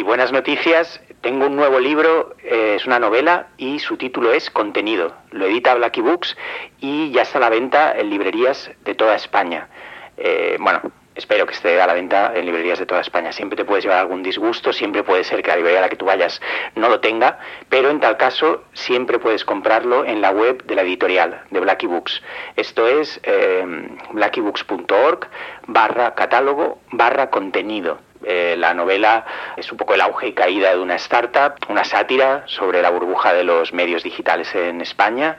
Buenas noticias. Tengo un nuevo libro, eh, es una novela y su título es Contenido. Lo edita Blacky Books y ya está a la venta en librerías de toda España. Eh, bueno, espero que esté a la venta en librerías de toda España. Siempre te puedes llevar algún disgusto, siempre puede ser que la librería a la que tú vayas no lo tenga, pero en tal caso siempre puedes comprarlo en la web de la editorial de Blacky Books. Esto es eh, blackybooks.org barra catálogo barra contenido. Eh, la novela es un poco el auge y caída de una startup, una sátira sobre la burbuja de los medios digitales en España.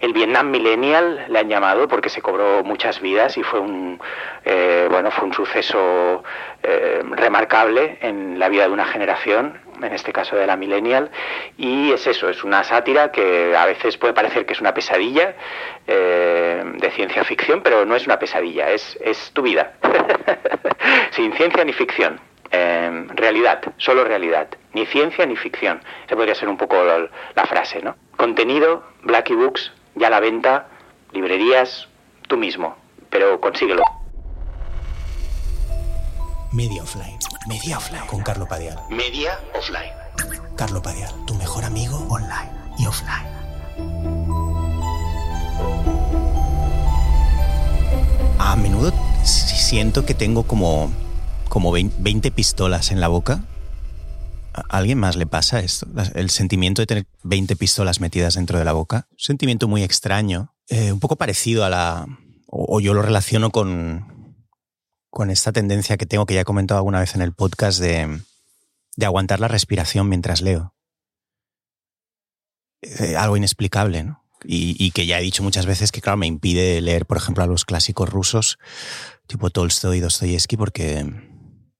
El Vietnam Millennial le han llamado porque se cobró muchas vidas y fue un, eh, bueno, fue un suceso eh, remarcable en la vida de una generación en este caso de la millennial, y es eso, es una sátira que a veces puede parecer que es una pesadilla de ciencia ficción, pero no es una pesadilla, es, es tu vida. Sin ciencia ni ficción. Em, realidad, solo realidad. Ni ciencia ni ficción. Esa podría ser un poco la, frase, ¿no? Contenido, Blacky Books, ya la venta, librerías, tú mismo. Pero consíguelo. Media Offline. Media Offline. Con Carlo Padial. Media Offline. Carlo Padial, tu mejor amigo online y offline. A menudo siento que tengo como, como 20 pistolas en la boca. ¿A alguien más le pasa esto? El sentimiento de tener 20 pistolas metidas dentro de la boca. Un sentimiento muy extraño. Eh, un poco parecido a la... O, yo lo relaciono con, con esta tendencia que tengo, que ya he comentado alguna vez en el podcast, de, de aguantar la respiración mientras leo. Eh, algo inexplicable, ¿no? y, que ya he dicho muchas veces que, claro, me impide leer, por ejemplo, a los clásicos rusos, tipo Tolstoy y Dostoyevsky, porque,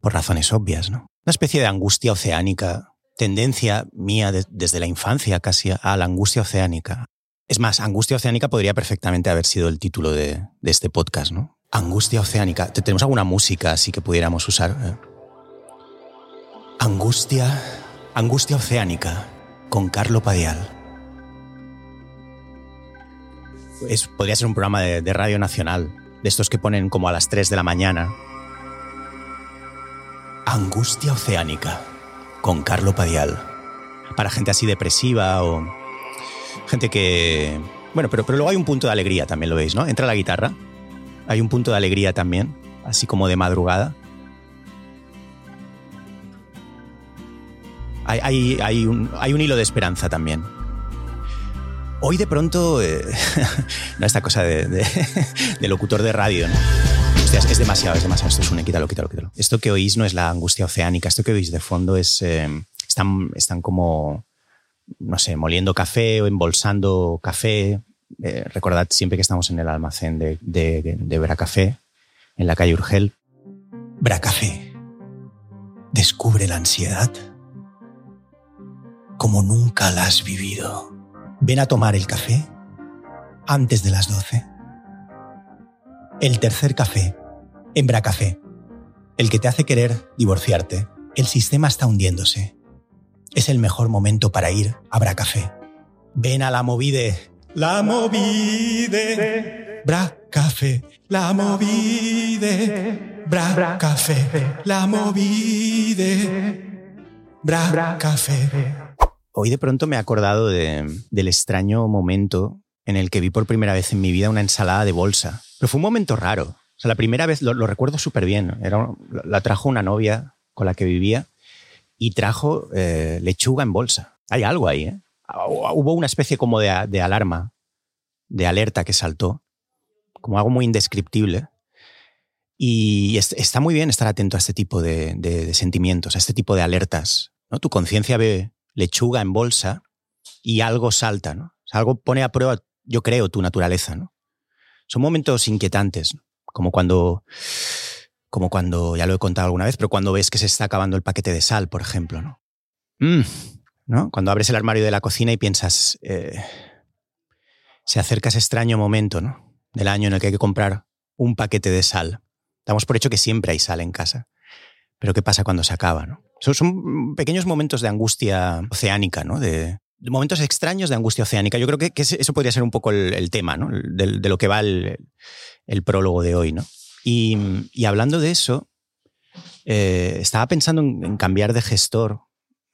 por razones obvias, ¿no? Una especie de angustia oceánica, tendencia mía desde la infancia casi a la angustia oceánica. Es más, angustia oceánica podría perfectamente haber sido el título de, este podcast, ¿no? Angustia oceánica. ¿Tenemos alguna música así que pudiéramos usar? Eh. Angustia, angustia oceánica, con Carlo Padial. podría ser un programa de, radio nacional, de estos que ponen como a las 3 de la mañana. Angustia Oceánica, con Carlo Padial. Para gente así depresiva o gente que... Bueno, pero, pero luego hay un punto de alegría también, lo veis, ¿no? Entra la guitarra, hay un punto de alegría también, así como de madrugada. Hay, hay, un, hay un hilo de esperanza también. Hoy de pronto, eh, no esta cosa de, locutor de radio, ¿no? Hostia, es que es demasiado, es demasiado. Esto es un quítalo, quítalo, quítalo. Esto que oís no es la angustia oceánica, esto que oís de fondo es. Eh, están, están como, no sé, moliendo café o embolsando café. Eh, recordad siempre que estamos en el almacén de, Bracafé, en la calle Urgel. Bracafé. Descubre la ansiedad como nunca la has vivido. Ven a tomar el café antes de las 12. El tercer café, Hembra Café. El que te hace querer divorciarte. El sistema está hundiéndose. Es el mejor momento para ir a Bracafé. Ven a la movide. La movide. Bra Café. La movide. Bra Café. La movide. Bra Café. Hoy de pronto me he acordado del extraño momento en el que vi por primera vez en mi vida una ensalada de bolsa. Pero fue un momento raro. O sea, la primera vez lo, recuerdo súper bien. Era, la trajo una novia con la que vivía y trajo eh, lechuga en bolsa. Hay algo ahí, ¿eh? Hubo una especie como de, alarma, de alerta que saltó, como algo muy indescriptible. Y está muy bien estar atento a este tipo de, de sentimientos, a este tipo de alertas. ¿no? Tu conciencia ve, lechuga en bolsa y algo salta, ¿no? algo pone a prueba, yo creo, tu naturaleza, ¿no? Son momentos inquietantes, como cuando, como cuando, ya lo he contado alguna vez, pero cuando ves que se está acabando el paquete de sal, por ejemplo, ¿no? Mm, Cuando abres el armario de la cocina y piensas, eh, se acerca ese extraño momento, ¿no? Del año en el que hay que comprar un paquete de sal. Damos por hecho que siempre hay sal en casa. Pero ¿qué pasa cuando se acaba? Son, pequeños momentos de angustia oceánica, ¿no? De, momentos extraños de angustia oceánica. Yo creo que, eso podría ser un poco el, tema, ¿no? De, lo que va el, prólogo de hoy, ¿no? Y, hablando de eso, Eh, estaba pensando en, cambiar de gestor.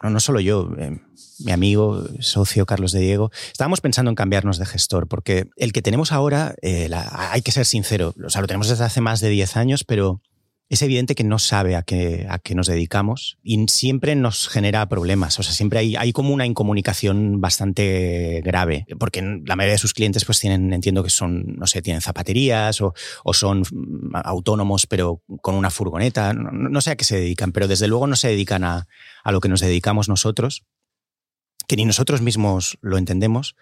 No, no solo yo, eh, mi amigo, socio Carlos de Diego, estábamos pensando en cambiarnos de gestor, porque el que tenemos ahora, eh, hay que ser sincero, o sea, lo tenemos desde hace más de 10 años, pero es evidente que no sabe a qué, a qué nos dedicamos y siempre nos genera problemas. O sea, siempre hay, hay como una incomunicación bastante grave, porque la mayoría de sus clientes pues tienen, entiendo que son, no sé, tienen zapaterías o, o son mm, autónomos pero con una furgoneta. No, sé a qué se dedican, pero desde luego no se dedican a, a lo que nos dedicamos nosotros que ni nosotros mismos lo entendemos.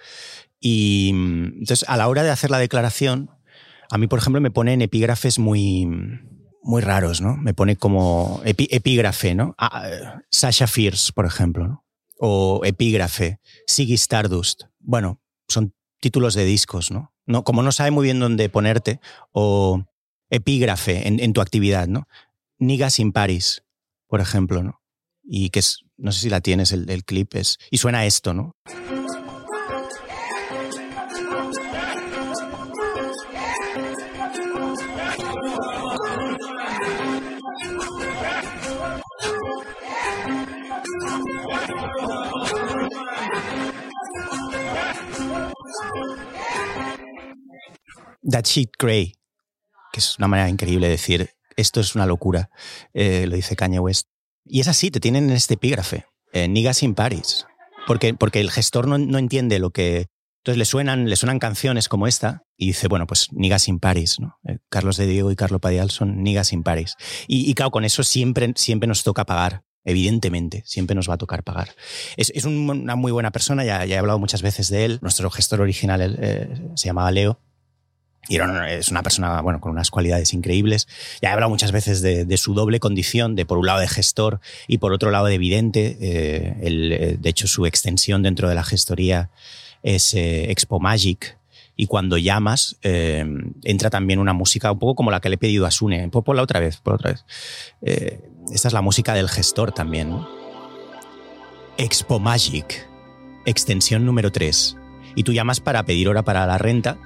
Y mm, entonces, a la hora de hacer la declaración, a mí, por ejemplo, me ponen epígrafes muy, muy raros, ¿no? Me pone como epígrafe, ¿no? Ah, Sasha Fierce, por ejemplo, ¿no? O epígrafe, Siggy Stardust. Bueno, son títulos de discos, ¿no? no como no sabe muy bien dónde ponerte, o epígrafe en, tu actividad, ¿no? Niggas in Paris, por ejemplo, ¿no? Y que es, no sé si la tienes, el, el clip es, y suena esto, ¿no? That shit Grey, que es una manera increíble de decir esto es una locura, eh, lo dice Kanye West. Y es así, te tienen en este epígrafe, eh, Niggas in Paris, porque, porque el gestor no, no, entiende lo que... Entonces le suenan, le suenan canciones como esta y dice, bueno, pues Niggas in Paris. Eh, Carlos de Diego y Carlos Padial son Niggas in Paris. Y, y, claro, con eso siempre, siempre nos toca pagar. Evidentemente, siempre nos va a tocar pagar. Es, es una muy buena persona, ya, ya, he hablado muchas veces de él. Nuestro gestor original se llamaba Leo y es una persona bueno, con unas cualidades increíbles. Ya he hablado muchas veces de, su doble condición, de por un lado de gestor y por otro lado de vidente. Eh, eh, de hecho, su extensión dentro de la gestoría es eh, Expo Magic. Y cuando llamas, entra también una música un poco como la que le he pedido a Sune. Por, la otra vez, por otra vez. esta es la música del gestor también. Expo Magic, extensión número 3. Y tú llamas para pedir hora para la renta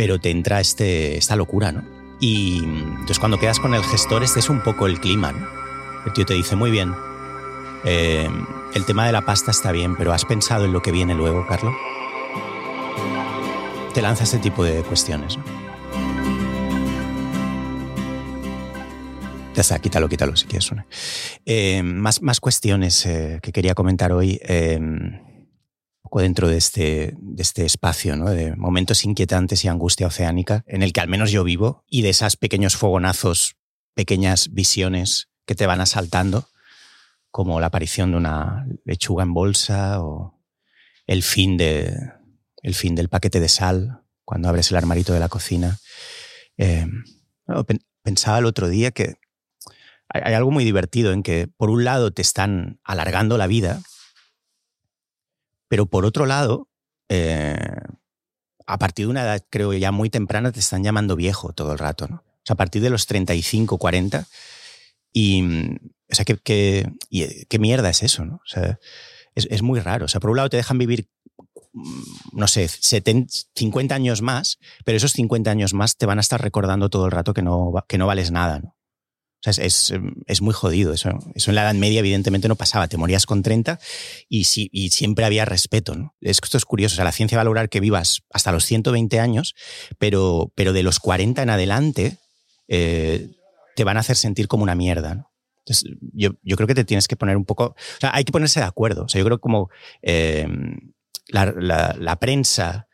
pero te entra este, esta locura, ¿no? Y entonces cuando quedas con el gestor, este es un poco el clima, ¿no? El tío te dice, muy bien, eh, el tema de la pasta está bien, pero ¿has pensado en lo que viene luego, Carlos? Te lanza este tipo de cuestiones, ¿no? Ya está, quítalo, quítalo si quieres. Eh, más, más cuestiones eh, que quería comentar hoy dentro de este, de este espacio, de momentos inquietantes y angustia oceánica en el que al menos yo vivo y de esos pequeños fogonazos, pequeñas visiones que te van asaltando, como la aparición de una lechuga en bolsa o el fin, de, el fin del paquete de sal cuando abres el armarito de la cocina. Eh, pensaba el otro día que hay algo muy divertido en que, por un lado, te están alargando la vida, pero por otro lado, eh, a partir de una edad, creo ya muy temprana, te están llamando viejo todo el rato, ¿no? O sea, a partir de los 35, 40. Y, o sea, ¿qué, qué, qué mierda es eso, no? O sea, es, es, muy raro. O sea, por un lado te dejan vivir, no sé, 70, 50 años más, pero esos 50 años más te van a estar recordando todo el rato que no, que no vales nada, ¿no? O sea, es, es, muy jodido. Eso, eso en la Edad Media, evidentemente, no pasaba. Te morías con 30 y, si, y siempre había respeto. ¿no? Esto es curioso. O sea, la ciencia va a lograr que vivas hasta los 120 años, pero, pero de los 40 en adelante eh, te van a hacer sentir como una mierda. Entonces, yo, yo, creo que te tienes que poner un poco. O sea, hay que ponerse de acuerdo. O sea, yo creo como eh, la, la, la prensa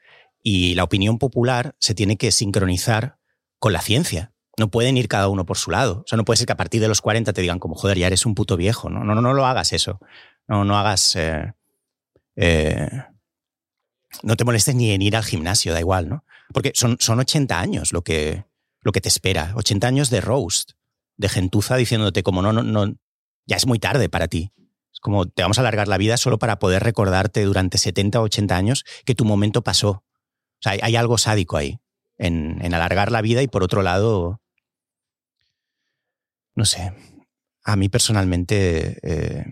y la opinión popular se tiene que sincronizar con la ciencia no pueden ir cada uno por su lado. O sea, no puede ser que a partir de los 40 te digan como, joder, ya eres un puto viejo. No, no, no, no lo hagas eso. No, no hagas... Eh, eh, no te molestes ni en ir al gimnasio, da igual, ¿no? Porque son, son 80 años lo que, lo que te espera. 80 años de roast, de gentuza diciéndote como, no, no, no, ya es muy tarde para ti. Es como, te vamos a alargar la vida solo para poder recordarte durante 70 o 80 años que tu momento pasó. O sea, hay, hay algo sádico ahí, en, en alargar la vida y por otro lado no sé, a mí personalmente eh,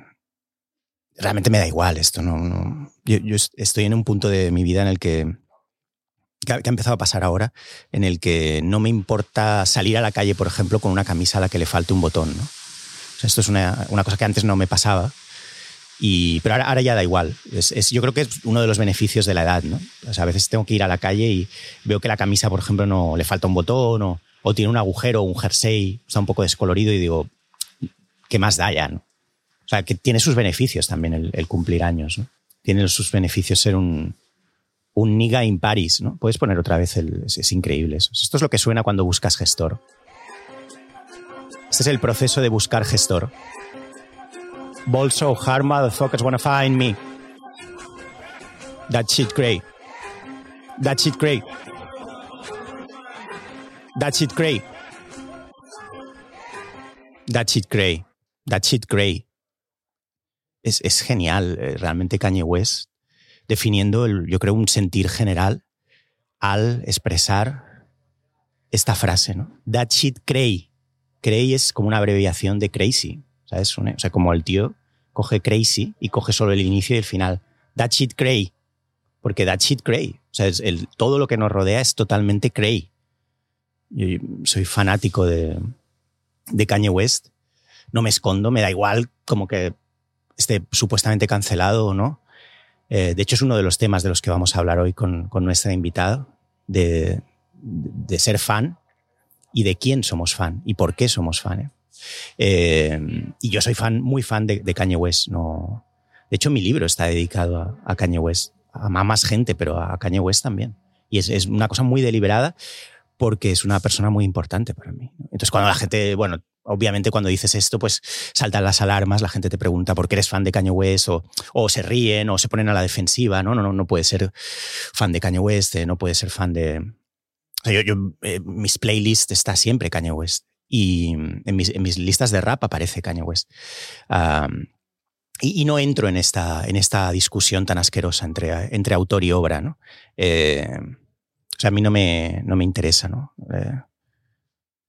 realmente me da igual esto. No, Yo, estoy en un punto de mi vida en el que, que ha empezado a pasar ahora, en el que no me importa salir a la calle, por ejemplo, con una camisa a la que le falte un botón. ¿no? esto es una, cosa que antes no me pasaba. Y, pero ahora, ya da igual. Es, yo creo que es uno de los beneficios de la edad. ¿no? a veces tengo que ir a la calle y veo que la camisa, por ejemplo, no le falta un botón o, o tiene un agujero un jersey, está un poco descolorido y digo, ¿qué más da ya? O sea, que tiene sus beneficios también el, cumplir años. ¿no? Tiene sus beneficios ser un, un nigga in Paris. ¿no? Puedes poner otra vez el. Es, increíble. Esto es lo que suena cuando buscas gestor. Este es el proceso de buscar gestor. Ball so hard, motherfuckers wanna find me. That shit great. That shit great. That shit great. That shit great. That shit great. Es, es genial, eh, realmente Kanye West, definiendo, el, yo creo, un sentir general al expresar esta frase, ¿no? That shit cray. Cray es como una abreviación de crazy, ¿sabes? O sea, como el tío coge crazy y coge solo el inicio y el final. That shit cray. Porque that shit cray. O sea, el, todo lo que nos rodea es totalmente cray. Yo soy fanático de, de Kanye West. No me escondo, me da igual como que esté supuestamente cancelado o no. Eh, de hecho, es uno de los temas de los que vamos a hablar hoy con, nuestra invitada, de, de ser fan y de quién somos fan y por qué somos fan. ¿eh? Eh, y yo soy fan, muy fan de, de, Kanye West. No, de hecho, mi libro está dedicado a, Kanye West, a más gente, pero a Kanye West también. Y es, una cosa muy deliberada porque es una persona muy importante para mí. Entonces, cuando la gente, bueno, obviamente cuando dices esto, pues saltan las alarmas, la gente te pregunta por qué eres fan de Kanye West o, o se ríen o se ponen a la defensiva. No, no, no, no puede ser fan de Kanye West, eh, no puede ser fan de, yo, eh, mis playlists está siempre Kanye West. Y en mis, en mis, listas de rap aparece Kanye West. y, no entro en esta, en esta discusión tan asquerosa entre, entre autor y obra, ¿no? Eh, o a mí no me, no me interesa, ¿no? Eh,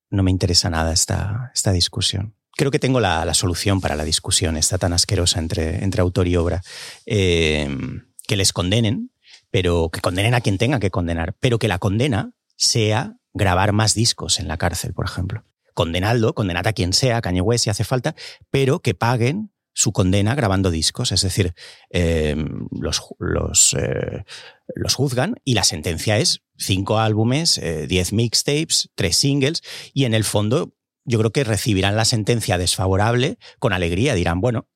no me interesa nada esta, esta discusión. Creo que tengo la, la, solución para la discusión, esta tan asquerosa entre, entre autor y obra. que les condenen, pero que condenen a quien tenga que condenar, pero que la condena sea grabar más discos en la cárcel, por ejemplo. Condenadlo, condenad a quien sea, Kanye West si hace falta, pero que paguen su condena grabando discos. Es decir, em, los, los, eh, los, juzgan y la sentencia es cinco álbumes, eh, diez mixtapes, tres singles y en el fondo yo creo que recibirán la sentencia desfavorable con alegría. Dirán, bueno,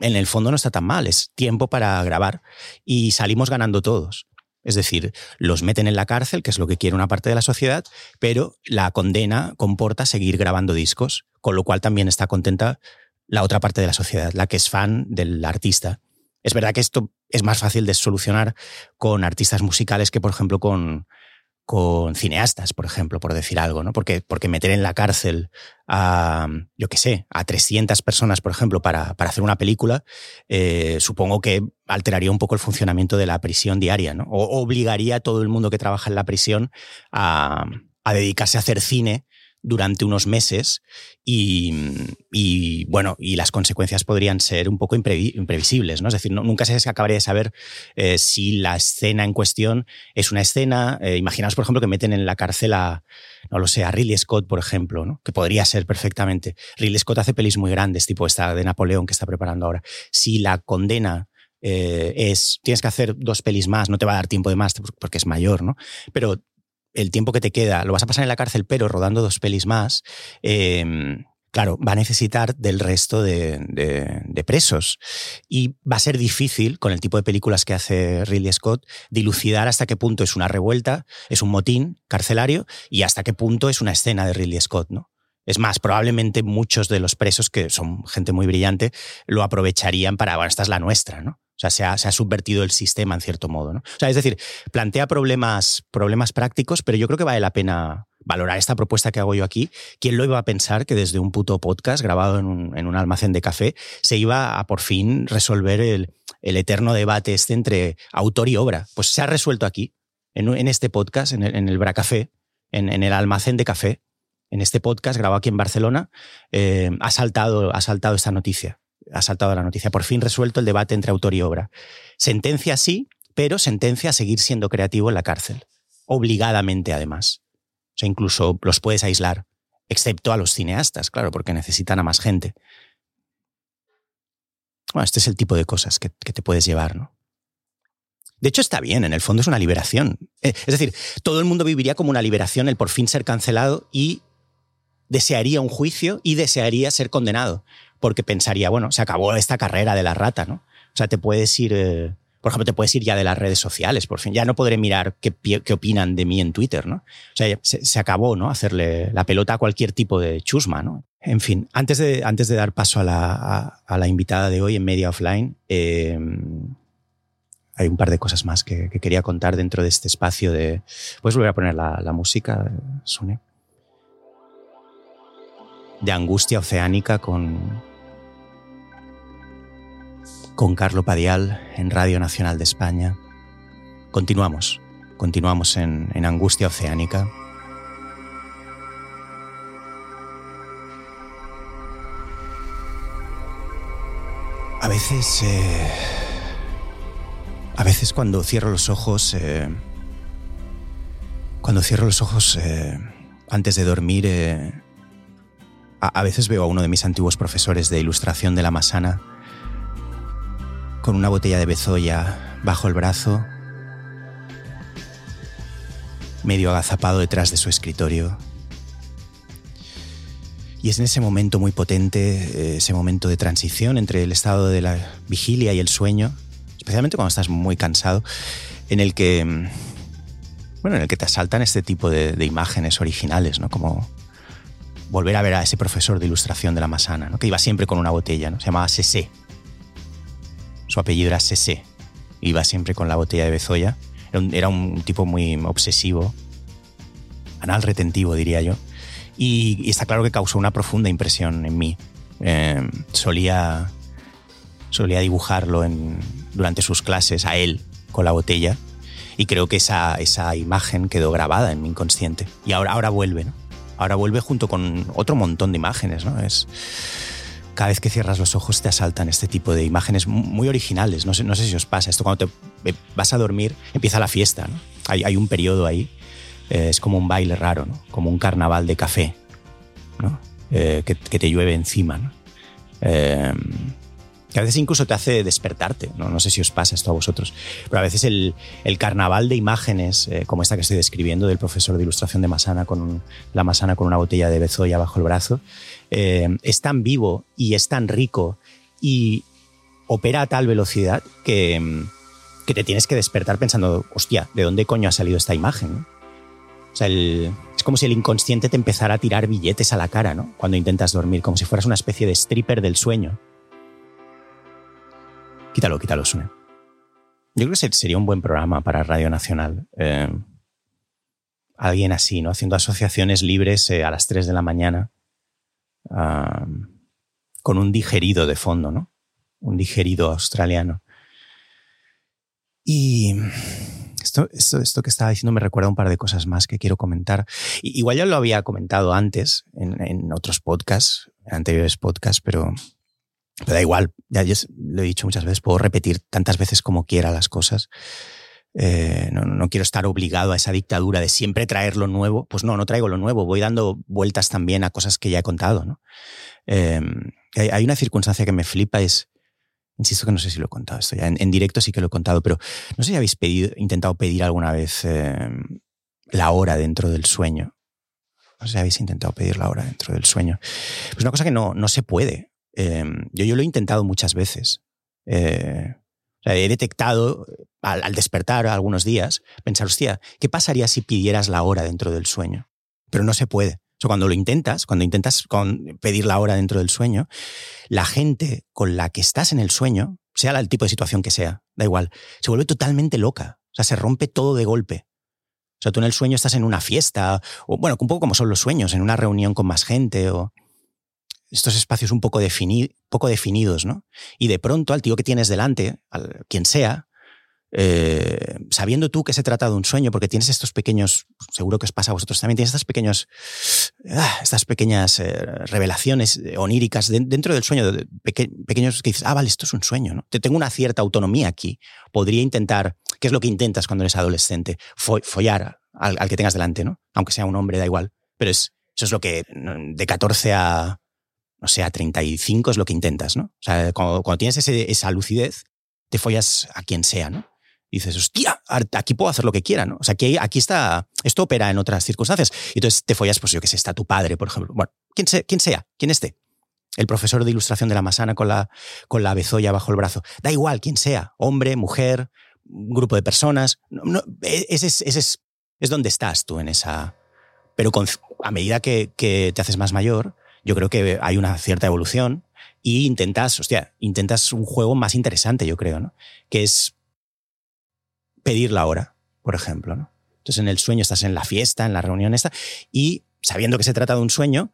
en el fondo no está tan mal, es tiempo para grabar y salimos ganando todos. Es decir, los meten en la cárcel, que es lo que quiere una parte de la sociedad, pero la condena comporta seguir grabando discos, con lo cual también está contenta la otra parte de la sociedad, la que es fan del artista. Es verdad que esto es más fácil de solucionar con artistas musicales que, por ejemplo, con, con cineastas, por ejemplo, por decir algo, ¿no? Porque, porque meter en la cárcel a, yo qué sé, a 300 personas, por ejemplo, para, para hacer una película, eh, supongo que alteraría un poco el funcionamiento de la prisión diaria, ¿no? O obligaría a todo el mundo que trabaja en la prisión a, a dedicarse a hacer cine durante unos meses y, bueno, y las consecuencias podrían ser un poco imprevisibles, ¿no? Es decir, nunca se acabaría de saber eh, si la escena en cuestión es una escena. Eh, imaginaos, por ejemplo, que meten en la cárcel a, no lo sé, a Ridley Scott, por ejemplo, ¿no? Que podría ser perfectamente. Ridley Scott hace pelis muy grandes, tipo esta de Napoleón que está preparando ahora. Si la condena eh, es, tienes que hacer dos pelis más, no te va a dar tiempo de más porque es mayor, ¿no? Pero el tiempo que te queda lo vas a pasar en la cárcel, pero rodando dos pelis más, em, claro, va a necesitar del resto de, presos. Y va a ser difícil, con el tipo de películas que hace Ridley Scott, dilucidar hasta qué punto es una revuelta, es un motín carcelario y hasta qué punto es una escena de Ridley Scott, ¿no? Es más, probablemente muchos de los presos, que son gente muy brillante, lo aprovecharían para, bueno, esta es la nuestra, ¿no? O sea, se ha, subvertido el sistema en cierto modo. ¿no? O sea, es decir, plantea problemas, problemas prácticos, pero yo creo que vale la pena valorar esta propuesta que hago yo aquí. ¿Quién lo iba a pensar que desde un puto podcast grabado en un, almacén de café se iba a por fin resolver el, eterno debate este entre autor y obra? Pues se ha resuelto aquí, en, este podcast, en el, en el Bracafé, en, el almacén de café. En este podcast grabado aquí en Barcelona, eh, ha, saltado, ha saltado esta noticia ha saltado la noticia. Por fin resuelto el debate entre autor y obra. Sentencia sí, pero sentencia a seguir siendo creativo en la cárcel. Obligadamente, además. O sea, incluso los puedes aislar, excepto a los cineastas, claro, porque necesitan a más gente. Bueno, este es el tipo de cosas que, que te puedes llevar, ¿no? De hecho, está bien, en el fondo es una liberación. Eh, es decir, todo el mundo viviría como una liberación el por fin ser cancelado y desearía un juicio y desearía ser condenado, porque pensaría, bueno, se acabó esta carrera de la rata, ¿no? O sea, te puedes ir, eh, por ejemplo, te puedes ir ya de las redes sociales, por fin. Ya no podré mirar qué, qué opinan de mí en Twitter, ¿no? O sea, se, acabó, ¿no? Hacerle la pelota a cualquier tipo de chusma, ¿no? En fin, antes de, antes de dar paso a la, a, la invitada de hoy en Media Offline, eh, hay un par de cosas más que, quería contar dentro de este espacio de... ¿Puedes volver a poner la, la música, Sune? De angustia oceánica con... con Carlo Padial en Radio Nacional de España. Continuamos, continuamos en, angustia oceánica. A veces... Eh, a veces cuando cierro los ojos, eh, cuando cierro los ojos eh, antes de dormir, eh, a, veces veo a uno de mis antiguos profesores de ilustración de la Masana con una botella de bezoya bajo el brazo, medio agazapado detrás de su escritorio. Y es en ese momento muy potente, ese momento de transición entre el estado de la vigilia y el sueño, especialmente cuando estás muy cansado, en el que, mm, bueno, en el que te asaltan este tipo de, imágenes originales, ¿no? Como volver a ver a ese profesor de ilustración de la Masana, ¿no? que iba siempre con una botella, ¿no? se llamaba Sese. Su apellido era Sese. Iba siempre con la botella de Bezoya. Era un, tipo muy obsesivo, anal retentivo, diría yo. Y, está claro que causó una profunda impresión en mí. Eh, solía, solía dibujarlo en, durante sus clases a él con la botella y creo que esa, esa imagen quedó grabada en mi inconsciente y ahora, ahora vuelve, ¿no? Ahora vuelve junto con otro montón de imágenes, ¿no? Es, cada vez que cierras los ojos te asaltan este tipo de imágenes muy originales. No sé, no sé si os pasa. Esto cuando te vas a dormir empieza la fiesta. ¿no? Hay, hay, un periodo ahí. Eh, es como un baile raro, ¿no? como un carnaval de café ¿no? Eh, que, que, te llueve encima. ¿no? Eh, que a veces incluso te hace despertarte. No, no sé si os pasa esto a vosotros, pero a veces el, el carnaval de imágenes, eh, como esta que estoy describiendo, del profesor de ilustración de Masana con la Masana con una botella de bezoya bajo el brazo, eh, es tan vivo y es tan rico y opera a tal velocidad que, que te tienes que despertar pensando, hostia, ¿de dónde coño ha salido esta imagen? O sea, es como si el inconsciente te empezara a tirar billetes a la cara, ¿no? Cuando intentas dormir, como si fueras una especie de stripper del sueño. Quítalo, quítalo, Sune. Yo creo que sería un buen programa para Radio Nacional. Eh, alguien así, ¿no? Haciendo asociaciones libres eh, a las 3 de la mañana. Con un digerido de fondo, ¿no? Un digerido australiano. Y esto, esto, que estaba diciendo me recuerda un par de cosas más que quiero comentar. igual ya lo había comentado antes en, otros podcasts, en anteriores podcasts, pero pero da igual, ya lo he dicho muchas veces, puedo repetir tantas veces como quiera las cosas. Eh, no, quiero estar obligado a esa dictadura de siempre traer lo nuevo. Pues no, no traigo lo nuevo, voy dando vueltas también a cosas que ya he contado. ¿no? Em, hay, una circunstancia que me flipa, es, insisto que no sé si lo he contado esto ya, en, directo sí que lo he contado, pero no sé si habéis pedido, intentado pedir alguna vez em, la hora dentro del sueño. No sé si habéis intentado pedir la hora dentro del sueño. Pues una cosa que no, no se puede. Em, yo, yo lo he intentado muchas veces. Eh, he detectado al, despertar algunos días, pensar, hostia, ¿qué pasaría si pidieras la hora dentro del sueño? Pero no se puede. O cuando lo intentas, cuando intentas pedir la hora dentro del sueño, la gente con la que estás en el sueño, sea el tipo de situación que sea, da igual, se vuelve totalmente loca. O sea, se rompe todo de golpe. O sea, tú en el sueño estás en una fiesta, o bueno, un poco como son los sueños, en una reunión con más gente, o estos espacios un poco, poco definidos, ¿no? Y de pronto al tío que tienes delante, al quien sea, eh, sabiendo tú que se trata de un sueño, porque tienes estos pequeños, seguro que os pasa a vosotros también, tienes estas, pequeños, ah, estas pequeñas eh, revelaciones oníricas dentro del sueño, pequeños que dices, ah, vale, esto es un sueño, ¿no? Te tengo una cierta autonomía aquí. Podría intentar, ¿qué es lo que intentas cuando eres adolescente? follar al, al, que tengas delante, ¿no? Aunque sea un hombre, da igual. Pero es, eso es lo que de 14 a no sé, a 35 es lo que intentas, ¿no? O sea, cuando, tienes esa lucidez, te follas a quien sea, ¿no? Y dices, hostia, aquí puedo hacer lo que quiera, ¿no? O sea, aquí, aquí está, esto opera en otras circunstancias. Y entonces te follas, pues yo que sé, está tu padre, por ejemplo. Bueno, quien, sea, quien sea, quien esté. El profesor de ilustración de la masana con la, con la bezoya bajo el brazo. Da igual, quien sea, hombre, mujer, grupo de personas. No, e, ese, es, ese es, es donde estás tú en esa... Pero a medida que, que te haces más mayor, yo creo que hay una cierta evolución y intentas, hostia, intentas un juego más interesante, yo creo, ¿no? Que es pedir la hora, por ejemplo, ¿no? Entonces en el sueño estás en la fiesta, en la reunión esta, y sabiendo que se trata de un sueño,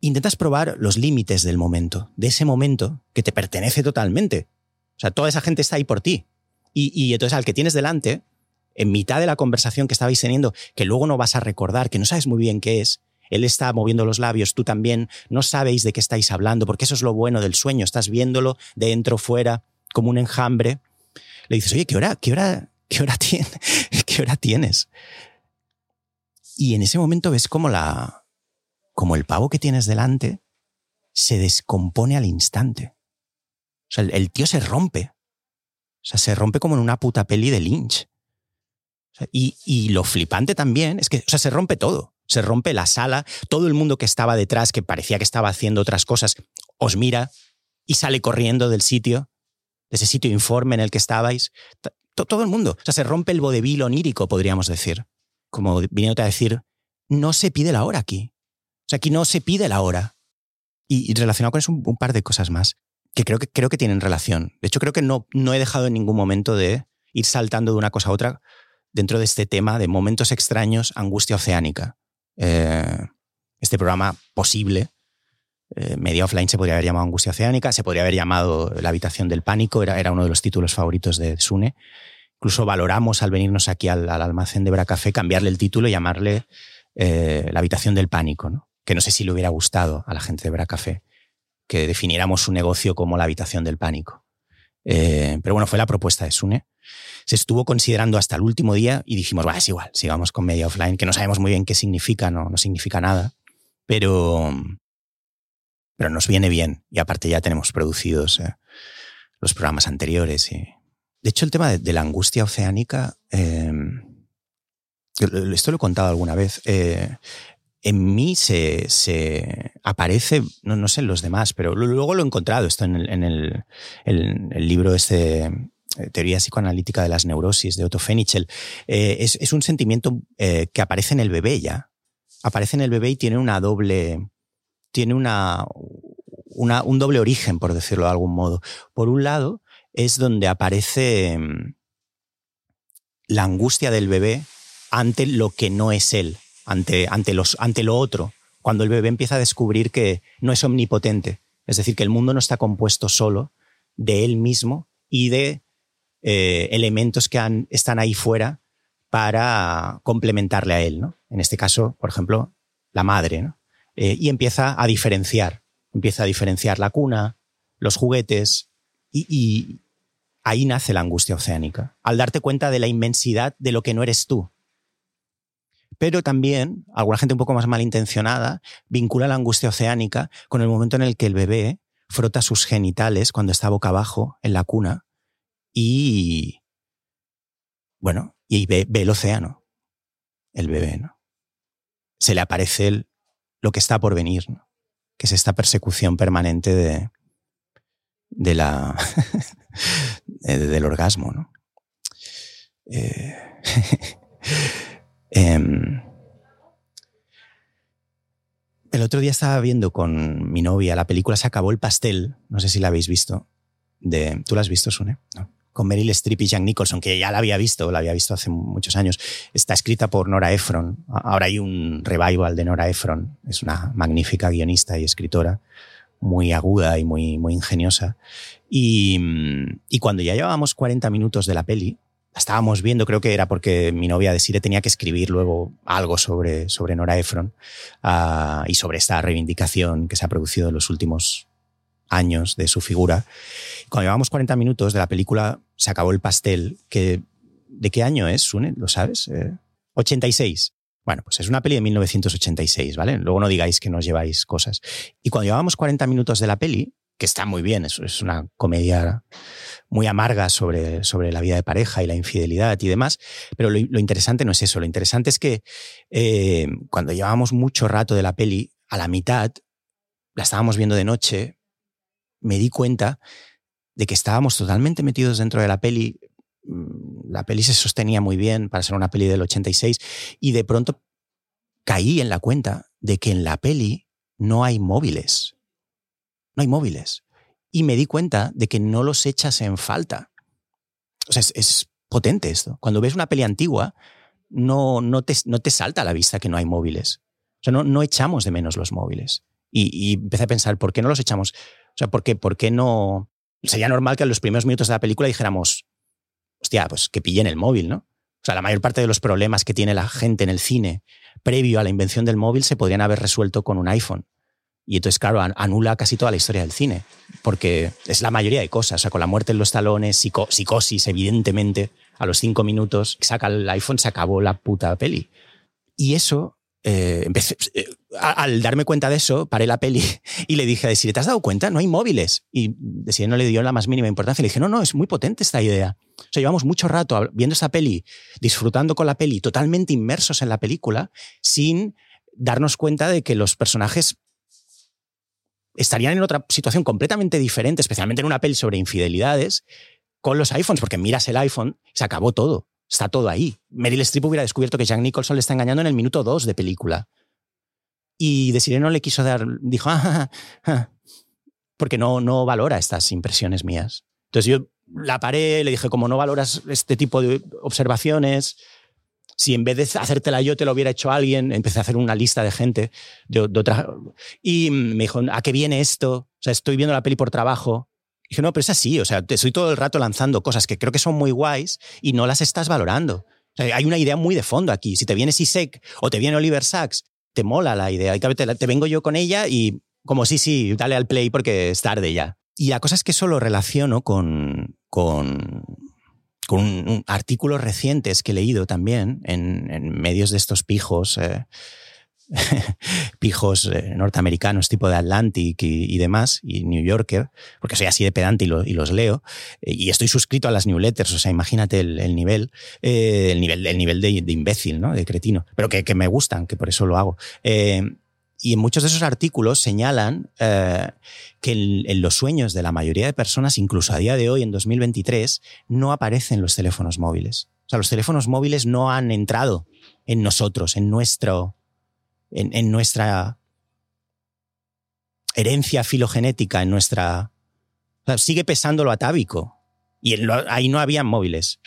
intentas probar los límites del momento, de ese momento que te pertenece totalmente. O sea, toda esa gente está ahí por ti. Y, y entonces al que tienes delante, en mitad de la conversación que estabais teniendo, que luego no vas a recordar, que no sabes muy bien qué es, él está moviendo los labios, tú también, no sabéis de qué estáis hablando, porque eso es lo bueno del sueño, estás viéndolo de dentro, fuera, como un enjambre. Le dices, oye, ¿qué hora, qué hora, qué hora, tiene, qué hora tienes? Y en ese momento ves como la, como el pavo que tienes delante se descompone al instante. O sea, el, tío se rompe. O sea, se rompe como en una puta peli de Lynch. y, y, lo flipante también es que, o sea, se rompe todo. Se rompe la sala, todo el mundo que estaba detrás, que parecía que estaba haciendo otras cosas, os mira y sale corriendo del sitio, de ese sitio informe en el que estabais. Todo el mundo. O sea, se rompe el vodevil onírico, podríamos decir. Como viniéndote a decir, no se pide la hora aquí. O sea, aquí no se pide la hora. Y, relacionado con eso un, par de cosas más que creo que, creo que tienen relación. De hecho, creo que no, no he dejado en ningún momento de ir saltando de una cosa a otra dentro de este tema de momentos extraños, angustia oceánica. Eh, este programa posible. Eh, media offline se podría haber llamado Angustia Oceánica, se podría haber llamado La habitación del pánico, era, era uno de los títulos favoritos de Sune. Incluso valoramos al venirnos aquí al, almacén de Bracafé cambiarle el título y llamarle eh, La habitación del pánico, que no sé si le hubiera gustado a la gente de Bracafé que definiéramos su negocio como la habitación del pánico. pero bueno, fue la propuesta de Sune se estuvo considerando hasta el último día y dijimos, va, es igual, sigamos con media offline, que no sabemos muy bien qué significa, no, no significa nada, pero, pero nos viene bien y aparte ya tenemos producidos eh, los programas anteriores. Y... De hecho, el tema de, la angustia oceánica, em, esto lo he contado alguna vez, eh, en mí se, se aparece, no, no, sé en los demás, pero luego lo he encontrado esto en el, en el, el libro este teoría psicoanalítica de las neurosis de Otto Fenichel, eh, es, un sentimiento eh, que aparece en el bebé ya. Aparece en el bebé y tiene una doble, tiene una, un doble origen, por decirlo de algún modo. Por un lado, es donde aparece mm, la angustia del bebé ante lo que no es él, ante, ante, los, ante lo otro, cuando el bebé empieza a descubrir que no es omnipotente, es decir, que el mundo no está compuesto solo de él mismo y de eh, elementos que están ahí fuera para complementarle a él, ¿no? En este caso, por ejemplo, la madre, ¿no? Eh, y empieza a diferenciar, empieza a diferenciar la cuna, los juguetes, y, ahí nace la angustia oceánica, al darte cuenta de la inmensidad de lo que no eres tú. Pero también, alguna gente un poco más malintencionada, vincula la angustia oceánica con el momento en el que el bebé frota sus genitales cuando está boca abajo en la cuna y, bueno, y ve, el océano, el bebé, ¿no? Se le aparece lo que está por venir, ¿no? Que es esta persecución permanente de, de la, del orgasmo, ¿no? Eh, em, el otro día estaba viendo con mi novia la película Se acabó el pastel, no sé si la habéis visto. De, ¿Tú la has visto, Sune? No con Meryl Streep y Jack Nicholson, que ya la había visto, la había visto hace muchos años. Está escrita por Nora Ephron. Ahora hay un revival de Nora Ephron. Es una magnífica guionista y escritora, muy aguda y muy, muy ingeniosa. Y, y cuando ya llevábamos 40 minutos de la peli, la estábamos viendo, creo que era porque mi novia de Sire tenía que escribir luego algo sobre, sobre Nora Ephron uh, y sobre esta reivindicación que se ha producido en los últimos años de su figura. Cuando llevamos 40 minutos de la película, se acabó el pastel, que ¿de qué año es, Sune? ¿Lo sabes? 86. Eh, Bueno, pues es una peli de 1986, ¿vale? Luego no digáis que nos lleváis cosas. Y cuando llevábamos 40 minutos de la peli, que está muy bien, es, una comedia muy amarga sobre, sobre la vida de pareja y la infidelidad y demás, pero lo, interesante no es eso, lo interesante es que eh, cuando llevábamos mucho rato de la peli, a la mitad, la estábamos viendo de noche, me di cuenta de que estábamos totalmente metidos dentro de la peli, mm, la peli se sostenía muy bien para ser una peli del 86 y de pronto caí en la cuenta de que en la peli no hay móviles. No hay móviles. Y me di cuenta de que no los echas en falta. O sea, es, potente esto. Cuando ves una peli antigua, no, no, te, no te salta a la vista que no hay móviles. O sea, no, no echamos de menos los móviles. Y, y, empecé a pensar, ¿por qué no los echamos? O sea, ¿por qué, ¿por qué no? Sería normal que en los primeros minutos de la película dijéramos, hostia, pues que pillen el móvil, ¿no? O sea, la mayor parte de los problemas que tiene la gente en el cine previo a la invención del móvil se podrían haber resuelto con un iPhone. Y entonces, claro, anula casi toda la historia del cine, porque es la mayoría de cosas. O sea, con la muerte en los talones, psicosis, evidentemente, a los cinco minutos, saca el iPhone, se acabó la puta peli. Y eso eh, eh, al darme cuenta de eso, paré la peli y le dije a Desiree, ¿te has dado cuenta? No hay móviles. Y Desiree no le dio la más mínima importancia. Le dije, no, no, es muy potente esta idea. O sea, llevamos mucho rato viendo esa peli, disfrutando con la peli, totalmente inmersos en la película, sin darnos cuenta de que los personajes estarían en otra situación completamente diferente, especialmente en una peli sobre infidelidades, con los iPhones, porque miras el iPhone, se acabó todo. Está todo ahí. Meryl Streep hubiera descubierto que Jack Nicholson le está engañando en el minuto dos de película. Y de no le quiso dar, dijo, ah, porque no, no valora estas impresiones mías. Entonces yo la paré, le dije, como no valoras este tipo de observaciones, si en vez de hacértela yo te lo hubiera hecho alguien, empecé a hacer una lista de gente de, otra, y me dijo, ¿a qué viene esto? O sea, estoy viendo la peli por trabajo, Dije, no, pero es así, o sea, te estoy todo el rato lanzando cosas que creo que son muy guays y no las estás valorando. hay una idea muy de fondo aquí. Si te viene Sisek o te viene Oliver Sacks, te mola la idea. Y te, te vengo yo con ella y como sí, sí, dale al play porque es tarde ya. Y la cosa es que eso lo relaciono con, con, con artículos recientes que he leído también en, en medios de estos pijos. Eh, pijos eh, norteamericanos tipo de Atlantic y, demás, y New Yorker, porque soy así de pedante y, los leo, eh, y estoy suscrito a las newsletters, o sea, imagínate el, nivel, el nivel, el nivel de, imbécil, ¿no? de cretino, pero que, me gustan, que por eso lo hago. y en muchos de esos artículos señalan que en, los sueños de la mayoría de personas, incluso a día de hoy, en 2023, no aparecen los teléfonos móviles. O sea, los teléfonos móviles no han entrado en nosotros, en nuestro, en, nuestra herencia filogenética, en nuestra... sigue pesando lo atávico. Y ahí no había móviles.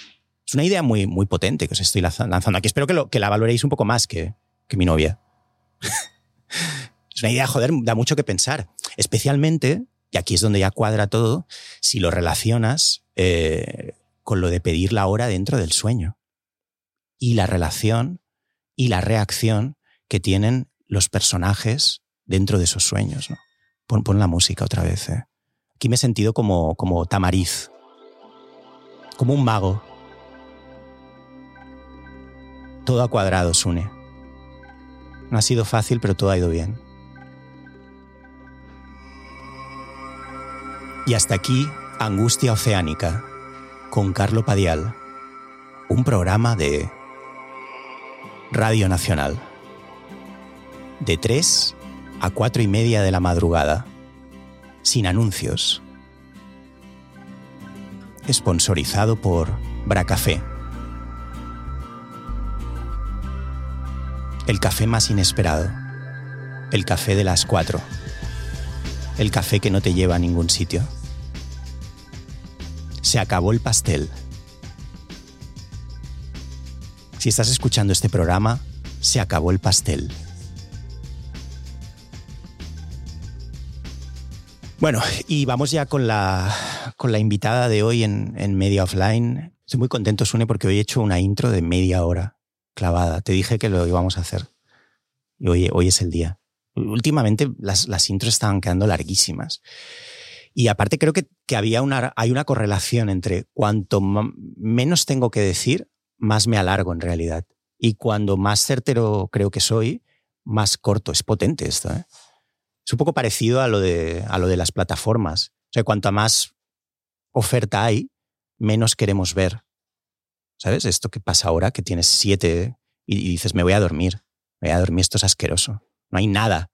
Es una idea muy, muy potente que os estoy lanzando aquí. Espero que, lo, que la valoréis un poco más que, que mi novia. es una idea, joder, da mucho que pensar. Especialmente, y aquí es donde ya cuadra todo, si lo relacionas eh, con lo de pedir la hora dentro del sueño. Y la relación y la reacción que tienen los personajes dentro de esos sueños. ¿no? Pon, la música otra vez. ¿eh? Aquí me he sentido como, como tamariz, como un mago. Todo a cuadrado, Sune. No ha sido fácil, pero todo ha ido bien. Y hasta aquí, Angustia Oceánica, con Carlo Padial, un programa de Radio Nacional de 3 a 4 y media de la madrugada, sin anuncios. Sponsorizado por Bracafé. El café más inesperado. El café de las 4. El café que no te lleva a ningún sitio. Se acabó el pastel. Si estás escuchando este programa, se acabó el pastel. Bueno, y vamos ya con la, con la invitada de hoy en, en Media Offline. Estoy muy contento, Sune, porque hoy he hecho una intro de media hora clavada. Te dije que lo íbamos a hacer. Y hoy, hoy es el día. Últimamente las, las intros estaban quedando larguísimas. Y aparte creo que, que había una, hay una correlación entre cuanto menos tengo que decir, más me alargo en realidad. Y cuando más certero creo que soy, más corto. Es potente esto. ¿eh? Es un poco parecido a lo, de, a lo de las plataformas. O sea, cuanto más oferta hay, menos queremos ver. ¿Sabes? Esto que pasa ahora, que tienes siete y, dices, me voy a dormir, me voy a dormir, esto es asqueroso. No hay nada.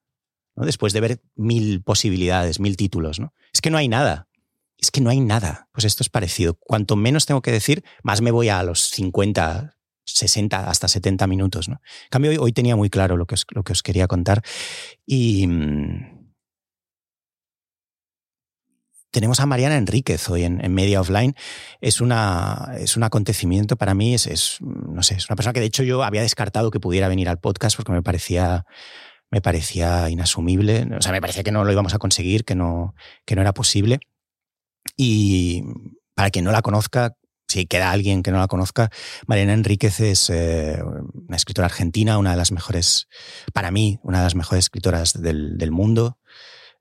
¿no? Después de ver mil posibilidades, mil títulos, ¿no? Es que no hay nada. Es que no hay nada. Pues esto es parecido. Cuanto menos tengo que decir, más me voy a los 50, 60 hasta 70 minutos. ¿no? En cambio, hoy, tenía muy claro lo que os, lo que os quería contar. Y mm, tenemos a Mariana Enríquez hoy en, Media Offline. Es, una, es un acontecimiento para mí, es, es, no sé, es una persona que de hecho yo había descartado que pudiera venir al podcast porque me parecía, me parecía inasumible. O sea, me parecía que no lo íbamos a conseguir, que no, que no era posible. Y para quien no la conozca, si queda alguien que no la conozca, Mariana Enríquez es eh, una escritora argentina, una de las mejores, para mí, una de las mejores escritoras del, mundo.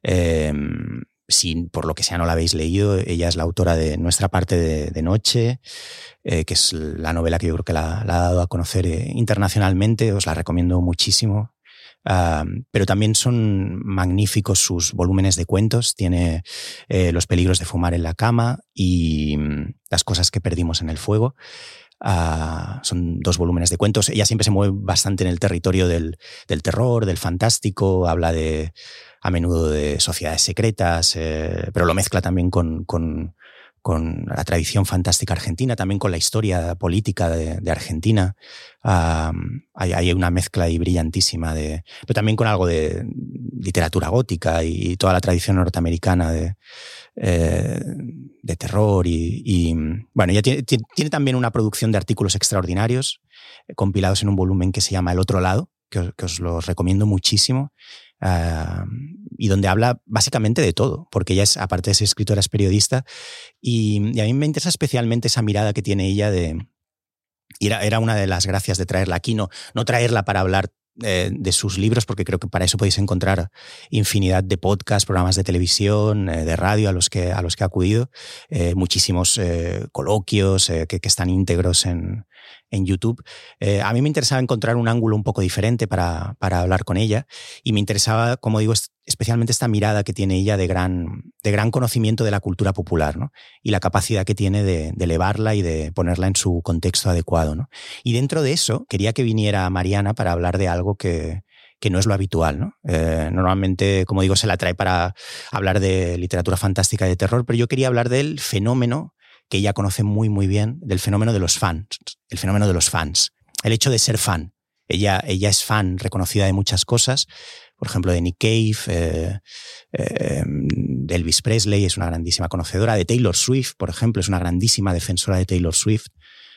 Em, si por lo que sea no la habéis leído, ella es la autora de Nuestra parte de, noche, eh, que es la novela que yo creo que la, ha dado a conocer eh, internacionalmente, os la recomiendo muchísimo pero también son magníficos sus volúmenes de cuentos. Tiene eh, Los peligros de fumar en la cama y mm, Las cosas que perdimos en el fuego. Ah, son dos volúmenes de cuentos. Ella siempre se mueve bastante en el territorio del, terror, del fantástico, habla de a menudo de sociedades secretas, eh, pero lo mezcla también con, con la tradición fantástica argentina, también con la historia política de, Argentina. hay, una mezcla ahí brillantísima, de, pero también con algo de literatura gótica y, toda la tradición norteamericana de, eh, de terror. Y, bueno, tiene, tiene, también una producción de artículos extraordinarios eh, compilados en un volumen que se llama El otro lado, que, que os lo recomiendo muchísimo y donde habla básicamente de todo, porque ella es, aparte de ser escritora, es periodista, y, a mí me interesa especialmente esa mirada que tiene ella de... Y era, era una de las gracias de traerla aquí, no, no traerla para hablar eh, de sus libros, porque creo que para eso podéis encontrar infinidad de podcasts, programas de televisión, eh, de radio a los que, a los que ha acudido, eh, muchísimos coloquios que, que, están íntegros en, en YouTube. a mí me interesaba encontrar un ángulo un poco diferente para, para hablar con ella y me interesaba, como digo, especialmente esta mirada que tiene ella de gran, de gran conocimiento de la cultura popular ¿no? y la capacidad que tiene de, elevarla y de ponerla en su contexto adecuado. ¿no? Y dentro de eso, quería que viniera Mariana para hablar de algo que, que no es lo habitual. ¿no? Eh, normalmente, como digo, se la trae para hablar de literatura fantástica y de terror, pero yo quería hablar del fenómeno que ella conoce muy, muy bien, del fenómeno de los fans, el fenómeno de los fans, el hecho de ser fan. Ella, ella es fan reconocida de muchas cosas, por ejemplo, de Nick Cave, eh, eh, de Elvis Presley, es una grandísima conocedora, de Taylor Swift, por ejemplo, es una grandísima defensora de Taylor Swift,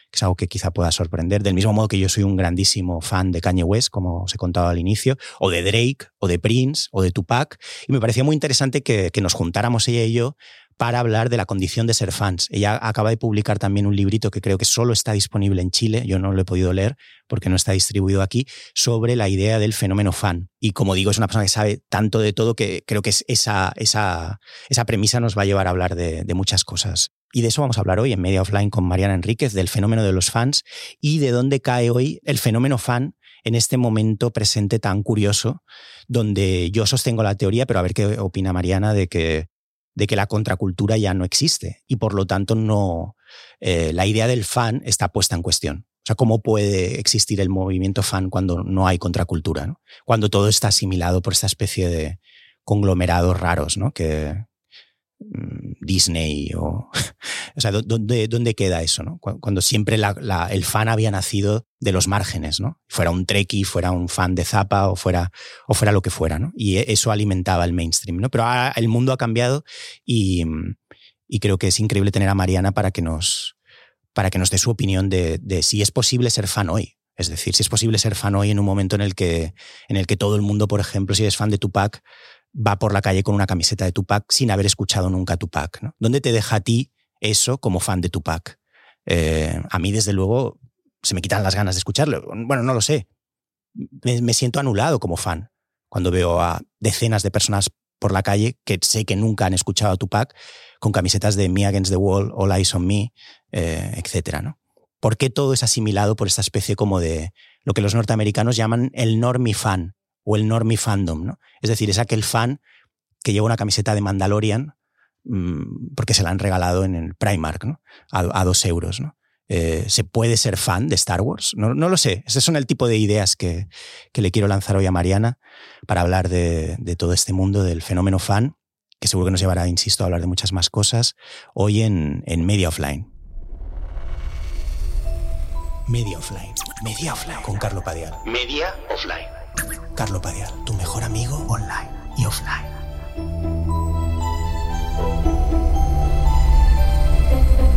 que es algo que quizá pueda sorprender, del mismo modo que yo soy un grandísimo fan de Kanye West, como os he contado al inicio, o de Drake, o de Prince, o de Tupac, y me parecía muy interesante que nos juntáramos ella y yo para hablar de la condición de ser fans. Ella acaba de publicar también un librito que creo que solo está disponible en Chile, yo no lo he podido leer porque no está distribuido aquí, sobre la idea del fenómeno fan. Y como digo, es una persona que sabe tanto de todo que creo que esa, esa, esa premisa nos va a llevar a hablar de, de muchas cosas. Y de eso vamos a hablar hoy en Media Offline con Mariana Enríquez, del fenómeno de los fans y de dónde cae hoy el fenómeno fan en este momento presente tan curioso, donde yo sostengo la teoría, pero a ver qué opina Mariana de que de que la contracultura ya no existe y por lo tanto no eh, la idea del fan está puesta en cuestión. O sea, ¿cómo puede existir el movimiento fan cuando no hay contracultura? Cuando todo está asimilado por esta especie de conglomerados raros, ¿no? Que, Disney o... o sea, ¿dónde, ¿dónde, queda eso? ¿no? Cuando siempre el fan había nacido de los márgenes, ¿no? Fuera un trekkie, fuera un fan de Zappa o fuera, o fuera lo que fuera, ¿no? Y e, eso alimentaba el mainstream, ¿no? Pero el mundo ha cambiado y, y creo que es increíble tener a Mariana para que nos, para que nos dé su opinión de, de si es posible ser fan hoy. Es decir, si es posible ser fan hoy en un momento en el que, en el que todo el mundo, por ejemplo, si eres fan de Tupac, va por la calle con una camiseta de Tupac sin haber escuchado nunca Tupac. ¿no? ¿Dónde te deja a ti eso como fan de Tupac? Eh, a mí, desde luego, se me quitan las ganas de escucharlo. Bueno, no lo sé. Me, siento anulado como fan cuando veo a decenas de personas por la calle que sé que nunca han escuchado a Tupac con camisetas de Me Against the Wall, All Eyes on Me, eh, etc. ¿no? ¿Por qué todo es asimilado por esta especie como de lo que los norteamericanos llaman el normie fan o el normie fandom, ¿no? Es decir, es aquel fan que lleva una camiseta de Mandalorian mm, porque se la han regalado en el Primark, ¿no? A, dos euros, ¿no? Eh, ¿Se puede ser fan de Star Wars? No, lo sé. Esos son el tipo de ideas que, le quiero lanzar hoy a Mariana para hablar de, todo este mundo del fenómeno fan, que seguro que nos llevará, insisto, a hablar de muchas más cosas, hoy en, en Media Offline. Media Offline. Media Offline. Con Carlo Padial. Media Offline. Carlo Padial, tu mejor amigo online y offline.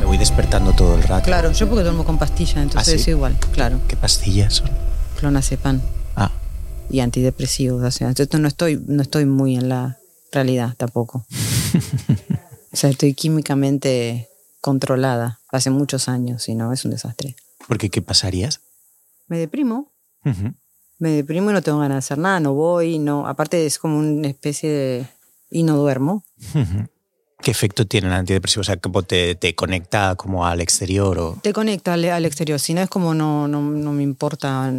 Me voy despertando todo el rato. Claro, yo porque duermo con pastillas, entonces ¿Ah, es igual, claro. ¿Qué pastillas son? Clonazepam. Ah. Y antidepresivos. O sea, entonces no estoy, no estoy muy en la realidad tampoco. o sea, estoy químicamente controlada hace muchos años y no, es un desastre. ¿Por qué? ¿Qué pasarías? Me deprimo. Me deprimo y no tengo ganas de hacer nada, no voy, no. Aparte es como una especie de. y no duermo. ¿Qué efecto tiene el antidepresivo? O sea, te, te conecta como al exterior o. Te conecta al, exterior. Si no es como no, no, no me importa.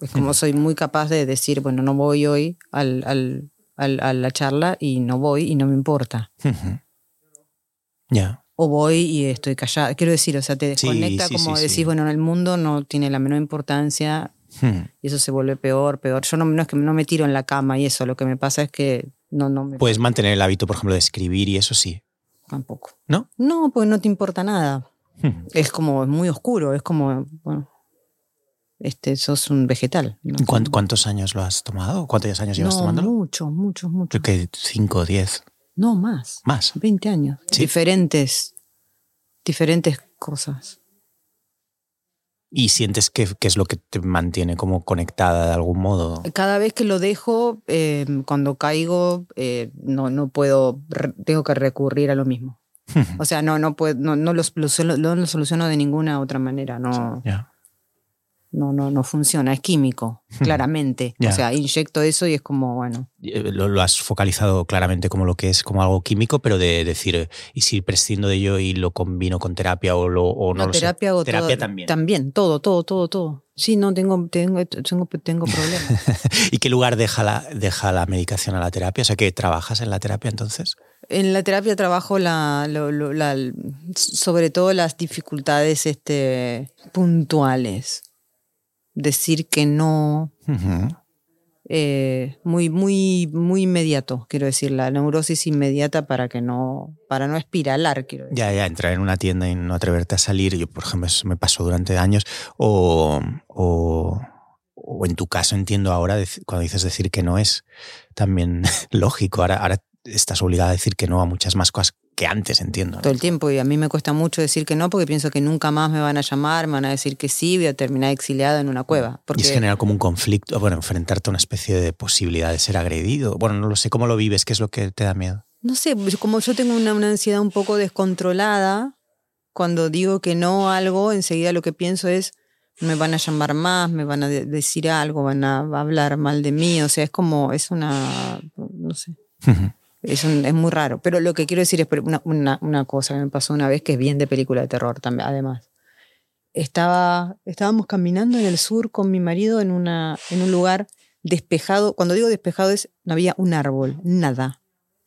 Es como soy muy capaz de decir, bueno, no voy hoy al, al, a la charla y no voy y no me importa. Ya o voy y estoy callada. Quiero decir, o sea, te desconecta como decís, bueno, en el mundo no tiene la menor importancia hmm. y eso se vuelve peor, peor. Yo no, no, es que no me tiro en la cama y eso, lo que me pasa es que no, no me... Puedes mantener el hábito, por ejemplo, de escribir y eso sí. Tampoco. ¿No? No, porque no te importa nada. Hmm. Es como muy oscuro, es como, bueno, este, sos un vegetal. ¿Cuántos años lo has tomado? ¿Cuántos años llevas tomando? Muchos, muchos, muchos. Creo que cinco o diez. No, más. Más. 20 años. Diferentes, diferentes cosas. ¿Y sientes que, es lo que te mantiene como conectada de algún modo? Cada vez que lo dejo, eh, cuando caigo, eh, no, no puedo, tengo que recurrir a lo mismo. o sea, no, no, puedo, no, no, lo, soluciono de ninguna otra manera. No no, no, no funciona, es químico, claramente. O sea, inyecto eso y es como, bueno. Eh, lo, has focalizado claramente como lo que es, como algo químico, pero de decir, ¿y si prescindo de ello y lo combino con terapia o, lo, o no, lo terapia sé? terapia también. También, todo, todo, todo, todo. Sí, no, tengo, tengo, tengo, tengo problemas. ¿Y qué lugar deja la, deja la medicación a la terapia? O sea, que trabajas en la terapia entonces. En la terapia trabajo la, sobre todo las dificultades este, puntuales decir que no. Eh, muy, muy, muy inmediato, quiero decir, la neurosis inmediata para que no, para no espiralar, quiero decir. Ya, ya, entrar en una tienda y no atreverte a salir, yo por ejemplo, eso me pasó durante años, o, o, o en tu caso entiendo ahora, cuando dices decir que no es también lógico, ahora, ahora estás obligada a decir que no a muchas más cosas que antes, entiendo. Todo el tiempo, y a mí me cuesta mucho decir que no, porque pienso que nunca más me van a llamar, me van a decir que sí, voy a terminar exiliada en una cueva. Porque... Y es generar como un conflicto, bueno, enfrentarte a una especie de posibilidad de ser agredido. Bueno, no lo sé, ¿cómo lo vives? ¿Qué es lo que te da miedo? No sé, como yo tengo una, una ansiedad un poco descontrolada, cuando digo que no a algo, enseguida lo que pienso es, me van a llamar más, me van a decir algo, van a hablar mal de mí, o sea, es como, es una, no sé. Es, es, muy raro. Pero lo que quiero decir es una, una, una, cosa que me pasó una vez que es bien de película de terror también, además. Estaba, estábamos caminando en el sur con mi marido en, una, en un lugar despejado. Cuando digo despejado es, no había un árbol, nada.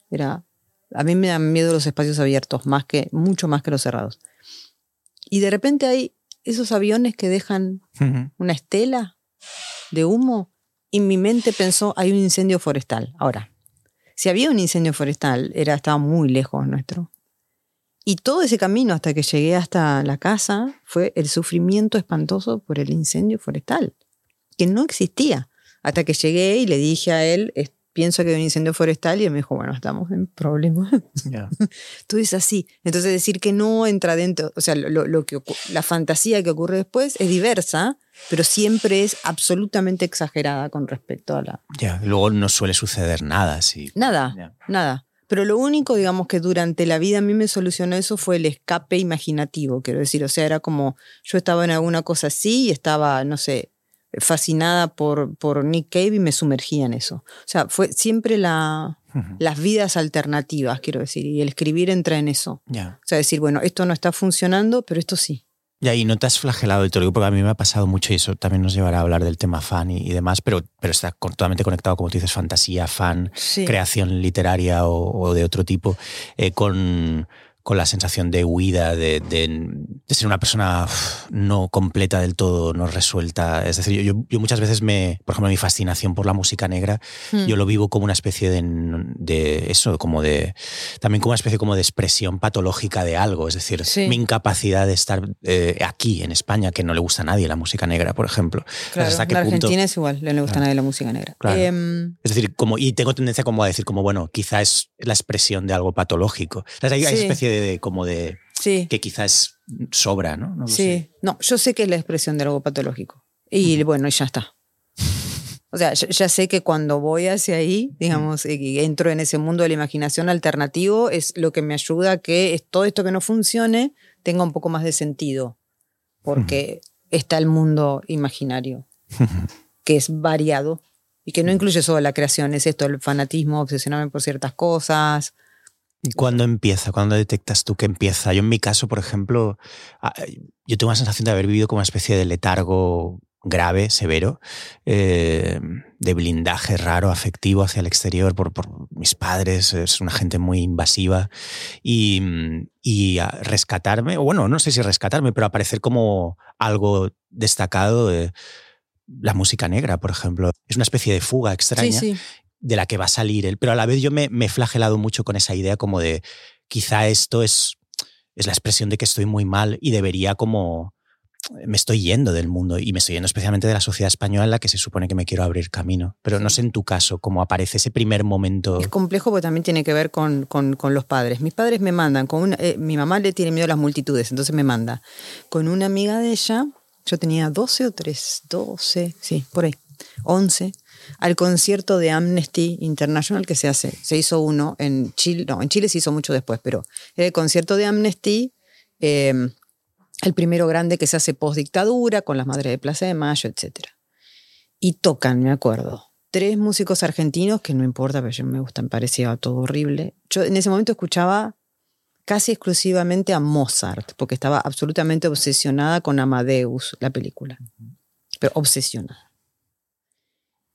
Era, a mí me dan miedo los espacios abiertos, más que, mucho más que los cerrados. Y de repente hay esos aviones que dejan una estela de humo y mi mente pensó, hay un incendio forestal. Ahora, si había un incendio forestal, era, estaba muy lejos nuestro. Y todo ese camino hasta que llegué hasta la casa fue el sufrimiento espantoso por el incendio forestal, que no existía. Hasta que llegué y le dije a él, pienso que hay un incendio forestal, y él me dijo, bueno, estamos en problemas. Yeah. es así. Entonces decir que no entra dentro, o sea, lo, que, la fantasía que ocurre después es diversa, pero siempre es absolutamente exagerada con respecto a la... Ya, luego no suele suceder nada, sí. Nada, nada. Pero lo único, digamos, que durante la vida a mí me solucionó eso fue el escape imaginativo, quiero decir. O sea, era como yo estaba en alguna cosa así y estaba, no sé, fascinada por, por Nick Cave y me sumergía en eso. O sea, fue siempre la, las vidas alternativas, quiero decir, y el escribir entra en eso. O sea, decir, bueno, esto no está funcionando, pero esto sí. Y ahí no te has flagelado de todo, porque a mí me ha pasado mucho y eso también nos llevará a hablar del tema fan y, demás, pero, pero está totalmente conectado, como tú dices, fantasía, fan, creación literaria o, de otro tipo, eh, con con la sensación de huida, de, ser una persona no completa del todo, no resuelta. Es decir, yo, yo, muchas veces me, por ejemplo, mi fascinación por la música negra, hmm. yo lo vivo como una especie de, eso, como de, también como una especie como de expresión patológica de algo. Es decir, mi incapacidad de estar eh, aquí en España, que no le gusta a nadie la música negra, por ejemplo. Claro, ¿hasta qué Argentina es igual, no le gusta a nadie la música negra. Em, es decir, como, y tengo tendencia como a decir, como, bueno, quizá es la expresión de algo patológico. hay, una especie de de, como de que quizás sobra, ¿no? sí, no, yo sé que es la expresión de algo patológico. Y bueno, ya está. O sea, ya, sé que cuando voy hacia ahí, digamos, y entro en ese mundo de la imaginación alternativo, es lo que me ayuda a que todo esto que no funcione tenga un poco más de sentido. Porque está el mundo imaginario, que es variado y que no incluye solo la creación, es esto, el fanatismo, obsesionarme por ciertas cosas, ¿Y cuándo empieza? ¿Cuándo detectas tú que empieza? Yo en mi caso, por ejemplo, ah, yo tengo la sensación de haber vivido como una especie de letargo grave, severo, eh, de blindaje raro, afectivo hacia el exterior por, mis padres, es una gente muy invasiva, y, y rescatarme, o bueno, no sé si rescatarme, pero aparecer como algo destacado de la música negra, por ejemplo. Es una especie de fuga extraña sí, sí de la que va a salir él. Pero a la vez yo me, me he flagelado mucho con esa idea como de quizá esto es, es la expresión de que estoy muy mal y debería como me estoy yendo del mundo y me estoy yendo especialmente de la sociedad española en la que se supone que me quiero abrir camino. Pero no sé en tu caso cómo aparece ese primer momento. Es complejo porque también tiene que ver con, con, los padres. Mis padres me mandan, con una, eh, mi mamá le tiene miedo a las multitudes, entonces me manda con una amiga de ella, yo tenía 12 o 3, 12, sí, por ahí, 11 al concierto de Amnesty International que se hace. Se hizo uno en Chile, no, en Chile se hizo mucho después, pero el concierto de Amnesty, em, el primero grande que se hace post dictadura, con las madres de Plaza de Mayo, etc. Y tocan, me acuerdo, tres músicos argentinos, que no importa, pero yo me gustan, parecía todo horrible. Yo en ese momento escuchaba casi exclusivamente a Mozart, porque estaba absolutamente obsesionada con Amadeus, la película. Pero obsesionada.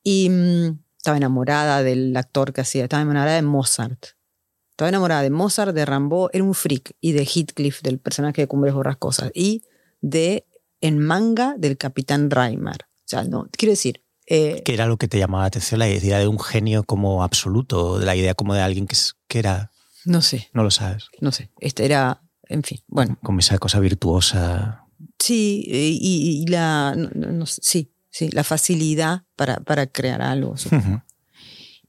Y mm, estaba enamorada del actor que hacía, estaba enamorada de Mozart. Estaba enamorada de Mozart, de Rambo, era un freak, y de Heathcliff, del personaje de Cumbres Borrascosas, y de En manga del Capitán Reimer. O sea, no, quiero decir... Eh, ¿Qué era lo que te llamaba la atención? La idea de un genio como absoluto, la idea como de alguien que, que era... No sé. No lo sabes. No sé. Este era, en fin, bueno. Como esa cosa virtuosa. Sí, y, la... no, sí, sí, la facilidad para, para crear algo.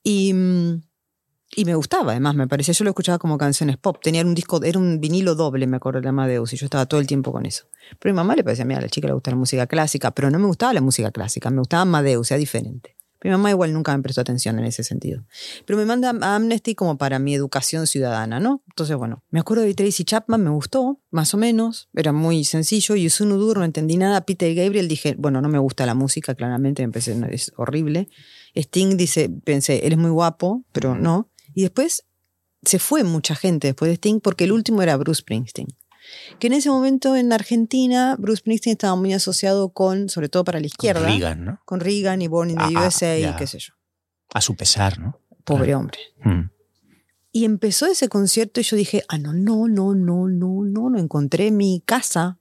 y, mm, y, me gustaba, además, me parecía, yo lo escuchaba como canciones pop. Tenía un disco, era un vinilo doble, me acuerdo, de Amadeus, y yo estaba todo el tiempo con eso. Pero mi mamá le parecía, mira, a la chica le gusta la música clásica, pero no me gustaba la música clásica, me gustaba Amadeus, sea diferente. Mi mamá igual nunca me prestó atención en ese sentido. Pero me manda a Amnesty como para mi educación ciudadana, ¿no? Entonces, bueno, me acuerdo de Tracy Chapman, me gustó, más o menos, era muy sencillo. Y Usunu Dur, no entendí nada. Peter Gabriel, dije, bueno, no me gusta la música, claramente, empecé, es horrible. Sting dice, pensé, él es muy guapo, pero no. Y después se fue mucha gente después de Sting porque el último era Bruce Springsteen que en ese momento en Argentina Bruce Springsteen estaba muy asociado con, sobre todo para la izquierda, con Reagan, ¿no? Con Reagan y Born in the ah, USA y qué sé yo. A su pesar, ¿no? Pobre hombre. Mm. Y empezó ese concierto y yo dije, ah, no, no, no, no, no, no, no encontré mi casa.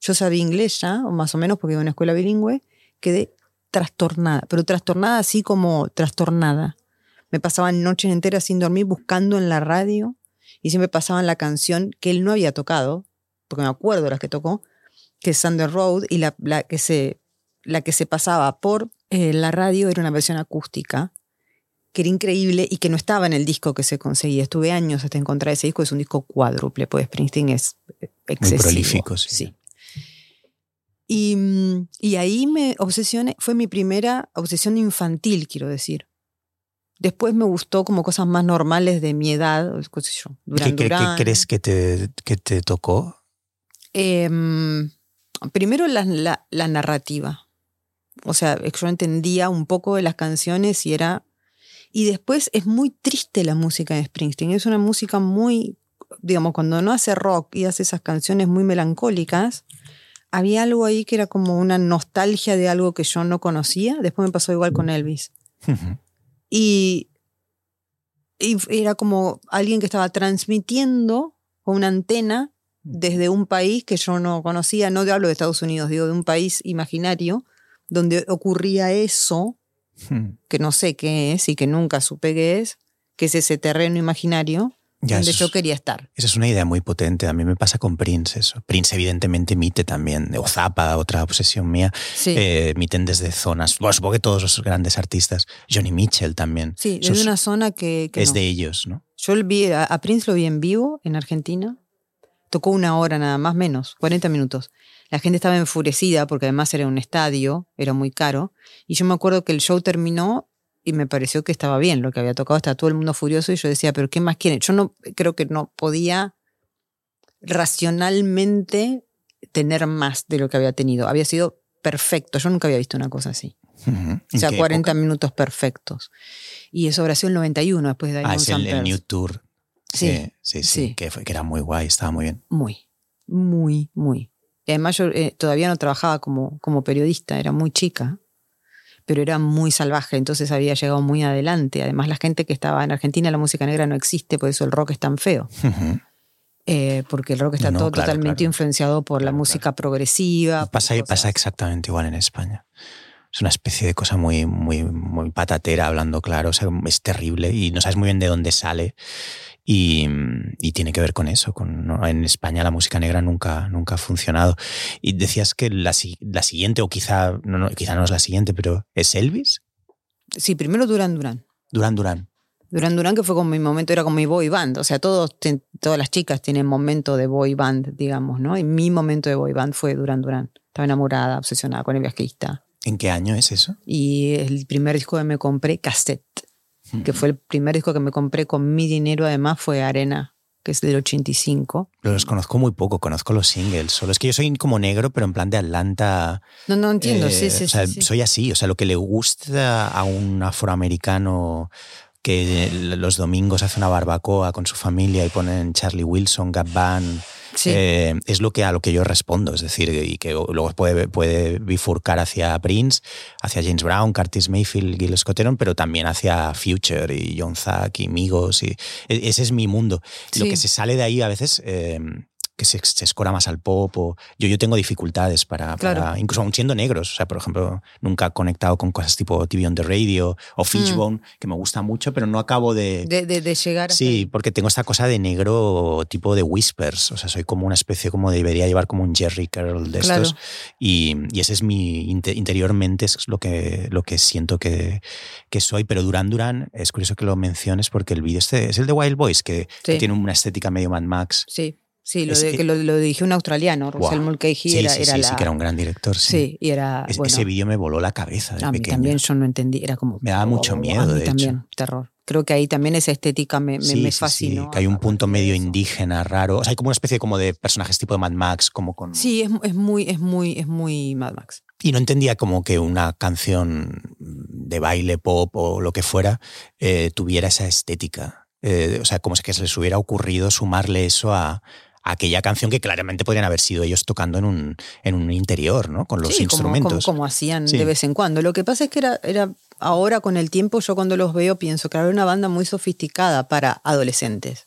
Yo sabía inglés ya, o más o menos, porque iba a una escuela bilingüe. Quedé trastornada, pero trastornada así como trastornada. Me pasaban noches enteras sin dormir buscando en la radio y siempre pasaban la canción que él no había tocado, porque me acuerdo las que tocó, que es Thunder Road, y la, que, se, la que se pasaba por eh, la radio era una versión acústica, que era increíble y que no estaba en el disco que se conseguía. Estuve años hasta encontrar ese disco, es un disco cuádruple, pues Springsteen es excesivo. Muy prolífico, sí. Y, y, ahí me obsesioné, fue mi primera obsesión infantil, quiero decir. Después me gustó como cosas más normales de mi edad, qué sé yo, ¿Qué, crees que te, que te tocó? Em, primero la, la, narrativa. O sea, yo entendía un poco de las canciones y era... Y después es muy triste la música de Springsteen. Es una música muy, digamos, cuando no hace rock y hace esas canciones muy melancólicas, había algo ahí que era como una nostalgia de algo que yo no conocía. Después me pasó igual con Elvis. Y, y era como alguien que estaba transmitiendo con una antena desde un país que yo no conocía, no hablo de Estados Unidos, digo de un país imaginario donde ocurría eso, que no sé qué es y que nunca supe qué es, que es ese terreno imaginario donde yo quería estar. Esa es una idea muy potente. A mí me pasa con Prince eso. Prince evidentemente emite también, o Zappa, otra obsesión mía, Sí. eh, emiten desde zonas, bueno, supongo que todos los grandes artistas, Johnny Mitchell también. Sí, desde una zona que, que es no. de ellos, ¿no? Yo vi, a, a Prince lo vi en vivo en Argentina. Tocó una hora nada más, menos, 40 minutos. La gente estaba enfurecida porque además era un estadio, era muy caro. Y yo me acuerdo que el show terminó y me pareció que estaba bien lo que había tocado. Estaba todo el mundo furioso y yo decía, pero ¿qué más quieren? Yo no creo que no podía racionalmente tener más de lo que había tenido. Había sido perfecto. Yo nunca había visto una cosa así. Ujú. O ¿En sea, qué 40 época? minutos perfectos. Y eso sido el 91 después de Ah, Diamond es el, el. New Tour. Sí, Sí, sí, sí, sí. Que, fue- que era muy guay, estaba muy bien. Muy, muy, muy. Y además yo eh, todavía no trabajaba como, como periodista, era muy chica, pero era muy salvaje, entonces había llegado muy adelante. Además la gente que estaba en Argentina, la música negra no existe, por eso el rock es tan feo. Eh, porque el rock está No, todo claro, totalmente claro. influenciado por la música progresiva. Pasa, pasa exactamente igual en España. Es una especie de cosa muy, muy, muy patatera, hablando claro. O sea, es terrible y no sabes muy bien de dónde sale. Y, y tiene que ver con eso. Con, ¿no? En España la música negra nunca, nunca ha funcionado. Y decías que la, la siguiente, o quizá no, no, quizá no es la siguiente, pero ¿es Elvis? Sí, primero Duran Duran. Duran Duran. Duran Duran, que fue como mi momento, era como mi boy band. O sea, todos, todas las chicas tienen momento de boy band, digamos, ¿no? Y mi momento de boy band fue Duran Duran. Estaba enamorada, obsesionada con el viajista. ¿En qué año es eso? Y el primer disco que me compré, cassette, que fue el primer disco que me compré con mi dinero, además, fue Arena, que es del 85. Los conozco muy poco, conozco los singles. Solo es que yo soy como negro, pero en plan de Atlanta. No, no entiendo, Eh, sí, sí, o sea, sí, sí. soy así. O sea, lo que le gusta a un afroamericano que los domingos hace una barbacoa con su familia y ponen Charlie Wilson, Gap Band, Sí. eh, es lo que a lo que yo respondo. Es decir, y que luego puede, puede bifurcar hacia Prince, hacia James Brown, Curtis Mayfield, Gil Scott Heron, pero también hacia Future y John Zack y Migos. Y, e- ese es mi mundo. Lo que se sale de ahí a veces... eh, que se, se escora más al pop. O, yo, yo tengo dificultades para, Claro. para- incluso aún siendo negros. O sea, por ejemplo, nunca he conectado con cosas tipo TV on the Radio o Fishbone, que me gusta mucho, pero no acabo de... Mm. De, de, de llegar. Sí, ahí. porque tengo esta cosa de negro tipo de whispers. O sea, soy como una especie como debería llevar como un Jerry Curl de Claro. estos. Y, y ese es mi inte- interiormente es lo que, lo que siento que, que soy. Pero Duran Duran, es curioso que lo menciones porque el vídeo este es el de Wild Boys, que, que tiene una estética medio Mad Max. Sí, sí, lo, Es- de, que lo, lo dirigió un australiano, Guau. Russell Mulcahy, Sí, era, sí, era sí, la... sí, que era un gran director. Sí. Sí, y era... Es- bueno, Ese vídeo me voló la cabeza de a mí pequeño. también yo no entendí, era como... Me daba mucho miedo, A mí de hecho. también, terror. Creo que ahí también esa estética me, me, Sí, me fascinó. que hay un punto medio indígena raro. O sea, hay como una especie como de personajes tipo de Mad Max, como con... Sí, es, es muy, es muy, es muy Mad Max. Y no entendía como que una canción de baile pop o lo que fuera eh, tuviera esa estética. Eh, o sea, como si que se les hubiera ocurrido sumarle eso a aquella canción que claramente podrían haber sido ellos tocando en un, en un interior, ¿no? Con los Sí, como- instrumentos. Como, como hacían Sí. de vez en cuando. Lo que pasa es que era, era ahora con el tiempo, yo cuando los veo pienso que era una banda muy sofisticada para adolescentes.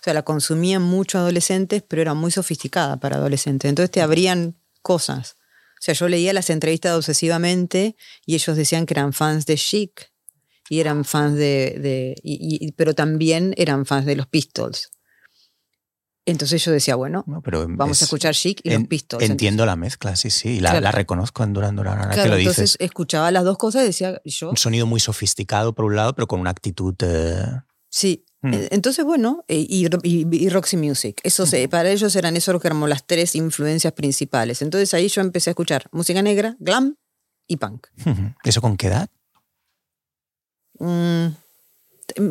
O sea, la consumían mucho adolescentes, pero era muy sofisticada para adolescentes. Entonces te abrían cosas. O sea, yo leía las entrevistas obsesivamente y ellos decían que eran fans de Chic y eran fans de... de- y- y- pero también eran fans de los Pistols. Entonces yo decía, bueno, ¿no? Pero vamos es- a escuchar Chic y en- los Pistols. Entiendo la mezcla, sí, sí. Y la, Claro. la reconozco en Duran Duran, ahora Claro, que lo entonces dices. escuchaba las dos cosas y decía yo. Un sonido muy sofisticado por un lado, pero con una actitud... eh, Sí. Mm. Entonces, bueno, eh, y, y- y Roxy Music. Eso Mm. para ellos eran eso que eran las tres influencias principales. Entonces ahí yo empecé a escuchar música negra, glam y punk. ¿Eso con qué edad? Mm,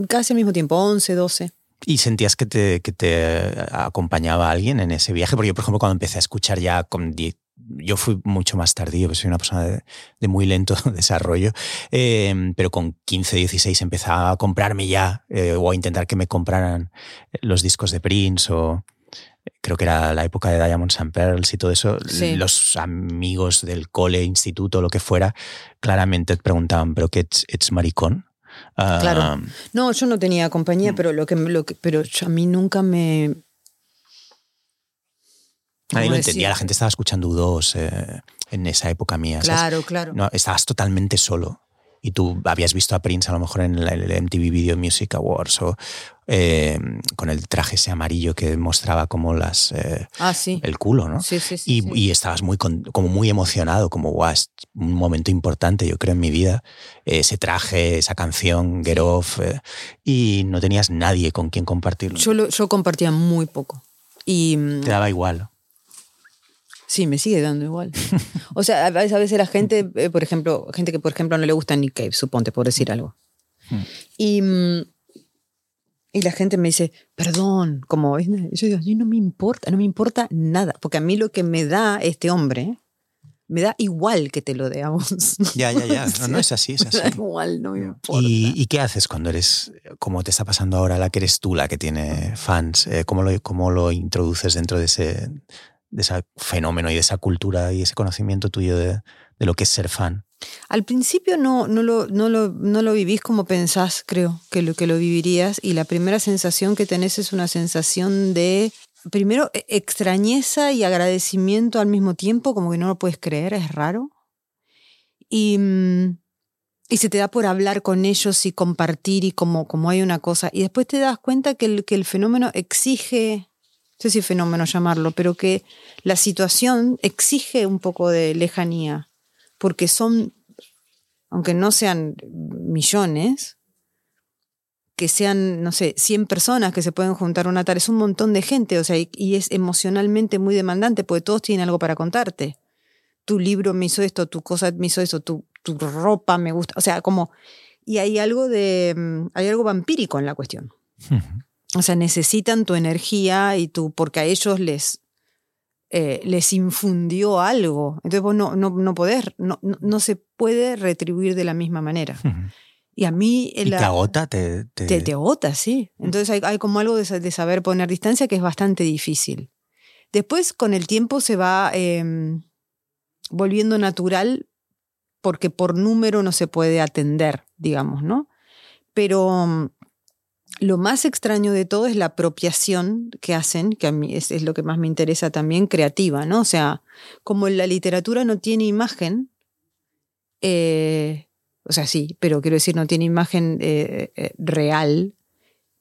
casi al mismo tiempo, 11, 12. ¿Y sentías que te, que te acompañaba alguien en ese viaje? Porque yo, por ejemplo, cuando empecé a escuchar ya con 10, yo fui mucho más tardío, pues soy una persona de, de muy lento desarrollo, eh, pero con 15, 16 empezaba a comprarme ya eh, o a intentar que me compraran los discos de Prince o... creo que era la época de Diamonds and Pearls y todo eso, Sí. los amigos del cole, instituto, lo que fuera, claramente te preguntaban, ¿pero qué es maricón? Ah, Claro. No, yo no tenía compañía, pero lo que, lo que pero a mí nunca me. Nadie ¿cómo lo entendía, la gente estaba escuchando U2 eh, en esa época mía. ¿sabes? Claro, claro. No, estabas totalmente solo. Y tú habías visto a Prince a lo mejor en el MTV Video Music Awards o eh, con el traje ese amarillo que mostraba como las eh, Ah, sí. el culo, ¿no? Sí, sí, sí. y, y estabas muy con- como muy emocionado, como guau, es un momento importante, yo creo, en mi vida. Ese traje, esa canción, Get Off, eh, y no tenías nadie con quien compartirlo. Yo, lo- yo compartía muy poco. Y mm, Te daba igual. Sí, me sigue dando igual. o sea, a veces, a veces la gente, eh, por ejemplo, gente que por ejemplo no le gusta Nick Cave, suponte, por decir algo. Hmm. Y, mm, y la gente me dice, perdón, como, yo digo, no me importa, no me importa nada, porque a mí lo que me da este hombre, me da igual que te lo vos. Ya, ya, ya. No, no es así, es Me da así. igual, no me importa. ¿Y, y qué haces cuando eres, como te está pasando ahora, la que eres tú, la que tiene fans? Eh, ¿cómo, lo, ¿Cómo lo introduces dentro de ese, de ese fenómeno y de esa cultura y ese conocimiento tuyo de, de lo que es ser fan? Al principio no, no, lo, no, lo, no lo vivís como pensás, creo, que lo, que lo vivirías. Y la primera sensación que tenés es una sensación de, primero, e- extrañeza y agradecimiento al mismo tiempo, como que no lo puedes creer, es raro. Y, mm, y se te da por hablar con ellos y compartir y como, como hay una cosa. Y después te das cuenta que el, que el fenómeno exige, sé si fenómeno llamarlo, pero que la situación exige un poco de lejanía porque son, aunque no sean millones, que sean, no sé, 100 personas que se pueden juntar una tarde, es un montón de gente, o sea, y, es emocionalmente muy demandante, porque todos tienen algo para contarte. Tu libro me hizo esto, tu cosa me hizo eso, tu, tu ropa me gusta, o sea, como, y hay algo de, mm, hay algo vampírico en la cuestión. O sea, necesitan tu energía y tu, porque a ellos les, eh, les infundió algo. Entonces vos no, no, no podés, no, no, se puede retribuir de la misma manera. Y a mí... ¿Y la- te agota? Te, te- te, te agota, sí. Entonces hay, hay como algo de, de saber poner distancia que es bastante difícil. Después, con el tiempo, se va eh, volviendo natural porque por número no se puede atender, digamos, ¿no? Pero mm, lo más extraño de todo es la apropiación que hacen, que a mí es, lo que más me interesa también, creativa, ¿no? O sea, como la literatura no tiene imagen, eh, o sea, sí, pero quiero decir, no tiene imagen eh, eh, real.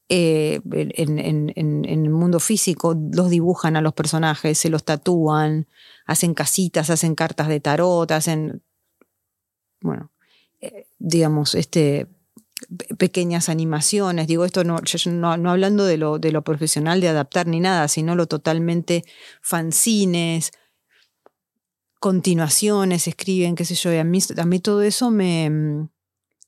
en, en- en- el mundo físico los dibujan a los personajes, se los tatúan, hacen casitas, hacen cartas de tarot, hacen, bueno, digamos, este, pequeñas animaciones. Digo, esto no, yo- no, no hablando de lo, de lo profesional de adaptar ni nada, sino lo totalmente fanzines, continuaciones, escriben, qué sé yo. Y a mí, a mí todo eso me. mm,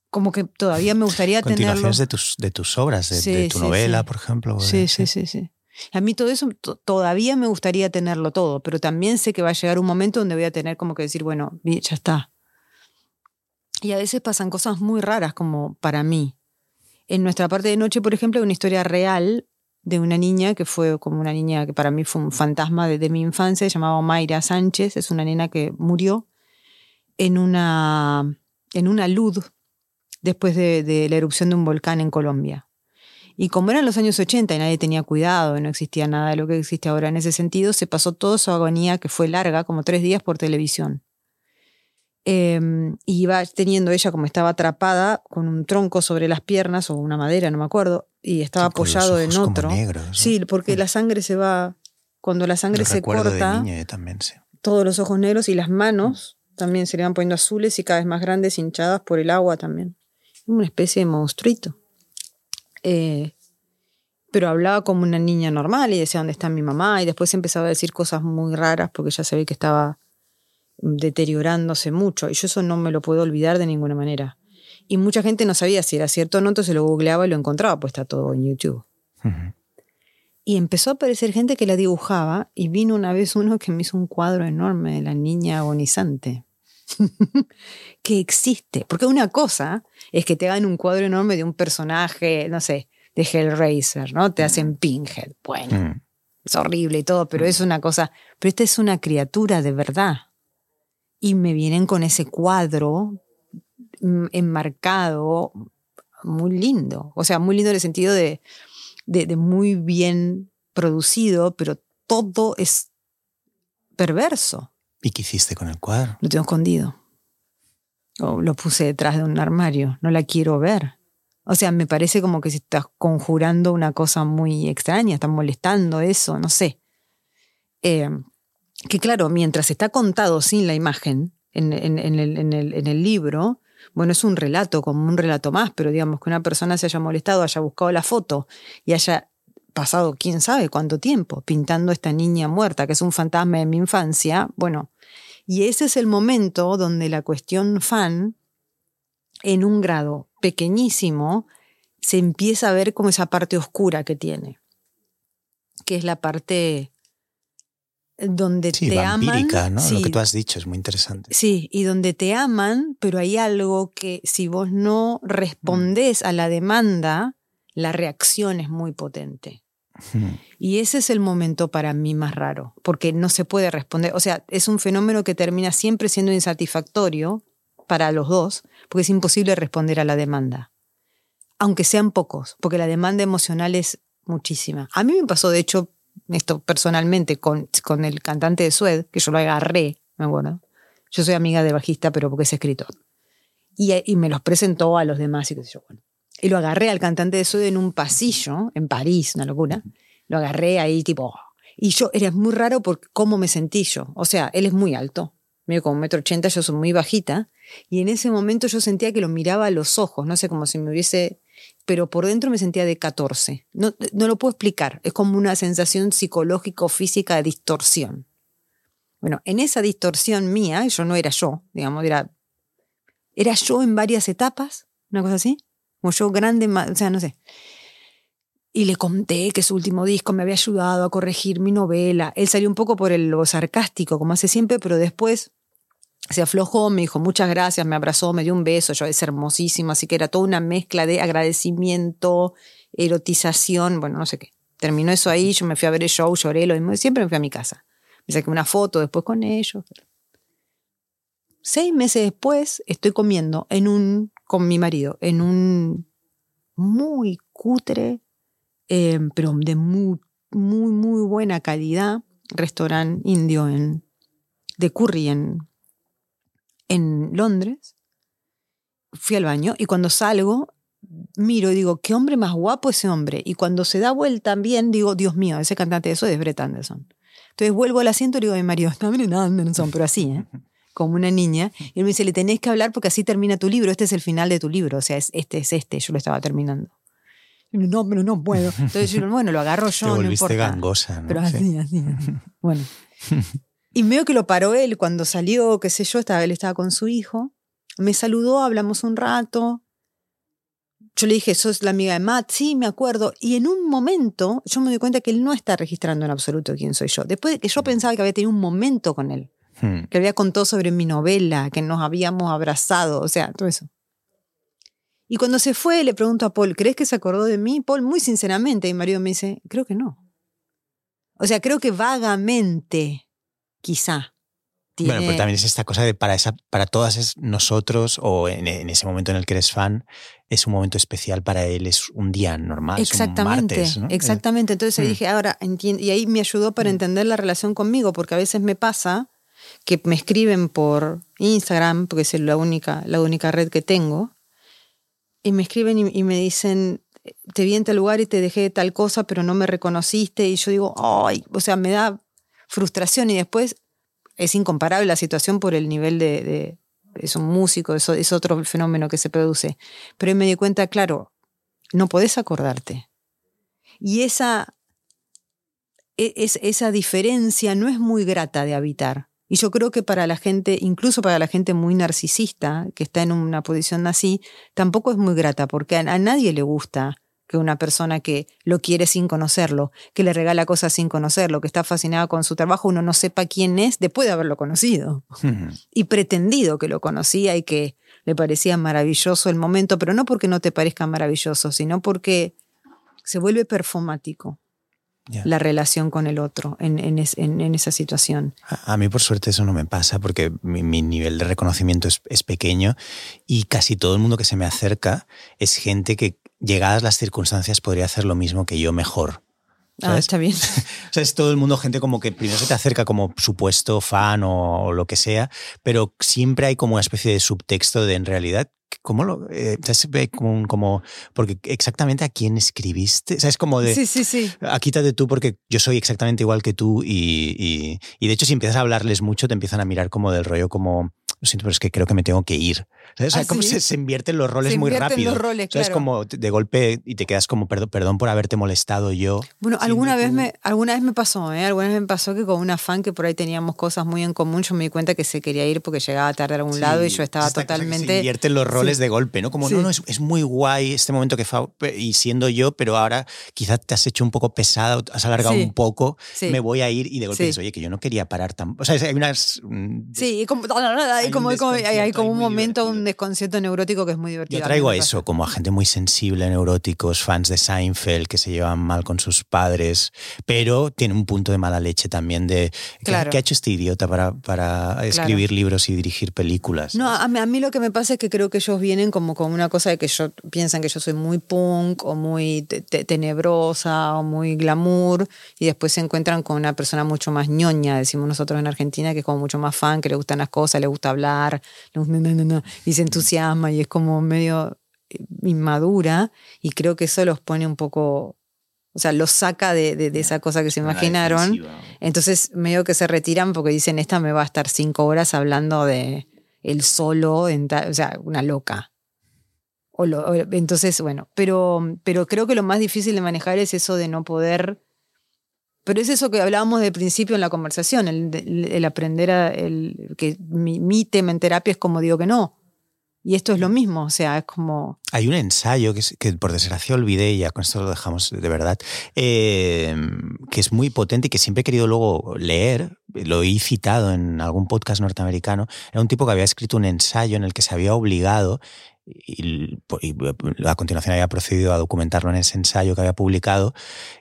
Como que todavía me gustaría tenerlo. Continuaciones de tus, de tus obras, de, Sí, de tu sí, novela, sí. por ejemplo. Sí, sí, sí, sí. A mí todo eso to- todavía me gustaría tenerlo todo, pero también sé que va a llegar un momento donde voy a tener como que decir, bueno, ya está. Y a veces pasan cosas muy raras como para mí. En nuestra parte de noche, por ejemplo, hay una historia real de una niña que fue como una niña que para mí fue un fantasma de, mi infancia, se llamaba Mayra Sánchez, es una nena que murió en una, en una luz después de, de la erupción de un volcán en Colombia. Y como eran los años 80 y nadie tenía cuidado, no existía nada de lo que existe ahora en ese sentido, se pasó toda su agonía, que fue larga, como tres días por televisión. Eh, y iba teniendo ella como estaba atrapada con un tronco sobre las piernas o una madera, no me acuerdo, y estaba Sí, apoyado en otro. negros, ¿no? Sí, porque la sangre se va, cuando la sangre se corta, de niño yo también, sí. todos los ojos negros y las manos también se le van poniendo azules y cada vez más grandes, hinchadas por el agua también. Una especie de monstruito. Eh, pero hablaba como una niña normal y decía dónde está mi mamá y después empezaba a decir cosas muy raras porque ya se ve que estaba deteriorándose mucho y yo eso no me lo puedo olvidar de ninguna manera. Y mucha gente no sabía si era cierto o no, entonces lo googleaba y lo encontraba, pues está todo en YouTube. Y empezó a aparecer gente que la dibujaba y vino una vez uno que me hizo un cuadro enorme de la niña agonizante. que existe. Porque una cosa es que te hagan un cuadro enorme de un personaje, no sé, de Hellraiser, ¿no? Te hacen Pinhead. Bueno, es horrible y todo, pero es una cosa, pero esta es una criatura de verdad. Y me vienen con ese cuadro mm, enmarcado, muy lindo, o sea, muy lindo en el sentido de, de, muy bien producido, pero todo es perverso. ¿Y qué hiciste con el cuadro? Lo tengo escondido. O lo puse detrás de un armario. No la quiero ver. O sea, me parece como que se está conjurando una cosa muy extraña, está molestando eso, no sé. Eh, que claro, mientras está contado sin la imagen en, el, libro, bueno, es un relato, como un relato más, pero digamos que una persona se haya molestado, haya buscado la foto y haya pasado quién sabe cuánto tiempo pintando esta niña muerta, que es un fantasma de mi infancia, bueno, y ese es el momento donde la cuestión fan, en un grado pequeñísimo, se empieza a ver como esa parte oscura que tiene, que es la parte donde te aman. ¿no? Lo que tú has dicho es muy interesante. Sí, y donde te aman, pero hay algo que si vos no respondés a la demanda, la reacción es muy potente. Y ese es el momento para mí más raro, porque no se puede responder. O sea, es un fenómeno que termina siempre siendo insatisfactorio para los dos, porque es imposible responder a la demanda. Aunque sean pocos, porque la demanda emocional es muchísima. A mí me pasó, de hecho, esto personalmente con, con el cantante de Sued, que yo lo agarré, me acuerdo. Yo soy amiga de bajista, pero porque es escritor. Y, y me los presentó a los demás y yo. Bueno. Y lo agarré al cantante de Sued en un pasillo, en París, una locura. Lo agarré ahí tipo... Y yo, era muy raro por cómo me sentí yo. O sea, él es muy alto, medio como un metro ochenta, yo soy muy bajita. Y en ese momento yo sentía que lo miraba a los ojos, no sé, como si me hubiese pero por dentro me sentía de 14. No, no lo puedo explicar, es como una sensación psicológico-física de distorsión. Bueno, en esa distorsión mía, yo no era yo, digamos, era, era yo en varias etapas, una cosa así, como yo grande, o sea, no sé. Y le conté que su último disco me había ayudado a corregir mi novela. Él salió un poco por el, lo sarcástico, como hace siempre, pero después se aflojó, me dijo muchas gracias, me abrazó, me dio un beso, yo es hermosísimo, así que era toda una mezcla de agradecimiento, erotización, bueno, no sé qué. Terminó eso ahí, yo me fui a ver el show, lloré, lo mismo, siempre me fui a mi casa. Me saqué una foto después con ellos. Seis meses después estoy comiendo en un, con mi marido, en un muy cutre, eh, pero de muy, muy, muy buena calidad, restaurante indio en, de curry en, en Londres, fui al baño y cuando salgo, miro y digo, qué hombre más guapo ese hombre. Y cuando se da vuelta bien, digo, Dios mío, ese cantante de eso es Brett Anderson. Entonces vuelvo al asiento y digo mi marido, no, no, Anderson, pero así, ¿eh? como una niña. Y él me dice, le tenés que hablar porque así termina tu libro, este es el final de tu libro, o sea, este es este, yo lo estaba terminando. no, pero no puedo. Entonces yo, bueno, lo agarro yo, Te no importa. gangosa, ¿no? Pero así, así, así. Bueno. Y veo que lo paró él cuando salió, qué sé yo, estaba, él estaba con su hijo. Me saludó, hablamos un rato. Yo le dije, ¿sos la amiga de Matt? Sí, me acuerdo. Y en un momento yo me doy cuenta que él no está registrando en absoluto quién soy yo. Después de que yo pensaba que había tenido un momento con él, hmm. que había contado sobre mi novela, que nos habíamos abrazado, o sea, todo eso. Y cuando se fue, le pregunto a Paul, ¿crees que se acordó de mí? Paul, muy sinceramente, mi marido me dice, creo que no. O sea, creo que vagamente quizá. Bueno, pero también es esta cosa de para, esa, para todas nosotros, o en, ese momento en el que eres fan, es un momento especial para él, es un día normal. Exactamente, es un martes, exactamente. Entonces ahí mm. dije, ahora y ahí me ayudó para mm. entender la relación conmigo, porque a veces me pasa que me escriben por Instagram, porque es la única, la única red que tengo, y me escriben y, me dicen, te vi en tal lugar y te dejé tal cosa, pero no me reconociste, y yo digo, ay, o sea, me da frustración y después es incomparable la situación por el nivel de, es un músico, eso es otro fenómeno que se produce. Pero me di cuenta, claro, no podés acordarte. Y esa, e, es, esa diferencia no es muy grata de habitar. Y yo creo que para la gente, incluso para la gente muy narcisista, que está en una posición así, tampoco es muy grata, porque a nadie le gusta que una persona que lo quiere sin conocerlo, que le regala cosas sin conocerlo, que está fascinada con su trabajo, uno no sepa quién es después de haberlo conocido. Y pretendido que lo conocía y que le parecía maravilloso el momento, pero no porque no te parezca maravilloso, sino porque se vuelve performático. la relación con el otro en, en, en, esa situación. A, mí por suerte eso no me pasa porque mi, mi nivel de reconocimiento es, es, pequeño y casi todo el mundo que se me acerca es gente que llegadas las circunstancias podría hacer lo mismo que yo mejor. Ah, está bien. o sea, es todo el mundo gente como que primero se te acerca como supuesto fan o, lo que sea, pero siempre hay como una especie de subtexto de en realidad ¿Cómo lo.? Eh, como, como, Porque exactamente a quién escribiste. O sea, es como de. Sí, sí, sí. Ah, quítate tú porque yo soy exactamente igual que tú. Y, y, y, de hecho, si empiezas a hablarles mucho, te empiezan a mirar como del rollo, como. Lo siento, pero es que creo que me tengo que ir. O sea, ¿Ah, como se, se, invierten los roles muy rápido. Los roles, Es como de golpe y te quedas como, perdón, perdón por haberte molestado yo. Bueno, alguna vez, me, alguna vez me pasó, ¿eh? Alguna vez me pasó que con una fan que por ahí teníamos cosas muy en común, yo me di cuenta que se quería ir porque llegaba tarde a algún lado y yo estaba totalmente. se invierten los roles de golpe, ¿no? Como, no, no, es, es, muy guay este momento que fa y siendo yo, pero ahora quizás te has hecho un poco pesada, has alargado un poco, me voy a ir y de golpe dices, oye, que yo no quería parar tan. O sea, hay unas. Mm, sí, como, hay, como, hay, como un momento, un desconcierto neurótico que es muy divertido. Yo traigo a eso, como a gente muy sensible, neuróticos, fans de Seinfeld, que se llevan mal con sus padres, pero tiene un punto de mala leche también de. ¿Qué, ha hecho este idiota para, para escribir libros y dirigir películas? No, a mí, a mí, lo que me pasa es que creo que ellos vienen como con una cosa de que yo piensan que yo soy muy punk o muy tenebrosa o muy glamour y después se encuentran con una persona mucho más ñoña, decimos nosotros en Argentina, que es como mucho más fan, que le gustan las cosas, le gusta hablar, y se entusiasma y es como medio eh, inmadura y creo que eso los pone un poco o sea, los saca de, de, esa cosa que se imaginaron. Entonces, medio que se retiran porque dicen, esta me va a estar cinco horas hablando de el solo, o sea, una loca entonces, bueno, pero, pero creo que lo más difícil de manejar es eso de no poder... Pero es eso que hablábamos del principio en la conversación, el, aprender a... El, que mi, mi, tema en terapia es como digo que no. Y esto es lo mismo, o sea, es como... Hay un ensayo que, que por desgracia olvidé, y ya con esto lo dejamos de verdad, eh, que es muy potente y que siempre he querido luego leer, lo he citado en algún podcast norteamericano, era un tipo que había escrito un ensayo en el que se había obligado y, a continuación había procedido a documentarlo en ese ensayo que había publicado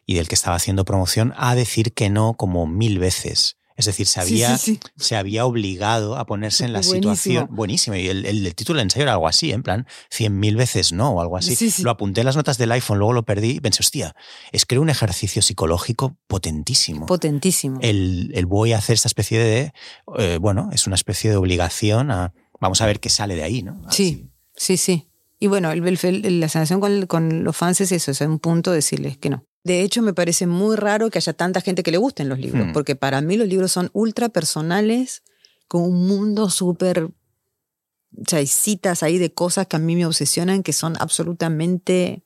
y del que estaba haciendo promoción, a decir que no como mil veces. Es decir, se había, Se había obligado a ponerse en la situación. Buenísimo. Y el, el, título del ensayo era algo así, en plan, cien mil veces no o algo así. Lo apunté en las notas del iPhone, luego lo perdí y pensé, hostia, es que era un ejercicio psicológico potentísimo. Potentísimo. El, el voy a hacer esta especie de, eh, bueno, es una especie de obligación a, vamos a ver qué sale de ahí, ¿no? sí. Sí, sí. Y bueno, la sensación con, los fans es eso, es un punto decirles que no. De hecho, me parece muy raro que haya tanta gente que le gusten los libros, hmm. porque para mí los libros son ultra personales, con un mundo súper... O sea, hay citas ahí de cosas que a mí me obsesionan, que son absolutamente...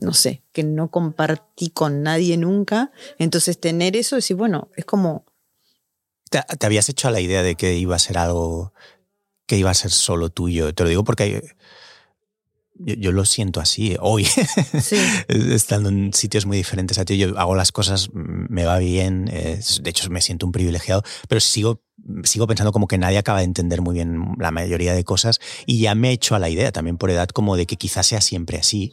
no sé, que no compartí con nadie nunca. Entonces, tener eso, decir, bueno, es como... ¿Te, ¿Te, habías hecho a la idea de que iba a ser algo que iba a ser solo tuyo. Te lo digo porque yo, lo siento así hoy, estando en sitios muy diferentes a ti. Yo hago las cosas, me va bien, de hecho me siento un privilegiado, pero sigo sigo pensando como que nadie acaba de entender muy bien la mayoría de cosas y ya me he hecho a la idea también por edad como de que quizás sea siempre así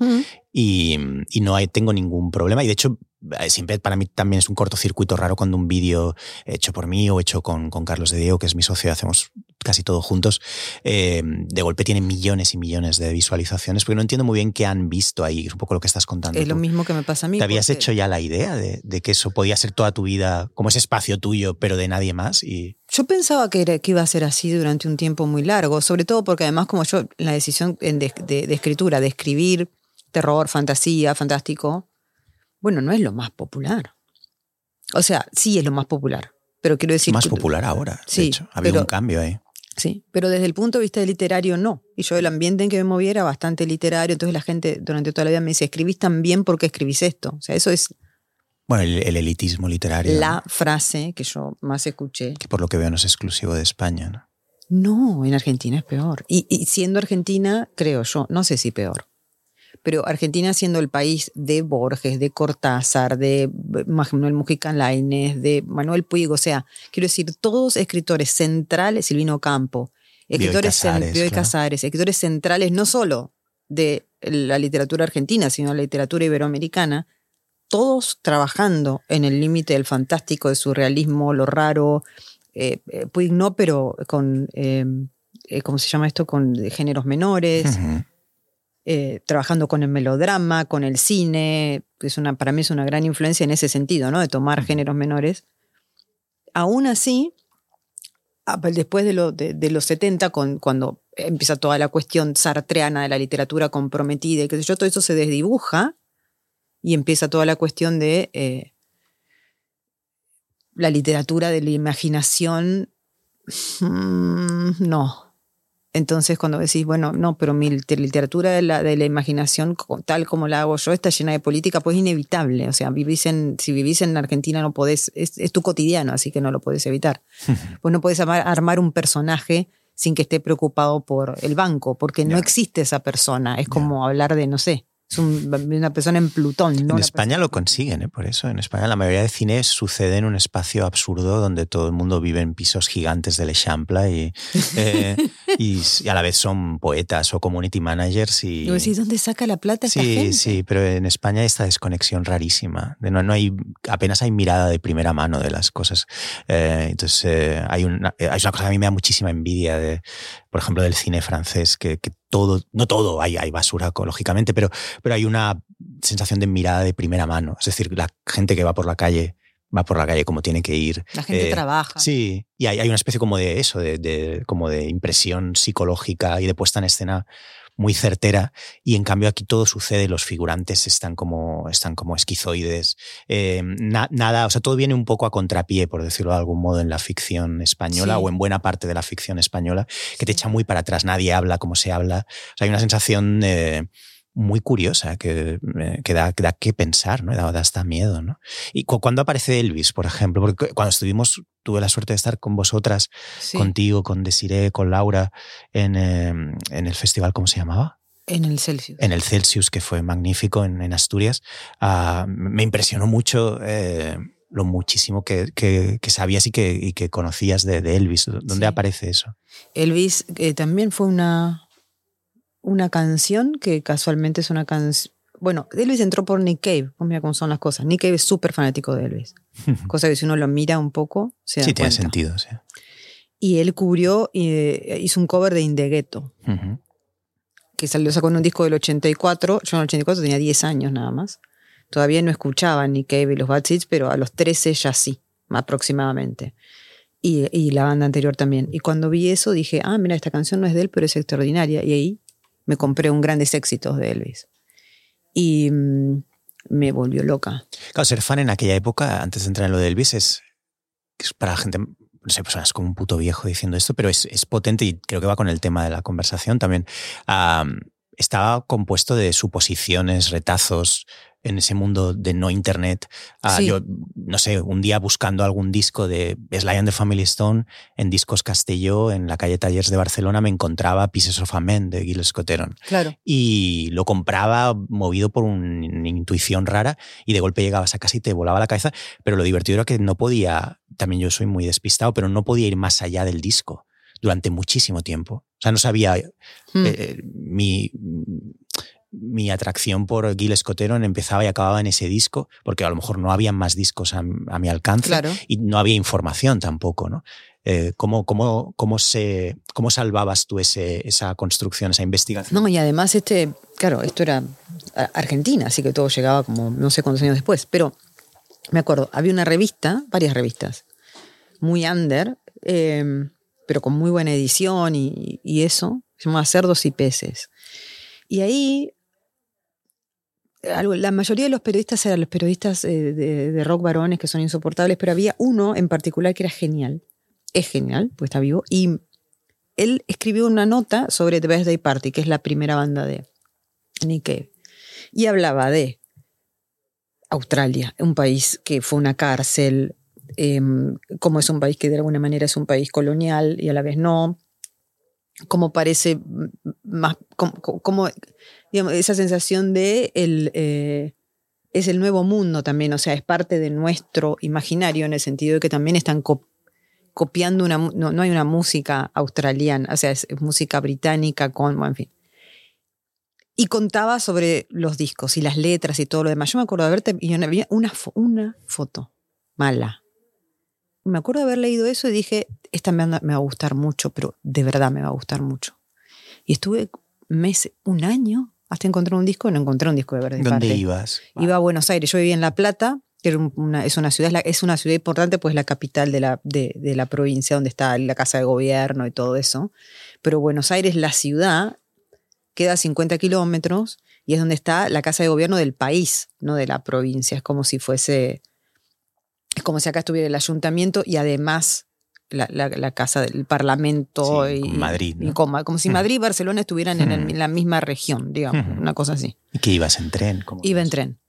y, y, no hay, tengo ningún problema y de hecho eh, siempre para mí también es un cortocircuito raro cuando un vídeo hecho por mí o hecho con, con Carlos de Diego que es mi socio hacemos casi todo juntos, eh, de golpe tiene millones y millones de visualizaciones, porque no entiendo muy bien qué han visto ahí, es un poco lo que estás contando. Es lo mismo que me pasa a mí. ¿Te habías hecho ya la idea de, de, que eso podía ser toda tu vida, como ese espacio tuyo, pero de nadie más? Y... Yo pensaba que, era, que iba a ser así durante un tiempo muy largo, sobre todo porque además como yo, la decisión de, de escritura, de escribir terror, fantasía, fantástico, bueno, no es lo más popular. O sea, sí es lo más popular, pero quiero decir... Más popular ahora, sí, de hecho. Ha habido un cambio ahí. Sí, pero desde el punto de vista literario no. Y yo el ambiente en que me movía era bastante literario, entonces la gente durante toda la vida me dice, escribís tan bien porque escribís esto. O sea, eso es... Bueno, el, elitismo literario. La frase que yo más escuché. Que por lo que veo no es exclusivo de España, ¿no? No, en Argentina es peor. y siendo Argentina, creo yo, no sé si peor pero Argentina siendo el país de Borges, de Cortázar, de Manuel Mujica Lainez, de Manuel Puig, o sea, quiero decir, todos escritores centrales, Silvino Campo, escritores, Bioy Casares, escritores centrales no solo de la literatura argentina, sino de la literatura iberoamericana, todos trabajando en el límite del fantástico, del surrealismo, lo raro, eh, eh, pues no, pero con, eh, eh, ¿cómo se llama esto? Con géneros menores. Eh, trabajando con el melodrama, con el cine, es una, para mí es una gran influencia en ese sentido, ¿no? De tomar géneros menores. Aún así, a- después de, lo- de- de los 70, con, cuando empieza toda la cuestión sartreana de la literatura comprometida y qué sé yo, todo eso se desdibuja y empieza toda la cuestión de eh, la literatura de la imaginación. mm, no. Entonces, cuando decís, bueno, no, pero mi lit- literatura de la, de la imaginación, tal como la hago yo, está llena de política, pues es inevitable. O sea, vivís en, si vivís en Argentina no podés, es, es tu cotidiano, así que no lo podés evitar. pues no podés armar, armar un personaje sin que esté preocupado por el banco, porque no existe esa persona. Es como hablar de, no sé, es un- una persona en Plutón. No en una España lo consiguen, ¿eh? por eso. En España la mayoría de cine sucede en un espacio absurdo donde todo el mundo vive en pisos gigantes del Eixample y, eh, y, a la vez son poetas o community managers. Y, Y vos decís, ¿dónde saca la plata esta Sí, gente? sí, pero en España hay esta desconexión rarísima. De no, no hay, apenas hay mirada de primera mano de las cosas. Eh, entonces eh, hay, una, hay una cosa que a mí me da muchísima envidia, de, por ejemplo, del cine francés, que, que todo, no todo, hay, hay basura, lógicamente, pero, pero hay una sensación de mirada de primera mano. Es decir, la gente que va por la calle va por la calle como tiene que ir. La gente Eh, trabaja. Sí, y hay, hay una especie como de eso, de, de- como de impresión psicológica y de puesta en escena muy certera y en cambio aquí todo sucede, los figurantes están como, están como esquizoides, eh, na- nada, o sea, todo viene un poco a contrapié, por decirlo de algún modo, en la ficción española Sí. o en buena parte de la ficción española, que te echa muy para atrás, nadie habla como se habla, o sea, hay una sensación eh, muy curiosa que, eh, que, da, que da que pensar, ¿no? Da, da hasta miedo, ¿no? Y cu- cuando aparece Elvis, por ejemplo, porque cuando estuvimos, tuve la suerte de estar con vosotras, Sí. contigo, con Desiree, con Laura, en, eh, en el festival, ¿cómo se llamaba? En el Celsius. En el Celsius, que fue magnífico en, en Asturias. Ah, me impresionó mucho eh, lo muchísimo que, que- que sabías y que, y que conocías de, de Elvis. ¿Dónde Sí. aparece eso? Elvis eh, también fue una, una canción que casualmente es una canción. Bueno, Elvis entró por Nick Cave. Vos mira cómo son las cosas. Nick Cave es súper fanático de Elvis. Cosa que si uno lo mira un poco, se da sí, tiene cuenta. sentido. Sí. Y él cubrió, eh, hizo un cover de In the Ghetto, Ujú. que salió, sacó en un disco del 84. Yo en el 84 tenía 10 años nada más. Todavía no escuchaba Nick Cave y los Bad Seeds, pero a los 13 ya sí, aproximadamente. Y, y la banda anterior también. Y cuando vi eso dije, ah, mira, esta canción no es de él, pero es extraordinaria. Y ahí me compré un grandes éxitos de Elvis. Y mm, me volvió loca. Claro, ser fan en aquella época, antes de entrar en lo de Elvis, es, para la gente, no sé, personas como un puto viejo diciendo esto, pero es, es potente y creo que va con el tema de la conversación también. Am, estaba compuesto de suposiciones, retazos en ese mundo de no internet. Ah, Sí. Yo, no sé, un día buscando algún disco de Sly and the Family Stone en Discos Castelló, en la calle Tallers de Barcelona, me encontraba Pieces of a Man de Gil Scotteron Claro. y lo compraba movido por un- una intuición rara y de golpe llegabas a casa y te volaba la cabeza, pero lo divertido era que no podía, también yo soy muy despistado, pero no podía ir más allá del disco durante muchísimo tiempo. O sea, no sabía, Mm. eh, mi, mi atracción por Gil Scotteron empezaba y acababa en ese disco, porque a lo mejor no había más discos a, a mi alcance Claro. y no había información tampoco, ¿no? Eh, ¿cómo, cómo, cómo, se, ¿Cómo salvabas tú ese, esa construcción, esa investigación? No, y además, este, claro, esto era Argentina, así que todo llegaba como no sé cuántos años después. Pero me acuerdo, había una revista, varias revistas, muy under, eh, pero con muy buena edición y, eso, se llamaba Cerdos y Peces. Y ahí, algo- la mayoría de los periodistas eran los periodistas eh, de, de rock varones que son insoportables, pero había uno en particular que era genial. Es genial, pues está vivo. Y él escribió una nota sobre The Best Day Party, que es la primera banda de Nick Cave. Y hablaba de Australia, un país que fue una cárcel, eh, como es un país que de alguna manera es un país colonial y a la vez no, como parece más, digamos, esa sensación de el, eh, es el nuevo mundo también, o sea, es parte de nuestro imaginario en el sentido de que también están co- copiando una, no, hay una música australiana, o sea, es, música británica con, bueno, en fin. Y contaba sobre los discos y las letras y todo lo demás. Yo me acuerdo de verte y había una, una foto mala. Me acuerdo haber leído eso y dije, esta me, me va a gustar mucho, pero de verdad me va a gustar mucho. Y estuve meses, un año, hasta encontrar un disco, no encontré un disco de Verde ¿Dónde ibas? Iba a Buenos Aires, yo vivía en La Plata, que una, es, una ciudad, es una ciudad importante, pues la capital de la, de, de la provincia donde está la casa de gobierno y todo eso. Pero Buenos Aires, la ciudad, queda a 50 kilómetros y es donde está la casa de gobierno del país, no de la provincia. Es como si fuese, es como si acá estuviera el ayuntamiento y además la, la, casa del Parlamento sí, y Madrid. ¿no? y como, como, si Madrid y Barcelona estuvieran en, el, en, la misma región, digamos, una cosa así. ¿Y qué ibas en tren? ¿Cómo Iba en tren.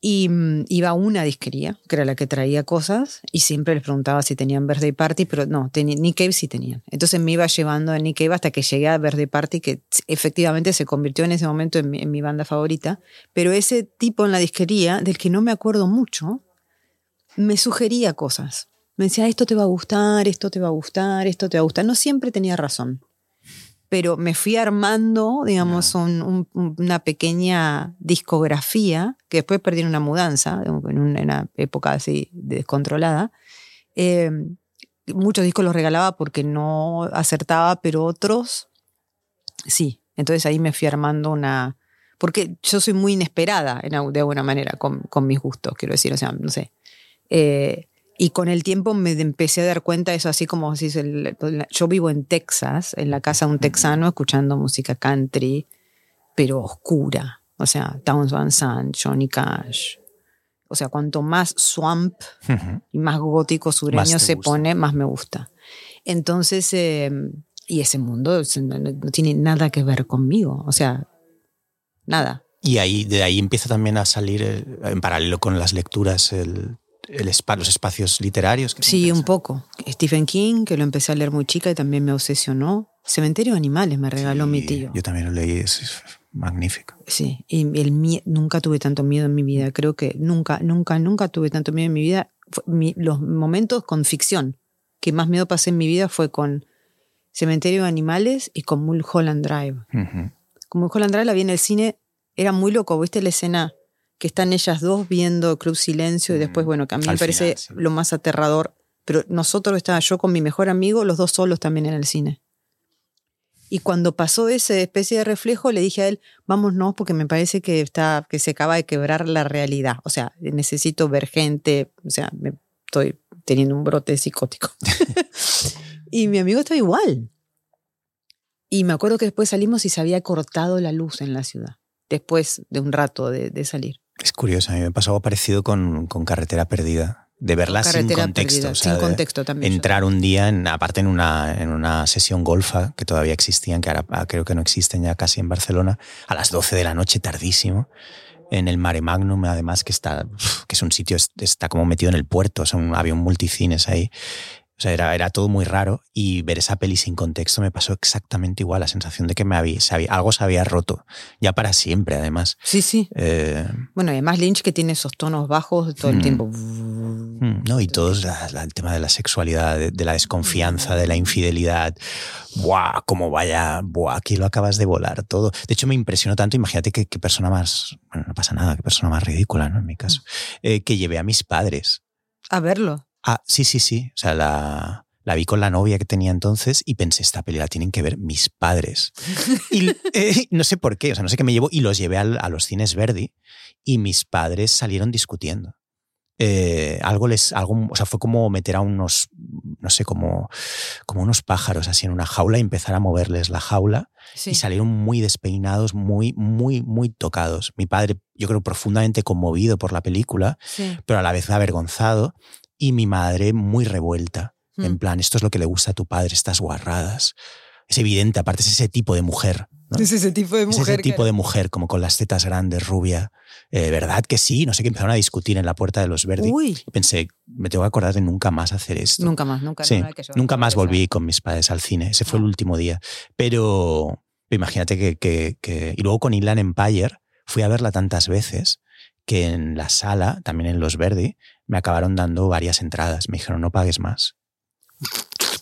Y um, iba a una disquería, que era la que traía cosas, y siempre les preguntaba si tenían Birthday Party, pero no, tenía, Nick Cave sí tenían. Entonces me iba llevando a Nick Cave hasta que llegué a Birthday Party, que efectivamente se convirtió en ese momento en mi, en mi banda favorita. Pero ese tipo en la disquería, del que no me acuerdo mucho, me sugería cosas. Me decía, esto te va a gustar, esto te va a gustar, esto te va a gustar. No siempre tenía razón pero me fui armando, digamos, un, un, una pequeña discografía, que después perdí en una mudanza, en una época así descontrolada. Eh, muchos discos los regalaba porque no acertaba, pero otros sí. Entonces ahí me fui armando una... Porque yo soy muy inesperada en, de alguna manera con, con, mis gustos, quiero decir, o sea, no sé. Eh, y con el tiempo me empecé a dar cuenta eso así como si yo vivo en Texas, en la casa de un texano, escuchando música country, pero oscura. O sea, Towns Van Sant, Johnny Cash. O sea, cuanto más swamp uh -huh. y más gótico sureño se gusta. pone, más me gusta. Entonces, eh, y ese mundo no, no tiene nada que ver conmigo. O sea, nada. Y ahí, de ahí empieza también a salir, eh, en paralelo con las lecturas, el, el spa, los espacios literarios. sí, un poco. Stephen King, que lo empecé a leer muy chica y también me obsesionó. Cementerio de Animales me regaló sí, mi tío. Yo también lo leí, es, magnífico. Sí, y el nunca tuve tanto miedo en mi vida. Creo que nunca, nunca, nunca tuve tanto miedo en mi vida. Mi, los momentos con ficción que más miedo pasé en mi vida fue con Cementerio de Animales y con Mulholland Drive. Uh -huh. Con Mulholland Drive la vi en el cine, era muy loco, ¿viste la escena? Que están ellas dos viendo Club Silencio y después, bueno, que a mí Al me parece final, sí. lo más aterrador. Pero nosotros estaba yo con mi mejor amigo, los dos solos también en el cine. Y cuando pasó esa especie de reflejo, le dije a él, vámonos porque me parece que, está, que se acaba de quebrar la realidad. O sea, necesito ver gente, o sea, me estoy teniendo un brote psicótico. y mi amigo estaba igual. Y me acuerdo que después salimos y se había cortado la luz en la ciudad, después de un rato de, de salir. Es curioso, a mí me pasó algo parecido con, con Carretera Perdida. De verla sin contexto. Perdida, o sea, sin contexto también. Entrar un día, en, aparte en una, en una sesión golfa que todavía existían, que ahora ah, creo que no existen ya casi en Barcelona, a las 12 de la noche, tardísimo, en el Mare Magnum, además, que está que es un sitio, está como metido en el puerto, o sea, un, había un multicines ahí. O sea, era, era, todo muy raro y ver esa peli sin contexto me pasó exactamente igual, la sensación de que me había, se había, algo se había roto, ya para siempre además. Sí, sí. Eh, bueno, además Lynch que tiene esos tonos bajos todo el mm, tiempo. mm, no, y todo la, la, el tema de la sexualidad, de, de, la desconfianza, de la infidelidad. ¡Buah! Como vaya, ¡buah! Aquí lo acabas de volar todo. De hecho, me impresionó tanto, imagínate qué persona más, bueno, no pasa nada, qué persona más ridícula, ¿no? En mi caso, eh, que llevé a mis padres. A verlo. Ah, sí, sí, sí. O sea, la, la vi con la novia que tenía entonces y pensé, esta peli la tienen que ver mis padres. y eh, no sé por qué, o sea, no sé qué me llevo y los llevé al, a los cines Verdi y mis padres salieron discutiendo. Eh, algo les, algo, o sea, fue como meter a unos, no sé, como, como unos pájaros así en una jaula y empezar a moverles la jaula sí. y salieron muy despeinados, muy, muy, muy tocados. Mi padre, yo creo, profundamente conmovido por la película, sí. pero a la vez avergonzado y mi madre muy revuelta. Mm. En plan, esto es lo que le gusta a tu padre, estas guarradas. Es evidente, aparte es ese tipo de mujer. ¿no? Es ese tipo de mujer. Es ese tipo que... de mujer, como con las tetas grandes, rubia. Eh, ¿Verdad que sí? No sé qué empezaron a discutir en la puerta de los Verdi. Uy. Pensé, me tengo que acordar de nunca más hacer esto. Nunca más, nunca. Sí, no nunca más volví con mis padres al cine. Ese fue no. el último día. Pero imagínate que, que, que, Y luego con Inland Empire fui a verla tantas veces que en la sala, también en los Verdi, me acabaron dando varias entradas. Me dijeron, no pagues más.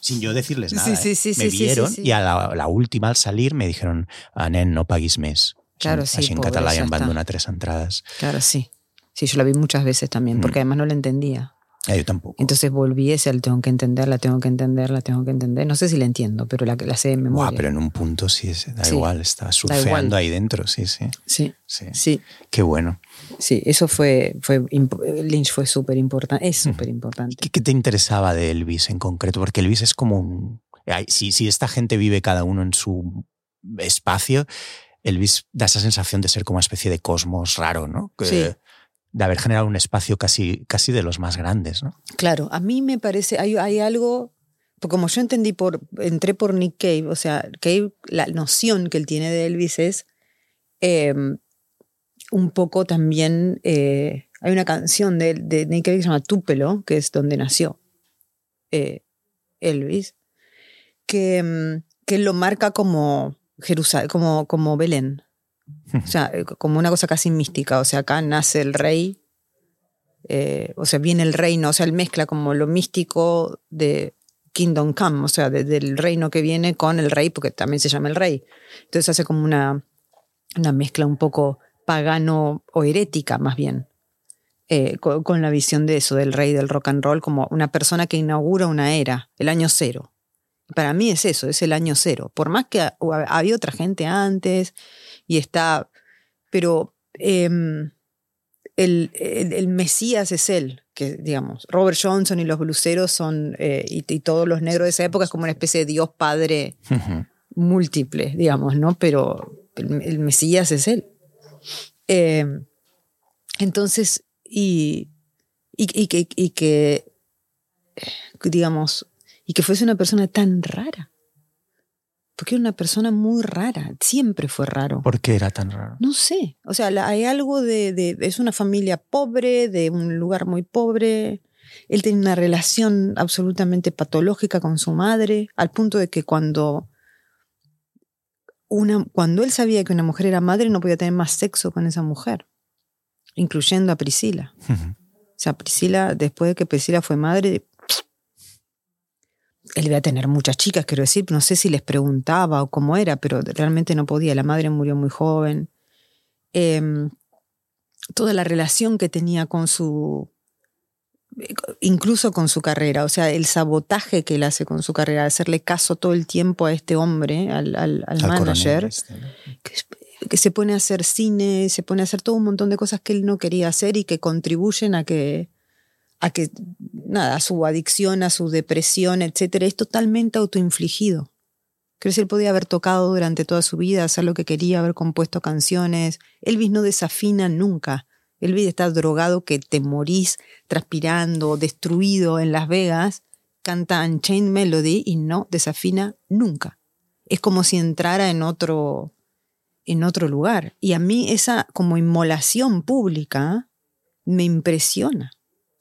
Sin yo decirles nada. Sí, sí, sí, ¿eh? me sí, vieron sí, y a la, la, última, al salir, me dijeron, ah, nen, no paguis més. Claro, sí. Així en em van tres entrades. Claro, sí. Sí, yo la vi muchas veces también, porque Mm. además no la entendía. Eh, jo tampoc. Entonces volví ese, tengo que entender, la tengo que entender, la tengo que entender. No sé si la entiendo, pero la, la sé de memoria. Buah, pero en un punto sí, sí, da Sí, igual, igual. surfeando ahí dentro, sí, sí. Sí, Sí. sí, Qué bueno. sí. Eso fue, fue Lynch fue súper importante, es súper ¿Y importante. ¿Qué, qué te interesaba de Elvis en concreto? Porque Elvis es como un... Si, si esta gente vive cada uno en su espacio, Elvis da esa sensación de ser como una especie de cosmos raro, ¿no? Que- Sí. De haber generado un espacio casi, casi de los más grandes, ¿no? Claro, a mí me parece, hay, hay algo, porque como yo entendí por, entré por Nick Cave, o sea, Cave, la noción que él tiene de Elvis es eh, un poco también, eh, hay una canción de, de Nick Cave que se llama Tupelo, que es donde nació eh, Elvis, que, mm, que lo marca como Jerusalén, como, como Belén. O sea, eh, como una cosa casi mística. O sea, acá nace el rey, eh, o sea, viene el reino, o sea, él mezcla como lo místico de Kingdom Come, o sea, de- del reino que viene con el rey, porque también se llama el rey. Entonces hace como una, una mezcla un poco pagano o herética, más bien, eh, co- con, la visión de eso, del rey del rock and roll, como una persona que inaugura una era, el año cero. Para mí es eso, es el año cero. Por más que ha- había otra gente antes y está, pero em, el, el- el Mesías es él, que digamos, Robert Johnson y los bluseros son, eh, y, y todos los negros de esa época es como una especie de Dios Padre múltiple, digamos, ¿no? Pero el, el Mesías es él. Eh, entonces, y, y, y que, y que, digamos, y que fuese una persona tan rara. Porque era una persona muy rara, siempre fue raro. ¿Por qué era tan raro? No sé, o sea, hay algo de, de- Es una familia pobre, de un lugar muy pobre. Él tenía una relación absolutamente patológica con su madre, al punto de que cuando, una, cuando él sabía que una mujer era madre, no podía tener más sexo con esa mujer, incluyendo a Priscila. O sea, Priscila, después de que Priscila fue madre, él iba a tener muchas chicas, quiero decir, no sé si les preguntaba o cómo era, pero realmente no podía. La madre murió muy joven. Em, toda la relación que tenía con su, incluso con su carrera, o sea, el sabotaje que él hace con su carrera, hacerle caso todo el tiempo a este hombre, al, al- al Al manager, este, ¿no? que, que se pone a hacer cine, se pone a hacer todo un montón de cosas que él no quería hacer y que contribuyen a que, a que, nada, su adicción, a su depresión, etcétera, es totalmente autoinfligido. Creo que él podía haber tocado durante toda su vida, hacer lo que quería, haber compuesto canciones. Elvis no desafina nunca. Elvis está drogado que te morís transpirando, destruido en Las Vegas, canta Unchained Melody y no desafina nunca. Es como si entrara en otro, en otro lugar. Y a mí esa como inmolación pública me impresiona.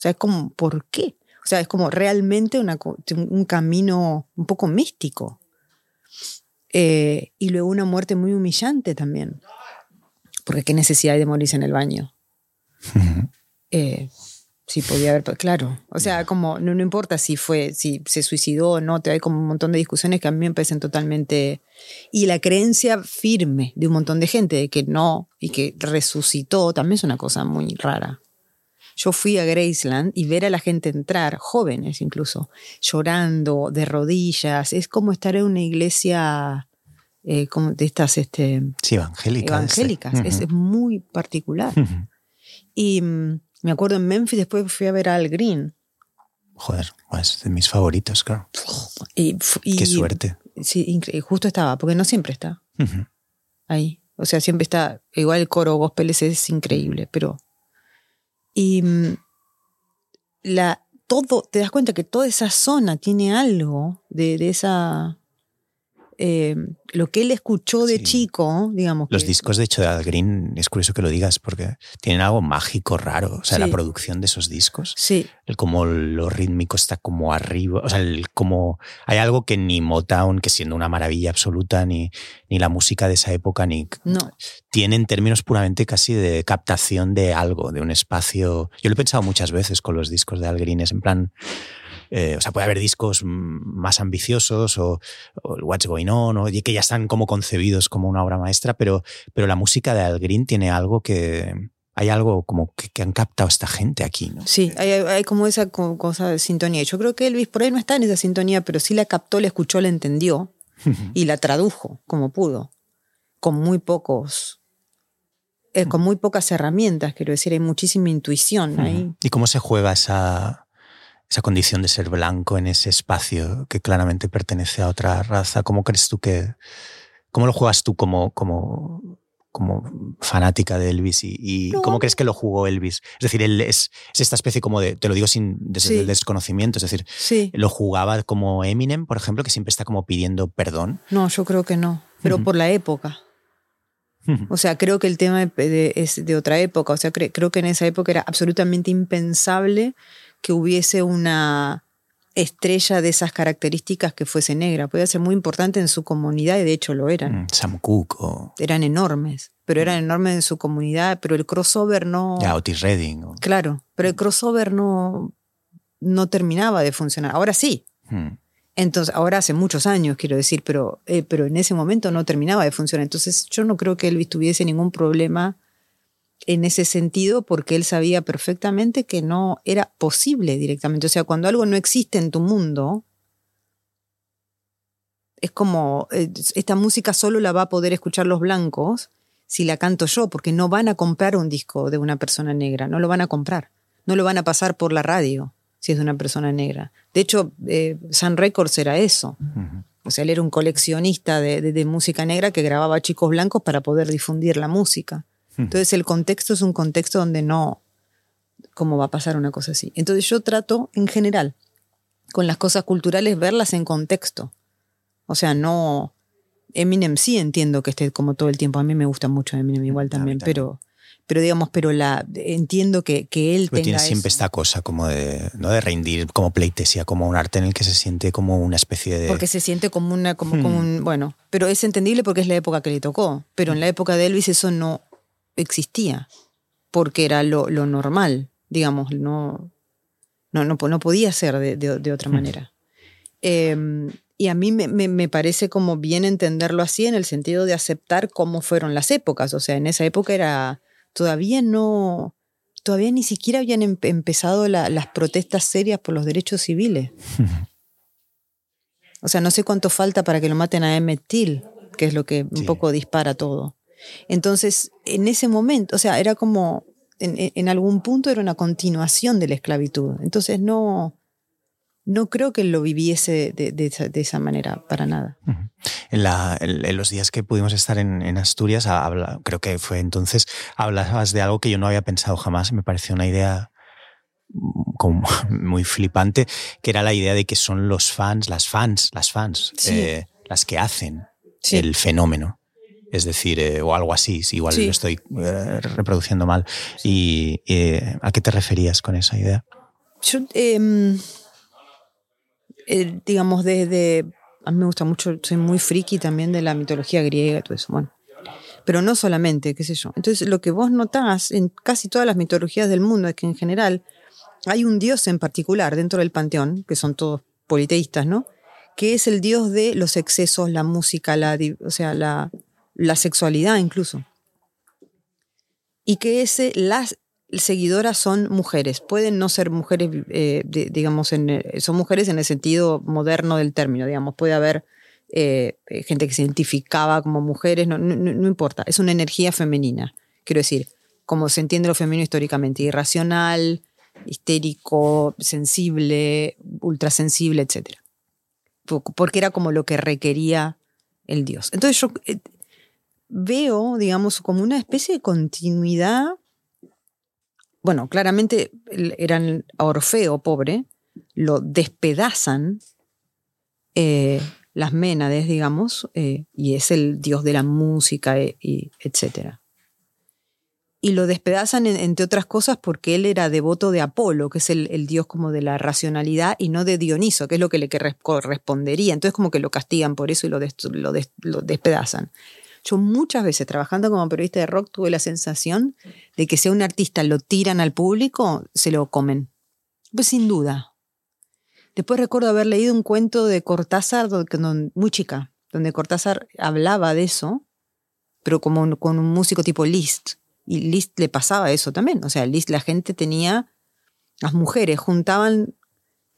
O sea, es como, ¿por qué? O sea, es como realmente una un camino un poco místico. Eh, y luego una muerte muy humillante también. Porque qué necesidad hay de morirse en el baño. Eh, sí, podía haber, claro. O sea, como no, no importa si fue, si se suicidó o no, te hay como un montón de discusiones que a mí me parecen totalmente. Y la creencia firme de un montón de gente de que no y que resucitó también es una cosa muy rara. Yo fui a Graceland y ver a la gente entrar, jóvenes incluso, llorando, de rodillas. Es como estar en una iglesia eh, como de estas este, Sí, evangélica. evangélicas. este. Es Ujú. muy particular. Ujú. Y mm, me acuerdo en Memphis, después fui a ver a Al Green. Joder, es de mis favoritos, claro. Y, y- Qué suerte. Sí, justo estaba, porque no siempre está Ujú. ahí. O sea, siempre está. Igual el coro gospel ese es increíble, pero. Y mm, la, todo, te das cuenta que toda esa zona tiene algo de, de esa. Eh, lo que él escuchó de Sí. chico, digamos. Los que- discos de hecho de Al Green, es curioso que lo digas, porque tienen algo mágico raro. O sea, Sí. la producción de esos discos, Sí, el cómo lo rítmico está como arriba. O sea, el como hay algo que ni Motown, que siendo una maravilla absoluta, ni, ni la música de esa época, ni no. tiene en términos puramente casi de captación de algo, de un espacio. Yo lo he pensado muchas veces con los discos de Al Green, es en plan. Eh, o sea, puede haber discos más ambiciosos o, What's Going On, o que ya están como concebidos como una obra maestra, pero, pero la música de Al Green tiene algo que, hay algo como que, han captado esta gente aquí, ¿no? Sí, hay, como esa cosa de sintonía. Yo creo que Elvis por ahí no está en esa sintonía, pero sí la captó, la escuchó, la entendió y la tradujo como pudo, con muy pocos, eh, con muy pocas herramientas, quiero decir, hay muchísima intuición ahí. ¿Y cómo se juega esa, esa condición de ser blanco en ese espacio que claramente pertenece a otra raza? ¿Cómo crees tú que, cómo lo juegas tú como, como como fanática de Elvis y, cómo crees que lo jugó Elvis. Es decir, él es, esta especie como de, te lo digo sin desde el desconocimiento, es decir, lo jugaba como Eminem, por ejemplo, que siempre está como pidiendo perdón. No, yo creo que no, pero por la época. O sea, creo que el tema es de otra época. O sea, creo que en esa época era absolutamente impensable que hubiese una estrella de esas características que fuese negra. Podía ser muy importante en su comunidad y de hecho lo eran. Mm, Sam Cooke Eran enormes, pero eran enormes en su comunidad, pero el crossover no... Ya, Otis Redding. Claro, pero el crossover no, no terminaba de funcionar. Ahora sí. Mm. Entonces, ahora hace muchos años, quiero decir, pero, eh, pero en ese momento no terminaba de funcionar. Entonces, yo no creo que Elvis tuviese ningún problema en ese sentido porque él sabía perfectamente que no era posible directamente. O sea, cuando algo no existe en tu mundo, es como, eh, esta música solo la va a poder escuchar los blancos si la canto yo, porque no van a comprar un disco de una persona negra, no lo van a comprar, no lo van a pasar por la radio si es de una persona negra. De hecho, eh, Sun Records era eso. O sea, él era un coleccionista de música negra que grababa chicos blancos para poder difundir la música. Entonces el contexto es un contexto donde no, ¿cómo va a pasar una cosa así? Entonces yo trato en general con las cosas culturales verlas en contexto. O sea, no... Eminem sí entiendo que esté como todo el tiempo. A mí me gusta mucho Eminem igual también, pero pero digamos, pero la entiendo que, que él pero tiene siempre esta cosa como de, ¿no? de rendir como pleitesía, como un arte en el que se siente como una especie de... Porque se siente como una, como, como hmm. un, bueno, pero es entendible porque es la época que le tocó, pero en la época de Elvis eso no, existía, porque era lo, normal, digamos, no, no, no, no podía ser de, otra manera. Em, y a mí me, parece como bien entenderlo así en el sentido de aceptar cómo fueron las épocas. O sea, en esa época era todavía no, todavía ni siquiera habían empezado las protestas serias por los derechos civiles. O sea, no sé cuánto falta para que lo maten a Emmett Till, que es lo que un poco dispara todo. Entonces, en ese momento, o sea, era como, en, algún punto era una continuación de la esclavitud. Entonces, no, no creo que lo viviese de, esa, manera, para nada. en, los días que pudimos estar en, Asturias, creo que fue entonces, hablabas de algo que yo no había pensado jamás, me pareció una idea como muy flipante, que era la idea de que son los fans, las fans, las fans, eh, las que hacen el fenómeno es decir, eh, o algo así, si igual lo estoy eh, reproduciendo mal. ¿Y eh, a qué te referías con esa idea? Yo, em, digamos, desde. A mí me gusta mucho, soy muy friki también de la mitología griega y todo eso. Bueno, pero no solamente, qué sé yo. Entonces, lo que vos notás en casi todas las mitologías del mundo es que en general hay un dios en particular dentro del panteón, que son todos politeístas, ¿no? Que es el dios de los excesos, la música, la, o sea, la, la sexualidad incluso. Y que ese, las seguidoras son mujeres, pueden no ser mujeres, eh, digamos, en, son mujeres en el sentido moderno del término, digamos, puede haber eh, gente que se identificaba como mujeres, no, no, importa, es una energía femenina, quiero decir, como se entiende lo femenino históricamente, irracional, histérico, sensible, ultrasensible, etc. Porque era como lo que requería el dios. Entonces yo eh, veo, digamos, como una especie de continuidad. Bueno, claramente eran a Orfeo, pobre, lo despedazan eh, las Ménades, digamos, eh, y es el dios de la música, eh, y, etc. Y lo despedazan, entre otras cosas, porque él era devoto de Apolo, que es el, dios como de la racionalidad, y no de Dioniso, que es lo que le correspondería. Entonces como que lo castigan por eso y lo, lo despedazan. Yo muchas veces trabajando como periodista de rock tuve la sensación de que si un artista lo tiran al público, se lo comen. Pues sin duda. Después recuerdo haber leído un cuento de Cortázar, muy chica, donde Cortázar hablaba de eso, pero como con un músico tipo Liszt. Y Liszt le pasaba eso también. O sea, Liszt la gente tenía, las mujeres juntaban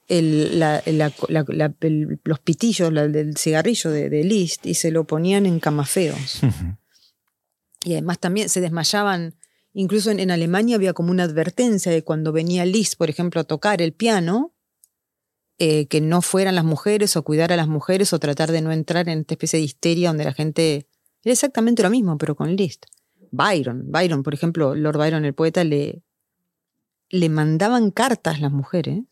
los pitillos del cigarrillo de, de, Liszt y se lo ponían en camafeos. Y además también se desmayaban. Incluso en, Alemania había como una advertencia de cuando venía Liszt, por ejemplo, a tocar el piano, eh, que no fueran las mujeres o cuidar a las mujeres o tratar de no entrar en esta especie de histeria donde la gente... Era exactamente lo mismo, pero con Liszt. Byron, Byron, por ejemplo, Lord Byron, el poeta, le, le mandaban cartas las mujeres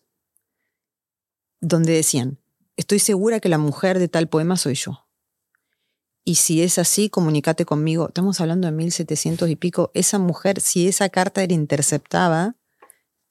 donde decían, estoy segura que la mujer de tal poema soy yo. Y si es así, comunícate conmigo. Estamos hablando de 1700 y pico. Esa mujer, si esa carta era interceptada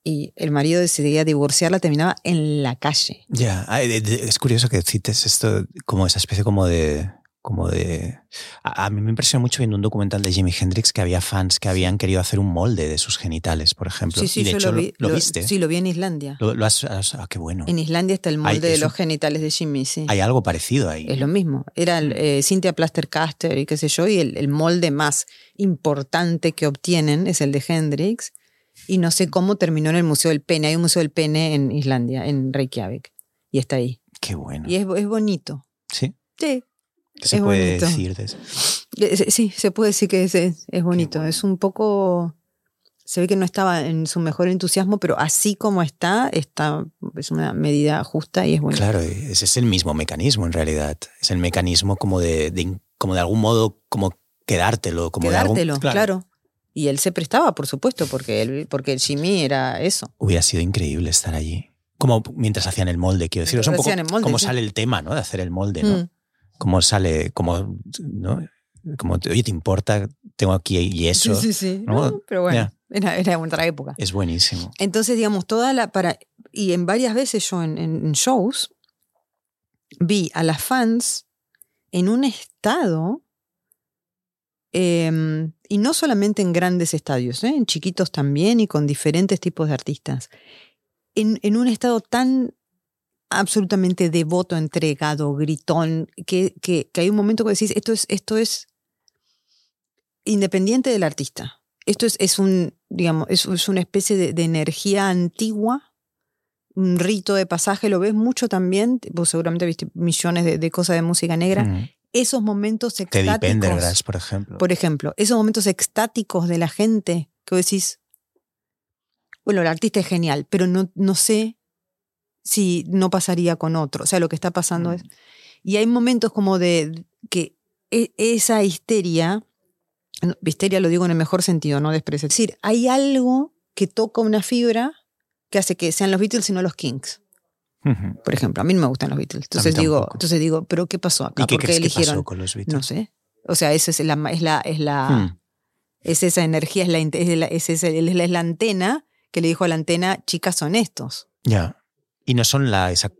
y el marido decidía divorciarla, terminaba en la calle. Ya, es curioso que cites esto como esa especie como de como de... A, mí me impresionó mucho viendo un documental de Jimi Hendrix que había fans que habían querido hacer un molde de sus genitales, por ejemplo. Sí, sí, y de hecho, lo, vi, lo, viste. Sí, lo vi en Islandia. Lo, has, ah, qué bueno. En Islandia está el molde de los genitales de Jimmy, sí. Hay algo parecido ahí. Es lo mismo. Era eh, Cynthia Plaster-Caster y qué sé yo, y el, el molde más importante que obtienen es el de Hendrix. Y no sé cómo terminó en el Museo del Pene. Hay un Museo del Pene en Islandia, en Reykjavik. Y está ahí. Qué bueno. Y es, es bonito. ¿Sí? Sí, ¿Qué se puede decir de eso? Sí, se puede decir que es, es bonito. Es un poco. Se ve que no estaba en su mejor entusiasmo, pero así como está, está es una medida justa y es bueno. Claro, ese es el mismo mecanismo en realidad. Es el mecanismo como de, como de algún modo, como quedártelo. Como Quedártelo, claro. Y él se prestaba, por supuesto, porque, él, porque el Jimmy era eso. Hubiera sido increíble estar allí. Como mientras hacían el molde, quiero decir. Es un poco como sale el tema, ¿no? De hacer el molde, ¿no? Mm cómo sale, como, ¿no? Como, oye, ¿te importa? Tengo aquí y eso. Sí, sí, sí. pero bueno, era, era, otra época. Es buenísimo. Entonces, digamos, toda la. para Y en varias veces yo en, shows vi a las fans en un estado. Em, y no solamente en grandes estadios, ¿eh? en chiquitos también y con diferentes tipos de artistas. En, en un estado tan absolutamente devoto, entregado, gritón, que, que, hay un momento que decís, esto es, esto es independiente del artista. Esto es, es un, digamos, es, es una especie de, energía antigua, un rito de pasaje, lo ves mucho también, vos seguramente viste millones de, cosas de música negra. Esos momentos extáticos. por ejemplo. Por ejemplo, esos momentos extáticos de la gente que vos decís, bueno, el artista es genial, pero no, no sé si no pasaría con otro. O sea, lo que está pasando es... Mm. Y hay momentos como de que e, esa histeria, histeria lo digo en el mejor sentido, no desprecio. Es decir, hay algo que toca una fibra que hace que sean los Beatles y no los Kings. Por ejemplo, a mí no me gustan los Beatles. Entonces digo, entonces digo, ¿pero qué pasó acá? ¿Y qué ¿Por eligieron? pasó con los Beatles? No sé. O sea, esa es la, es la, es la, hmm. es esa energía, es la, es la, es, es la antena que le dijo a la antena, chicas son estos. Ya. Y no son la, esa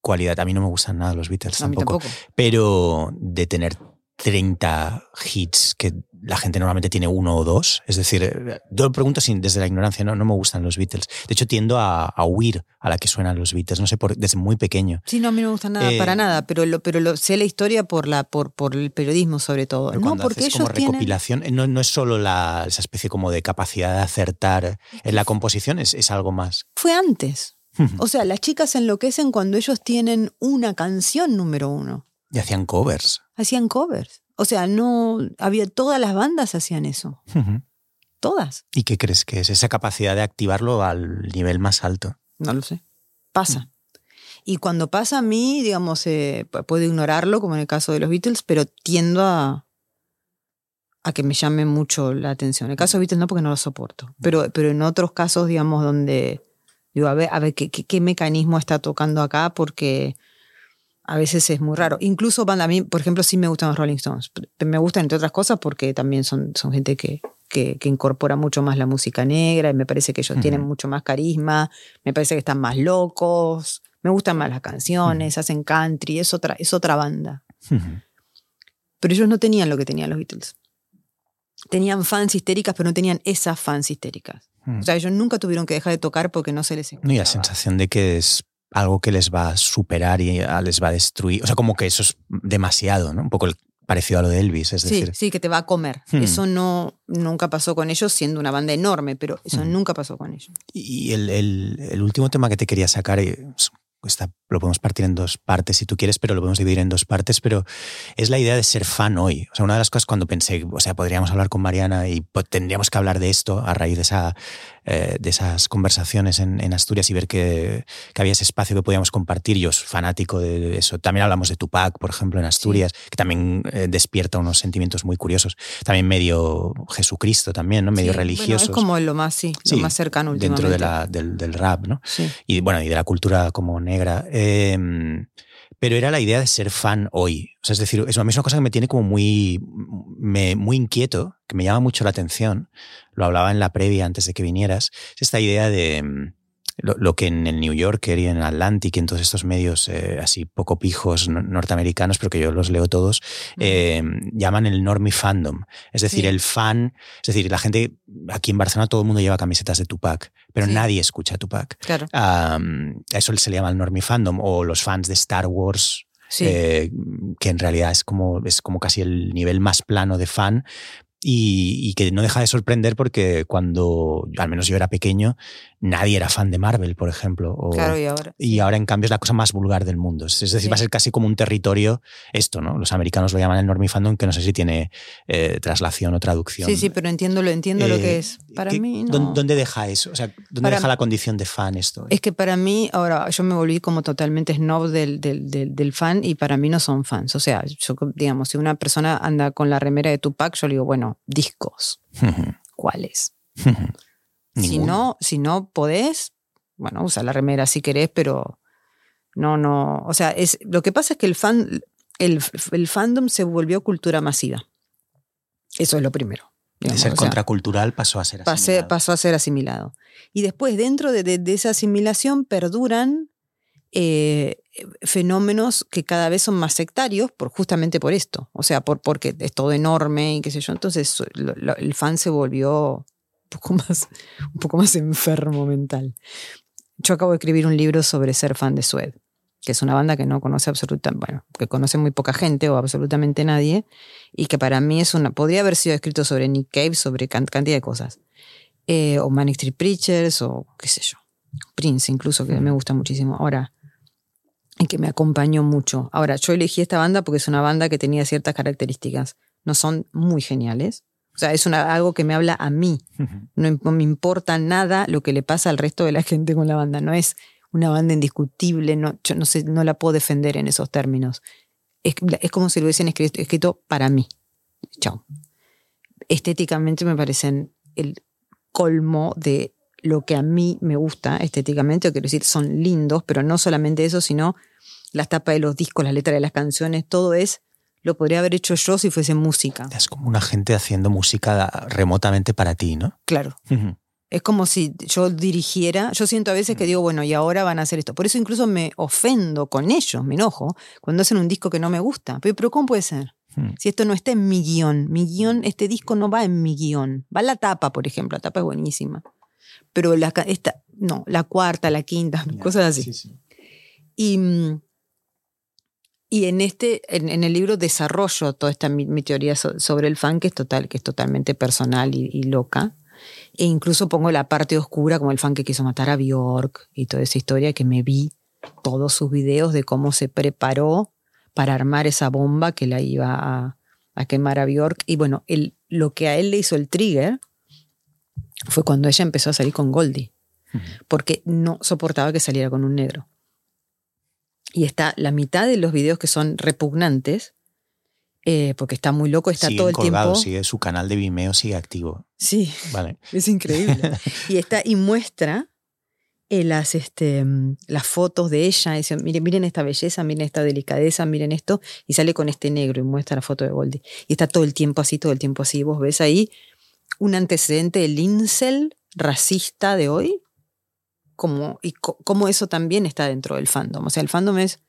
cualidad. A mí no me gustan nada los Beatles tampoco, Pero de tener 30 hits que la gente normalmente tiene uno o dos. Es decir, eh, yo lo pregunto sin, desde la ignorancia, no, no me gustan los Beatles. De hecho, tiendo a, huir a la que suenan los Beatles, no sé, por, desde muy pequeño. Sí, no, a mí no me gustan nada, para eh, nada, pero, lo, pero lo, sé la historia por, la, por, por el periodismo sobre todo. no, porque como recopilación, eh, no, no, es solo la, esa especie como de capacidad de acertar en la composición, es, es algo más. Fue antes. O sea, las chicas enloquecen cuando ellos tienen una canción número uno. Y hacían covers. Hacían covers. O sea, no había todas las bandas hacían eso. Todas. ¿Y qué crees que es esa capacidad de activarlo al nivel más alto? No lo sé. Pasa. Y cuando pasa a mí, digamos, eh, puedo ignorarlo, como en el caso de los Beatles, pero tiendo a, a que me llame mucho la atención. En el caso de Beatles no, porque no lo soporto. Pero, pero en otros casos, digamos, donde Digo, a ver, a ver ¿qué, qué, mecanismo está tocando acá, porque a veces es muy raro. Incluso a mí, por ejemplo, sí me gustan los Rolling Stones. Me gustan, entre otras cosas, porque también son, son gente que, que, incorpora mucho más la música negra y me parece que ellos tienen mucho más carisma, me parece que están más locos, me gustan más las canciones, hacen country, es otra, es otra banda. Pero ellos no tenían lo que tenían los Beatles. Tenían fans histéricas, pero no tenían esas fans histéricas. O sea, ellos nunca tuvieron que dejar de tocar porque no se les escuchaba. Y la sensación de que es algo que les va a superar y ah, les va a destruir. O sea, como que eso es demasiado, ¿no? Un poco parecido a lo de Elvis, es sí, decir. Sí, que te va a comer. Hmm. Eso no nunca pasó con ellos, siendo una banda enorme, pero eso Hmm. nunca pasó con ellos. Y el, el- el último tema que te quería sacar, eh, está- lo podemos partir en dos partes si tú quieres, pero lo podemos dividir en dos partes, pero es la idea de ser fan hoy. O sea, una de las cosas cuando pensé, o sea, podríamos hablar con Mariana y tendríamos que hablar de esto a raíz de, esa, eh, de esas conversaciones en, en Asturias y ver que, que había ese espacio que podíamos compartir. Yo soy fanático de eso. También hablamos de Tupac, por ejemplo, en Asturias, que también eh, despierta unos sentimientos muy curiosos. También medio Jesucristo también, ¿no? Medio Sí, bueno, es como lo más, sí, lo más cercano dentro de la, del, del rap, ¿no? Sí. y bueno, y de la cultura como negra. Eh, pero era la idea de ser fan hoy. O sea, es decir, es una misma cosa que me tiene como muy, me- muy inquieto, que me llama mucho la atención. Lo hablaba en la previa antes de que vinieras. Es esta idea de mm, lo, lo que en el New Yorker y en Atlantic y en todos estos medios eh, así poco pijos no- norteamericanos, pero que yo los leo todos, eh, llaman el normie fandom. Es decir, Sí. el fan, es decir, la gente aquí en Barcelona todo el mundo lleva camisetas de Tupac, pero Sí. nadie escucha a Tupac. Claro. Um, a eso se le llama el normie fandom o los fans de Star Wars, Sí. eh, que en realidad es como, es como casi el nivel más plano de fan y, y que no deja de sorprender porque cuando, al menos yo era pequeño, nadie era fan de Marvel, por ejemplo. o- claro, y ahora. y ahora, en cambio, es la cosa más vulgar del mundo. Es decir, Sí. va a ser casi como un territorio esto, ¿no? Los americanos lo llaman el normie fandom, que no sé si tiene eh, traslación o traducción. Sí, sí, pero entiendo, lo entiendo lo Eh, que es. Para ¿qué- mí ¿dó- no. ¿Dónde deja eso? O sea, ¿dónde Para deja la condición de fan esto? Es que para mí, ahora yo me volví como totalmente snob del, del, del, del fan y para mí no son fans. O sea, yo, digamos, si una persona anda con la remera de Tupac, yo le digo, bueno, discos, ¿cuáles? Si no, si no podés, bueno, usa la remera si querés, pero no, no. O sea, es, lo que pasa es que el fan, el, el fandom se volvió cultura masiva. Eso es lo primero. de digamos, ser o sea, contracultural pasó a ser pasé- pasó a ser asimilado. Y después, dentro de, de- de esa asimilación, perduran eh, fenómenos que cada vez son más sectarios, por, justamente por esto. O sea, por, porque es todo enorme y qué sé yo. Entonces, lo- lo- el fan se volvió un poco, más, un poco más enfermo mental. Yo acabo de escribir un libro sobre ser fan de Sued, que es una banda que no conoce absolutamente, bueno, que conoce muy poca gente o absolutamente nadie, y que para mí es una, podría haber sido escrito sobre Nick Cave, sobre can- cantidad de cosas. Eh, o Manic Street Preachers, o qué sé yo. Prince, incluso, que me gusta muchísimo. Ahora, que me acompañó mucho. Ahora, yo elegí esta banda porque es una banda que tenía ciertas características. No son muy geniales. O sea, es una, algo que me habla a mí. No, no me importa nada lo que le pasa al resto de la gente con la banda. No es una banda indiscutible, no, yo no, sé, no la puedo defender en esos términos. Es, es como si lo hubiesen escrito, escrito para mí. Chao. Estéticamente me parecen el colmo de lo que a mí me gusta estéticamente, quiero decir, son lindos, pero no solamente eso, sino las tapas de los discos, las letras de las canciones, todo es, lo podría haber hecho yo si fuese música. Es como una gente haciendo música remotamente para ti, ¿no? Claro. Ujú. Es como si yo dirigiera, yo siento a veces que digo, bueno, y ahora van a hacer esto. Por eso incluso me ofendo con ellos, me enojo, cuando hacen un disco que no me gusta. Pero, pero ¿cómo puede ser? Hmm. Si esto no está en mi guion, mi guion, este disco no va en mi guion. Va la tapa, por ejemplo, la tapa es buenísima. Pero la, esta, no, la cuarta, la quinta, cosas así. Sí, sí. Y, mm, y en este, en, en el libro desarrollo toda esta mi, mi teoría so- sobre el fan, que es total, que es totalmente personal y, y loca. E incluso pongo la parte oscura, como el fan que quiso matar a Bjork y toda esa historia que me vi todos sus videos de cómo se preparó para armar esa bomba que la iba a, a quemar a Bjork. Y bueno, el, lo que a él le hizo el trigger fue cuando ella empezó a salir con Goldie, porque no soportaba que saliera con un negro. Y está la mitad de los videos que son repugnantes, eh, porque está muy loco, está Siguen todo el colgados, tiempo. sigue, su canal de Vimeo sigue activo. Sí, Vale. es increíble. y está y muestra eh, las, este, las fotos de ella. y dice, miren, miren esta belleza, miren esta delicadeza, miren esto. Y sale con este negro y muestra la foto de Goldie. Y está todo el tiempo así, todo el tiempo así. Vos ves ahí un antecedente del incel racista de hoy. Y cómo eso también está dentro del fandom. O sea, el fandom es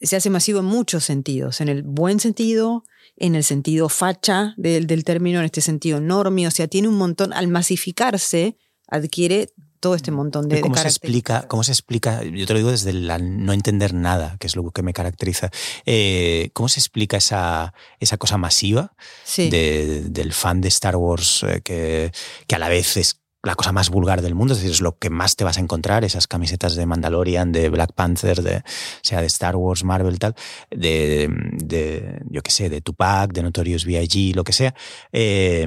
se hace masivo en muchos sentidos, en el buen sentido, en el sentido facha del, del término, en este sentido normie, o sea, tiene un montón, al masificarse, adquiere todo este montón de, ¿Cómo de se explica? ¿Cómo se explica? Yo te lo digo desde el no entender nada, que es lo que me caracteriza. Eh, ¿Cómo se explica esa, esa cosa masiva Sí. de- del fan de Star Wars eh, que, que a la vez es la cosa más vulgar del mundo, es decir, es lo que más te vas a encontrar, esas camisetas de Mandalorian, de Black Panther, de, sea de Star Wars, Marvel, tal, de, de yo qué sé, de Tupac, de Notorious B.I.G., lo que sea, eh,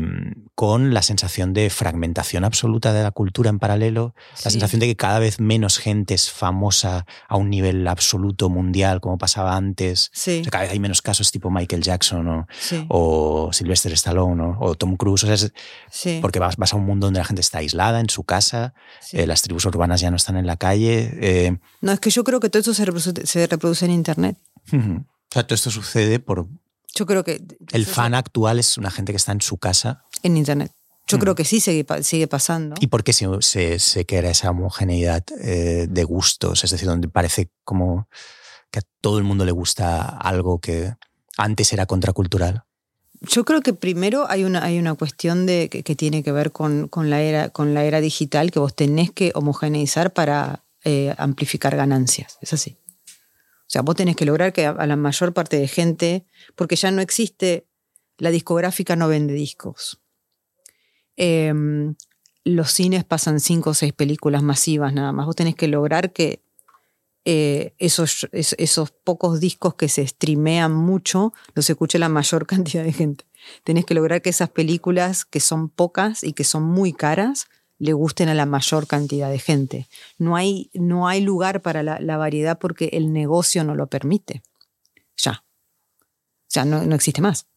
con la sensación de fragmentación absoluta de la cultura en paralelo, la Sí. sensación de que cada vez menos gente es famosa a un nivel absoluto mundial, como pasaba antes. Sí, O sea, cada vez hay menos casos tipo Michael Jackson o, sí, o Sylvester Stallone o, o Tom Cruise. O sea, es porque vas, vas a un mundo donde la gente está aislada en su casa, sí. eh, las tribus urbanas ya no están en la calle. eh, No, es que yo creo que todo eso se reproduce, se reproduce en Internet. o sea, todo esto sucede por... Yo creo que... El fan actual es una gente que está en su casa. En Internet. Yo creo que sí sigue, sigue pasando. ¿Y por qué se, se, se crea esa homogeneidad eh, de gustos? Es decir, donde parece como que a todo el mundo le gusta algo que antes era contracultural. Yo creo que primero hay una, hay una cuestión de, que, tiene que ver con, con la era, con la era digital que vos tenés que homogeneizar para eh, amplificar ganancias. Es así. O sea, vos tenés que lograr que a, a la mayor parte de gente, porque ya no existe, la discográfica no vende discos. Em, los cines pasan cinco o seis películas masivas nada más. Vos tenés que lograr que eh, esos, es- esos pocos discos que se streamean mucho los escuche la mayor cantidad de gente. Tenés que lograr que esas películas, que son pocas y que son muy caras, le gusten a la mayor cantidad de gente. No hay, no hay lugar para la, la variedad porque el negocio no lo permite. Ya. O sea, no, no existe más.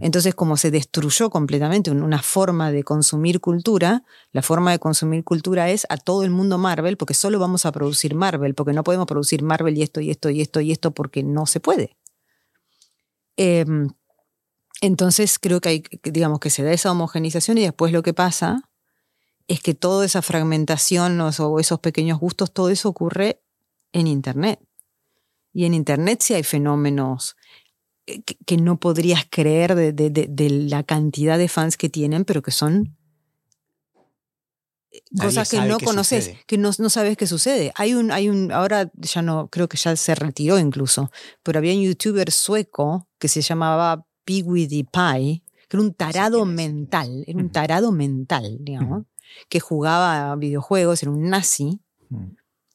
Entonces, como se destruyó completamente un- una forma de consumir cultura, la forma de consumir cultura es a todo el mundo Marvel, porque solo vamos a producir Marvel, porque no podemos producir Marvel y esto y esto y esto y esto porque no se puede. Em, entonces, creo que hay, digamos, que se da esa homogenización y después lo que pasa es que toda esa fragmentación o esos pequeños gustos, todo eso ocurre en Internet. Y en Internet sí hay fenómenos que, que no podrías creer de, de- de- de la cantidad de fans que tienen, pero que son Nadie cosas que no conoces, sucede. que no, no sabes qué sucede. Hay un, hay un, ahora ya no, creo que ya se retiró incluso, pero había un youtuber sueco que se llamaba Piggy Pie, que era un tarado mental, era un tarado mental, digamos, que jugaba videojuegos, era un nazi,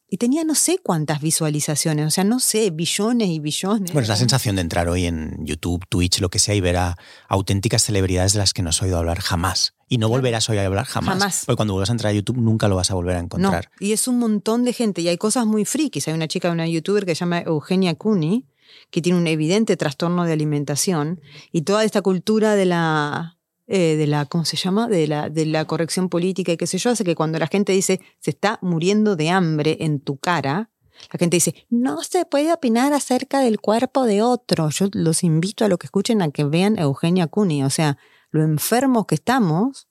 y tenía no sé cuántas visualizaciones, o sea, no sé, billones y billones. Bueno, es la sensación de entrar hoy en YouTube, Twitch, lo que sea, y ver a auténticas celebridades de las que no has oído hablar jamás. Y no volverás a oír hablar jamás. Jamás. Porque cuando vuelvas a entrar a YouTube nunca lo vas a volver a encontrar. No, y es un montón de gente. Y hay cosas muy frikis. Hay una chica, una youtuber que se llama Eugenia Cooney, que tiene un evidente trastorno de alimentación. Y toda esta cultura de la. Eh, de la, ¿cómo se llama? De la, de la corrección política y qué sé yo, hace que cuando la gente dice se está muriendo de hambre en tu cara, la gente dice, no se puede opinar acerca del cuerpo de otro. Yo los invito a lo que escuchen a que vean Eugenia Cooney. O sea, lo enfermos que estamos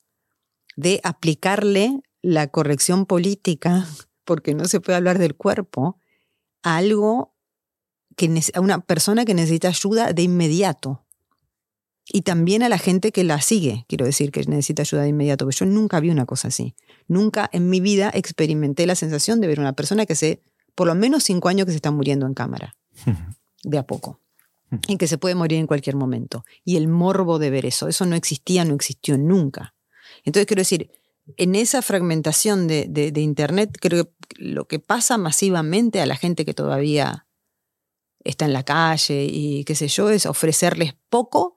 de aplicarle la corrección política, porque no se puede hablar del cuerpo, a algo que a una persona que necesita ayuda de inmediato. Y también a la gente que la sigue, quiero decir, que necesita ayuda de inmediato, porque yo nunca vi una cosa así. Nunca en mi vida experimenté la sensación de ver una persona que se, por lo menos cinco años que se está muriendo en cámara, de a poco. Y que se puede morir en cualquier momento. Y el morbo de ver eso, eso no existía, no existió nunca. Entonces, quiero decir, en esa fragmentación de, de- de Internet, creo que lo que pasa masivamente a la gente que todavía está en la calle y qué sé yo, es ofrecerles poco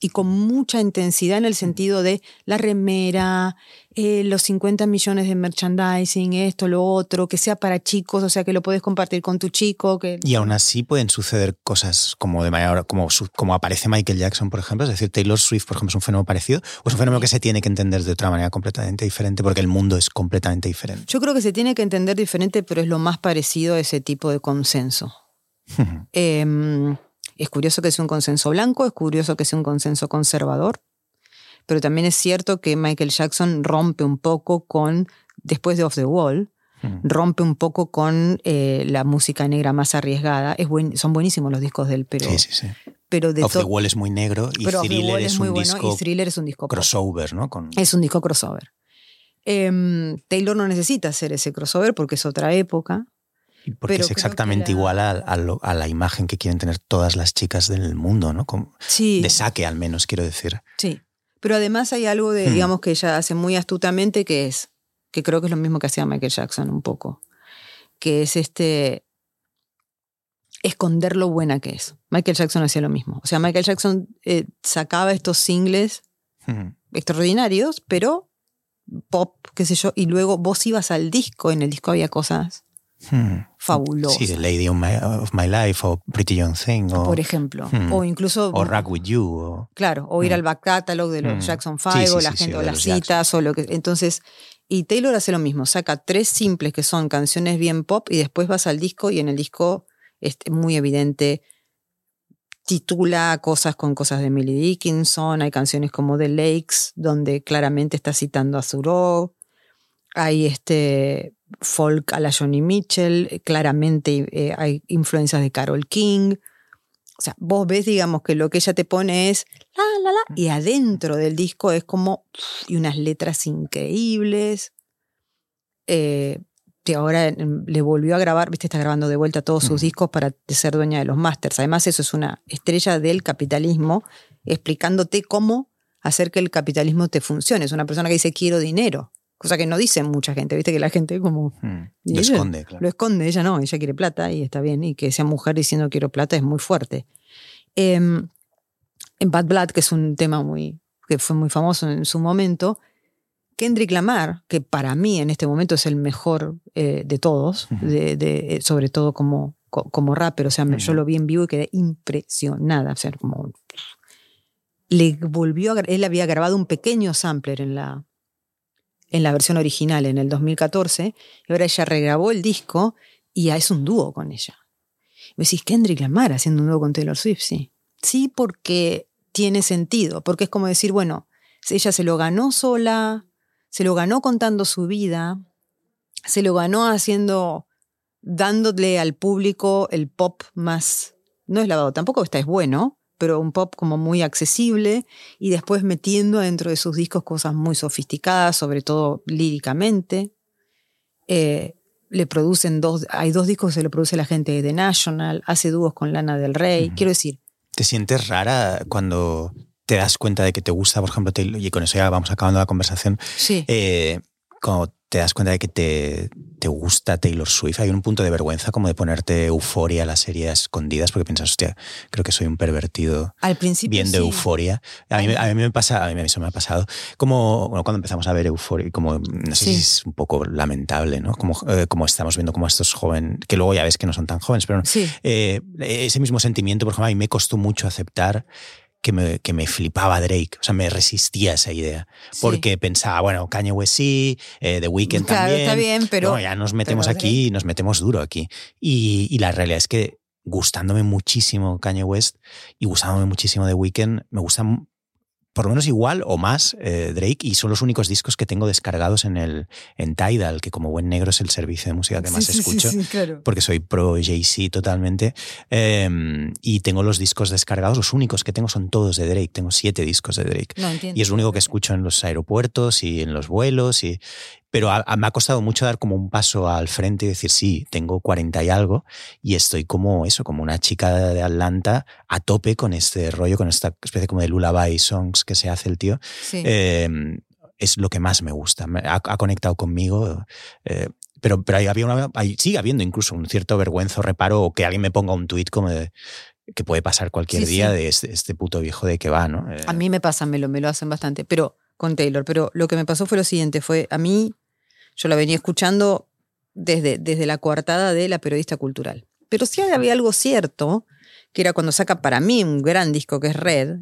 y con mucha intensidad en el sentido de la remera, eh, los 50 millones de merchandising, esto, lo otro, que sea para chicos, o sea, que lo puedes compartir con tu chico. Que... Y aún así pueden suceder cosas como de manera como, como aparece Michael Jackson, por ejemplo. Es decir, Taylor Swift, por ejemplo, es un fenómeno parecido. O es un fenómeno que se tiene que entender de otra manera completamente diferente, porque el mundo es completamente diferente. Yo creo que se tiene que entender diferente, pero es lo más parecido a ese tipo de consenso. Eh, es curioso que sea un consenso blanco, es curioso que sea un consenso conservador, pero también es cierto que Michael Jackson rompe un poco con, después de Off the Wall, rompe un poco con eh, la música negra más arriesgada. Es buen- son buenísimos los discos de él, pero, Sí, sí, sí. pero de Off the Wall es muy negro y Thriller es muy un bueno disco y Thriller es un disco crossover, ¿no? Con, Es un disco crossover. Em, Taylor no necesita hacer ese crossover porque es otra época. Porque Pero es exactamente la- igual a, a lo- a la imagen que quieren tener todas las chicas del mundo, ¿no? Como- Sí, de saque, al menos, quiero decir. sí. Pero además hay algo de, Hmm. digamos, que ella hace muy astutamente, que es, que creo que es lo mismo que hacía Michael Jackson un poco, que es este esconder lo buena que es. Michael Jackson hacía lo mismo. O sea, Michael Jackson eh, sacaba estos singles Ujú. extraordinarios, pero pop, qué sé yo, y luego vos ibas al disco, en el disco había cosas Hmm. fabulosas. Sí, The Lady of My, of My Life o Pretty Young Thing o, por ejemplo. Hmm. O incluso. o Rock With You. o- Claro, o ir Mm. al back catalog de los Mm. Jackson Sí, 5 sí, o la sí, gente o las Jackson. citas o lo que. Entonces, y Taylor hace lo mismo, saca tres simples que son canciones bien pop y después vas al disco y en el disco es muy evidente. Titula cosas con cosas de Millie Dickinson, hay canciones como The Lakes, donde claramente está citando a Thoreau. Hay este folk a la Johnny Mitchell, eh, claramente eh, hay influencias de Carol King. O sea, vos ves, digamos, que lo que ella te pone es la, la, la, y adentro del disco es como, y unas letras increíbles. Eh, que ahora mm, le volvió a grabar, viste, está grabando de vuelta todos sus discos para ser dueña de los masters. Además, eso es una estrella del capitalismo, explicándote cómo hacer que el capitalismo te funcione. Es una persona que dice quiero dinero, cosa que no dice mucha gente, viste que la gente como Hmm. Y Lo ella esconde, claro. lo esconde, ella no, ella quiere plata y está bien, y que sea mujer diciendo quiero plata es muy fuerte. Em, en Bad Blood, que es un tema muy, que fue muy famoso en su momento, Kendrick Lamar, que para mí en este momento es el mejor eh, de todos, de, de- eh, sobre todo como, co- como rapper, o sea, yo lo vi en vivo y quedé impresionada, o sea, como... Le volvió a, él había grabado un pequeño sampler en la, en la versión original en el 2014, y ahora ella regrabó el disco y ya es un dúo con ella. Vos decís, Kendrick Lamar haciendo un dúo con Taylor Swift, sí. Sí, porque tiene sentido, porque es como decir, bueno, ella se lo ganó sola, se lo ganó contando su vida, se lo ganó haciendo, dándole al público el pop más, no es lavado, tampoco está es bueno, pero un pop como muy accesible y después metiendo dentro de sus discos cosas muy sofisticadas, sobre todo líricamente. Eh, le producen dos, hay dos discos que se le produce la gente de The National, hace dúos con Lana del Rey. Quiero decir, ¿Te sientes rara cuando te das cuenta de que te gusta, por ejemplo, Taylor, y con eso ya vamos acabando la conversación, sí. eh, cuando te das cuenta de que te, te gusta Taylor Swift, hay un punto de vergüenza como de ponerte euforia a la serie a escondidas porque piensas, hostia, creo que soy un pervertido Al principio viendo sí. euforia. A mí, a mí me pasa, a mí eso me ha pasado, como bueno, cuando empezamos a ver euforia, como no sé Sí. si es un poco lamentable, ¿no? Como, eh, como estamos viendo como estos jóvenes, que luego ya ves que no son tan jóvenes, pero Sí. eh, ese mismo sentimiento, por ejemplo, a mí me costó mucho aceptar que me, que me flipaba Drake, o sea, me resistía a esa idea, sí. porque pensaba, bueno, Kanye West sí, eh, The Weeknd Claro, también, está bien, pero- no, ya nos metemos aquí y nos metemos duro aquí. Y, y la realidad es que gustándome muchísimo Kanye West y gustándome muchísimo The Weeknd, me gustan por lo menos igual o más eh, Drake y son los únicos discos que tengo descargados en el en Tidal, que como buen negro es el servicio de música que más Sí, sí, sí, escucho sí, claro. porque soy pro Jay-Z totalmente. Eh, y tengo los discos descargados, los únicos que tengo son todos de Drake. Tengo siete discos de Drake. No entiendo. Y es lo único que escucho en los aeropuertos y en los vuelos. Y, pero a- a- me ha costado mucho dar como un paso al frente y decir, sí, tengo 40 y algo y estoy como eso, como una chica de Atlanta a tope con este rollo, con esta especie como de lullaby songs que se hace el tío. Sí. Eh, es lo que más me gusta. Me ha, ha conectado conmigo. eh, pero, pero ahí había una, ahí sigue habiendo incluso un cierto vergüenza o reparo o que alguien me ponga un tuit como de que puede pasar cualquier Sí, día sí. de este, este puto viejo de que va, ¿no? Eh, A mí me pasa, me lo, me lo hacen bastante, pero con Taylor. Pero lo que me pasó fue lo siguiente, fue a mí, yo la venía escuchando desde, desde la coartada de la periodista cultural. Pero sí había algo cierto, que era cuando saca para mí un gran disco que es Red,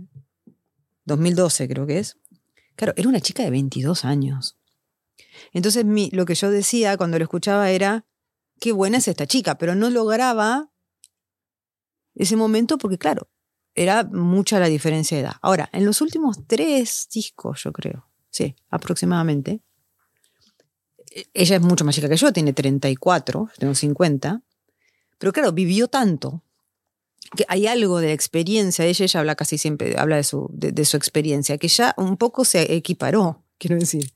2012 creo que es. Claro, era una chica de 22 años. Entonces mi, lo que yo decía cuando lo escuchaba era, qué buena es esta chica, pero no lograba ese momento porque claro, era mucha la diferencia de edad. Ahora, en los últimos tres discos, yo creo, sí, aproximadamente, ella es mucho más chica que yo, tiene 34, yo tengo 50, pero claro, vivió tanto que hay algo de experiencia, ella, ella habla casi siempre, habla de su, de, de su experiencia, que ya un poco se equiparó, quiero decir.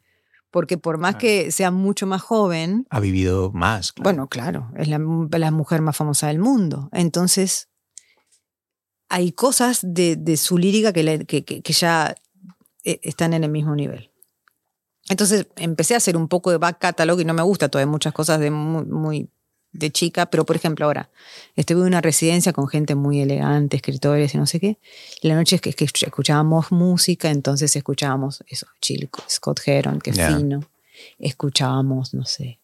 Porque por más que sea mucho más joven, Ha vivido más. claro. bueno, claro, es la, la mujer más famosa del mundo. Entonces, hay cosas de, de su lírica que, le- que- que- que ya eh, están en el mismo nivel. Entonces, empecé a hacer un poco de back catalog y no me gusta todavía muchas cosas de muy, muy de chica, pero por ejemplo ahora, estuve en una residencia con gente muy elegante, escritores y no sé qué. La noche es que, es que escuchábamos música, entonces escuchábamos eso, Chill, Scott Heron, que Ya. fino. Escuchábamos, no sé.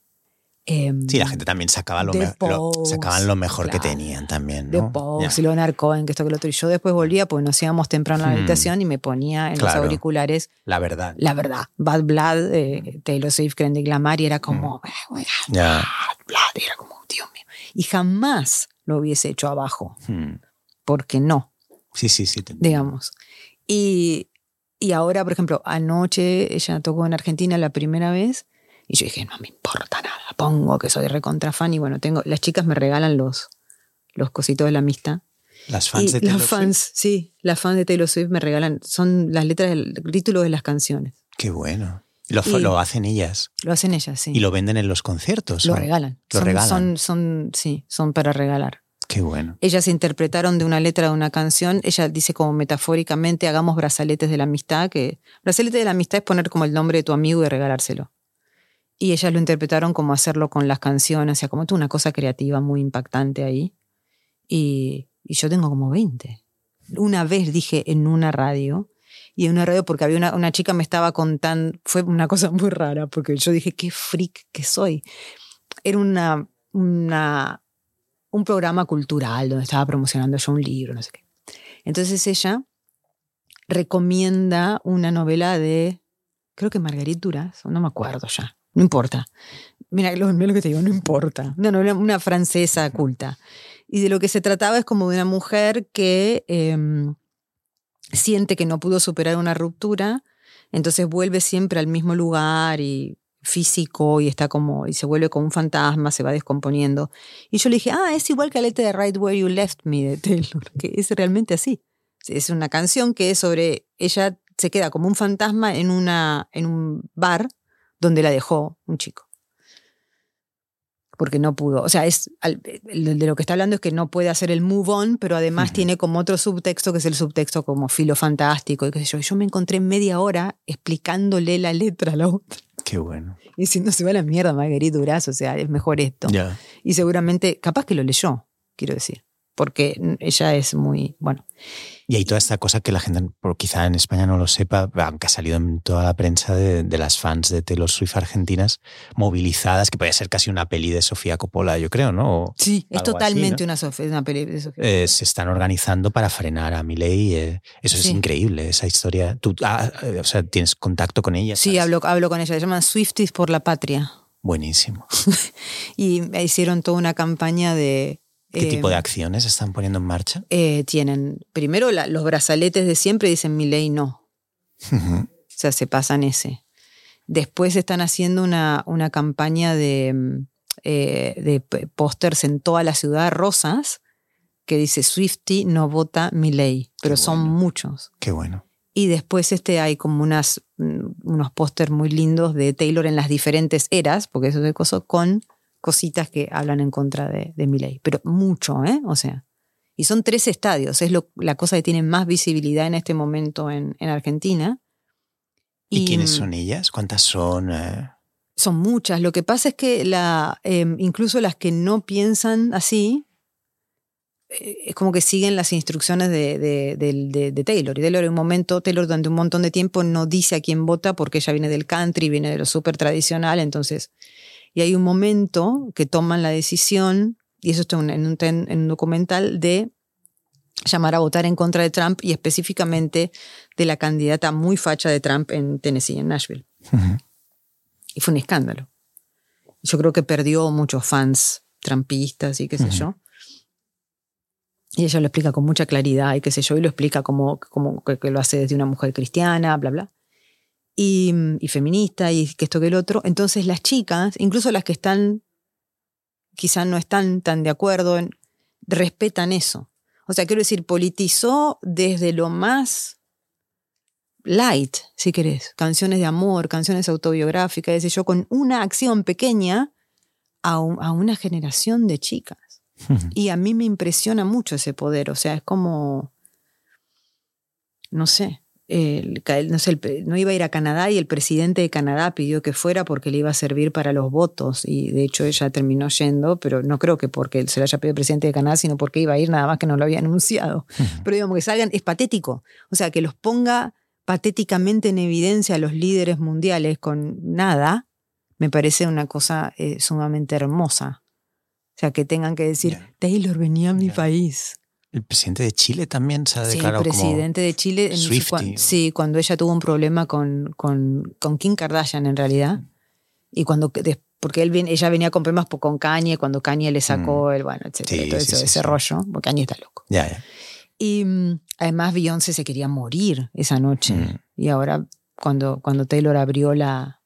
Em, Sí, la gente también sacaba lo, me- lo- sacaban lo mejor que claro. tenían también. de ¿no? Pogues, Ya. Leonard Cohen, que esto que lo otro. Y yo después volvía, pues nos íbamos temprano a la Hmm. habitación y me ponía en los Claro. auriculares, La verdad. la verdad, Bad Blood, eh, Taylor Swift, Kendrick Lamar, y era como, Hmm. "Ah. Bad Blood, y era como, Dios mío. Y jamás lo hubiese hecho abajo, Hmm. porque no, Sí, sí, sí. digamos. Y, y ahora, por ejemplo, anoche ella tocó en Argentina la primera vez y yo dije, no me importa nada, pongo que soy recontra fan y bueno, tengo, las chicas me regalan los, los cositos de la amistad. Las fans y de Taylor las fans, sí, las fans de Taylor Swift me regalan, son las letras del título de las canciones. Swift. Qué bueno. Lo, Y- lo hacen ellas. Lo hacen ellas, sí. Y lo venden en los conciertos. Lo regalan. Lo son, regalan. Son, son, sí, son para regalar. Qué bueno. Ellas interpretaron de una letra de una canción. Ella dice como metafóricamente, hagamos brazaletes de la amistad, que brazalete de la amistad es poner como el nombre de tu amigo y regalárselo. Y ellas lo interpretaron como hacerlo con las canciones, o sea, como una cosa creativa muy impactante ahí. Y, yo tengo como 20. Una vez dije en una radio, y en una radio porque había una, una chica me estaba contando, fue una cosa muy rara, porque yo dije, qué freak que soy. Era una, una, un programa cultural donde estaba promocionando yo un libro, no sé qué. Entonces ella recomienda una novela de, creo que Marguerite Duras, no me acuerdo ya, no importa. Mira, lo, que te digo, no importa. Una novela, una francesa culta. Y de lo que se trataba es como de una mujer que em, siente que no pudo superar una ruptura, entonces vuelve siempre al mismo lugar y físico y está como y se vuelve como un fantasma, se va descomponiendo. Y yo le dije, "Ah, es igual que la letra de Right Where You Left Me de Taylor", que es realmente así. Es una canción que es sobre ella se queda como un fantasma en una en un bar donde la dejó un chico. Porque no pudo. O sea, es de lo que está hablando es que no puede hacer el move on, pero además tiene como otro subtexto que es el subtexto como filo fantástico y qué sé yo. Yo me encontré media hora explicándole la letra a la otra. Qué bueno. Y diciendo, se va a la mierda, Marguerite Duras, o sea, es mejor esto. Y seguramente, capaz que lo leyó, quiero decir. Porque ella es muy, bueno, Y hay toda esta cosa que la gente, quizá en España no lo sepa, aunque ha salido en toda la prensa de, de las fans de Taylor Swift argentinas movilizadas, que puede ser casi una peli de Sofía Coppola, yo creo, ¿no? O, sí, es algo así, totalmente ¿no? una, Sofía, una peli de Sofía. eh, se están organizando para frenar a Milei. eh, eso es Sí. increíble, esa historia. Tú, ah, eh, o sea, tienes contacto con ella. sí, hablo, hablo con ella, se llaman Swifties por la Patria. Buenísimo. Y hicieron toda una campaña de... ¿Qué eh, tipo de acciones están poniendo en marcha? eh, tienen, primero la- los brazaletes de siempre dicen mi ley no. O sea, se pasan ese. Después están haciendo una, una campaña de, mm, eh, de pósters en toda la ciudad rosas que dice Swifty no vota mi ley, pero Qué son bueno. muchos. Qué bueno. Y después este, hay como unas, mm, unos pósters muy lindos de Taylor en las diferentes eras, porque eso es de coso, con cositas que hablan en contra de, de Milley. Pero mucho, ¿eh? O sea. Y son tres estadios, es lo, la cosa que tiene más visibilidad en este momento en, en Argentina. ¿Y, quiénes mm, son ellas? ¿Cuántas son? Eh, Son muchas. Lo que pasa es que la, eh, incluso las que no piensan así, eh, es como que siguen las instrucciones de, de- del- de- de Taylor. Y Taylor en un momento, Taylor durante un montón de tiempo no dice a quién vota porque ella viene del country, viene de lo súper tradicional, entonces... Y hay un momento que toman la decisión, y eso está en un, en un documental, de llamar a votar en contra de Trump y específicamente de la candidata muy facha de Trump en Tennessee, en Nashville. Y fue un escándalo. Yo creo que perdió muchos fans trampistas y qué sé yo. Y ella lo explica con mucha claridad y qué sé yo, y lo explica como, como que, que lo hace desde una mujer cristiana, bla, bla. Y, y feminista y que esto que el otro. Entonces las chicas, incluso las que están, quizás no están tan de acuerdo, en- respetan eso. O sea, quiero decir, politizó desde lo más light, si querés, canciones de amor, canciones autobiográficas, yo con una acción pequeña a, a una generación de chicas. Y a mí me impresiona mucho ese poder, o sea, es como, no sé, no, sé, no iba a ir a Canadá y el presidente de Canadá pidió que fuera porque le iba a servir para los votos y de hecho ella terminó yendo, pero no creo que porque se le haya pedido presidente de Canadá, sino porque iba a ir nada más que no lo había anunciado. Pero digamos que salgan, es patético, o sea, que los ponga patéticamente en evidencia a los líderes mundiales con nada, me parece una cosa eh, sumamente hermosa. O sea, que tengan que decir, Taylor venía a mi país. El presidente de Chile también se ha declarado sí, el presidente de Chile. sí, cuando ella tuvo un problema con, con, con, Kim Kardashian, en realidad. Y cuando. Porque él, ella venía con problemas con Kanye, cuando Kanye le sacó mm. el. Bueno, etcétera. todo eso, ese rollo. Porque Kanye está loco. Ya, ya. Y mm, además, Beyoncé se quería morir esa noche. Mm. Y ahora, cuando, cuando Taylor abrió la.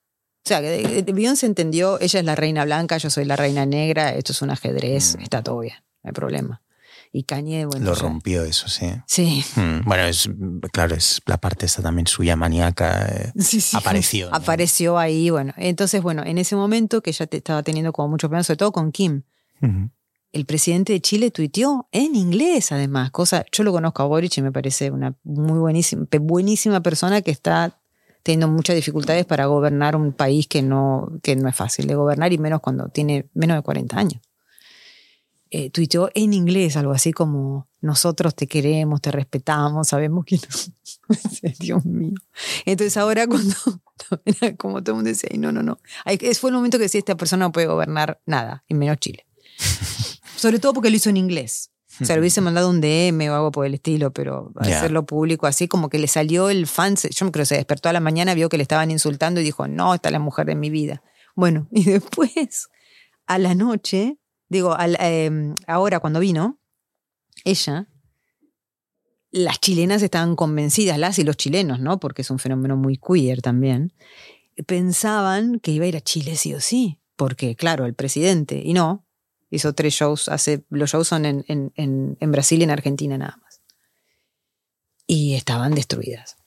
O sea, Beyoncé entendió, ella es la reina blanca, yo soy la reina negra, esto es un ajedrez, está todo bien, no hay problema. Y Kanye, bueno. Lo rompió eso, sí. Sí. Mm, bueno, es claro, es la parte esta también suya maníaca. Eh, sí, sí. Apareció. Apareció ahí, bueno. Entonces, bueno, en ese momento que ya te estaba teniendo como muchos problemas, sobre todo con Kim. El presidente de Chile tuiteó en inglés, además, cosa. Yo lo conozco a Boric y me parece una muy buenísima, buenísima persona que está teniendo muchas dificultades para gobernar un país que no, que no es fácil de gobernar y menos cuando tiene menos de 40 años eh, tuiteó en inglés algo así como nosotros te queremos, te respetamos, sabemos que no. Dios mío. Entonces ahora cuando, como todo el mundo decía, no, no, no. Fue el momento que decía, esta persona no puede gobernar nada, y menos Chile. Sobre todo porque lo hizo en inglés. O sea, le hubiese mandado un DM o algo por el estilo, pero hacerlo público así, como que le salió el fan. Yo creo que se despertó a la mañana, vio que le estaban insultando y dijo, no, esta es la mujer de mi vida. Bueno, y después, a la noche, digo, em, ahora cuando vino, ella, las chilenas estaban convencidas, las y los chilenos, ¿no? Porque es un fenómeno muy queer también, pensaban que iba a ir a Chile sí o sí, porque claro, el presidente, y no, hizo tres shows, hace, los shows son en, en, en Brasil y en Argentina nada más. Y estaban destruidas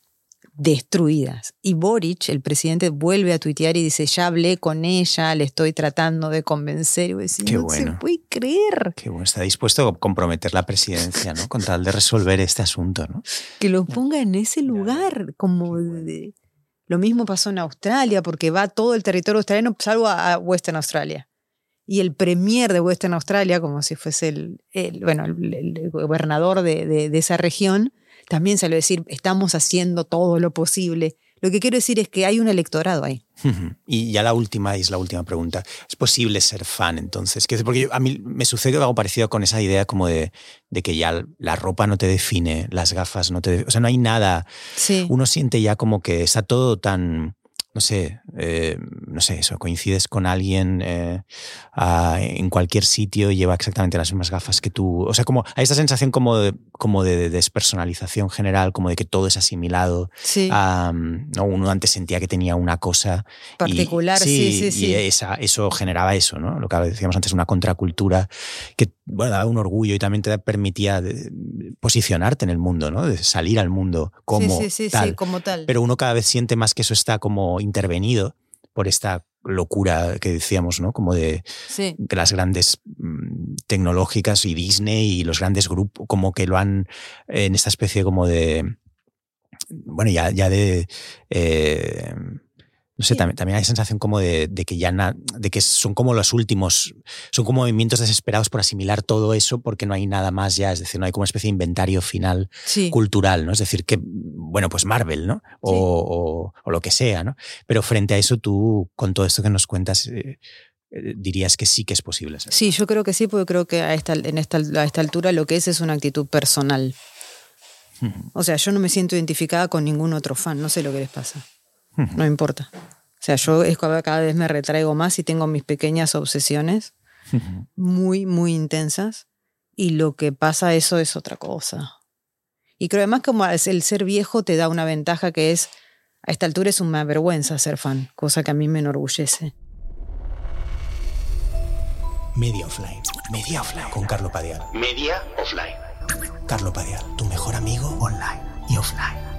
destruidas. Y Boric, el presidente, vuelve a tuitear y dice, ya hablé con ella, le estoy tratando de convencer. Y decir, Qué no bueno. se puede creer. Qué bueno, está dispuesto a comprometer la presidencia, ¿no? Con tal de resolver este asunto, ¿no? Que lo ponga en ese lugar, como Lo mismo pasó en Australia, porque va todo el territorio australiano, salvo a Western Australia. Y el premier de Western Australia, como si fuese el, bueno, el, gobernador de, de esa región, también salió a decir, estamos haciendo todo lo posible. Lo que quiero decir es que hay un electorado ahí. Y ya la última, es la última pregunta. ¿Es posible ser fan entonces? Porque a mí me sucede algo parecido con esa idea como de, de que ya la ropa no te define, las gafas no te... O sea, no hay nada. Sí. Uno siente ya como que está todo tan no sé, eh, no sé, eso, coincides con alguien eh, en cualquier sitio y lleva exactamente las mismas gafas que tú. O sea, como hay esa sensación como de, como de, despersonalización general, como de que todo es asimilado. Sí. ¿no? Uno antes sentía que tenía una cosa particular, sí, sí, sí. Y esa, eso generaba eso, ¿no? Lo que decíamos antes, una contracultura que bueno, daba un orgullo y también te permitía posicionarte en el mundo, ¿no? De salir al mundo como tal. como tal. Pero uno cada vez siente más que eso está como intervenido por esta locura que decíamos, ¿no? Como de, las grandes mm, tecnológicas y Disney y los grandes grupos, como que lo han en esta especie como de, bueno, ya, ya de... Eh, no sé, también, también, hay sensación como de, que ya de que son como los últimos, son como movimientos desesperados por asimilar todo eso porque no hay nada más ya, es decir, no hay como una especie de inventario final cultural, ¿no? Es decir, que, bueno, pues Marvel, ¿no? O, o, lo que sea, ¿no? Pero frente a eso tú, con todo esto que nos cuentas, eh, eh, dirías que sí que es posible. Sí, yo creo que sí, porque creo que a esta, en esta, a esta altura lo que es es una actitud personal. O sea, yo no me siento identificada con ningún otro fan, no sé lo que les pasa. No importa. O sea, yo es cada vez me retraigo más y tengo mis pequeñas obsesiones muy, muy intensas. Y lo que pasa, eso es otra cosa. Y creo además como el ser viejo te da una ventaja que es, a esta altura es una vergüenza ser fan, cosa que a mí me enorgullece. Media Offline. Media Offline. Con Carlo Padial. Media Offline. Carlo Padial, tu mejor amigo online y offline.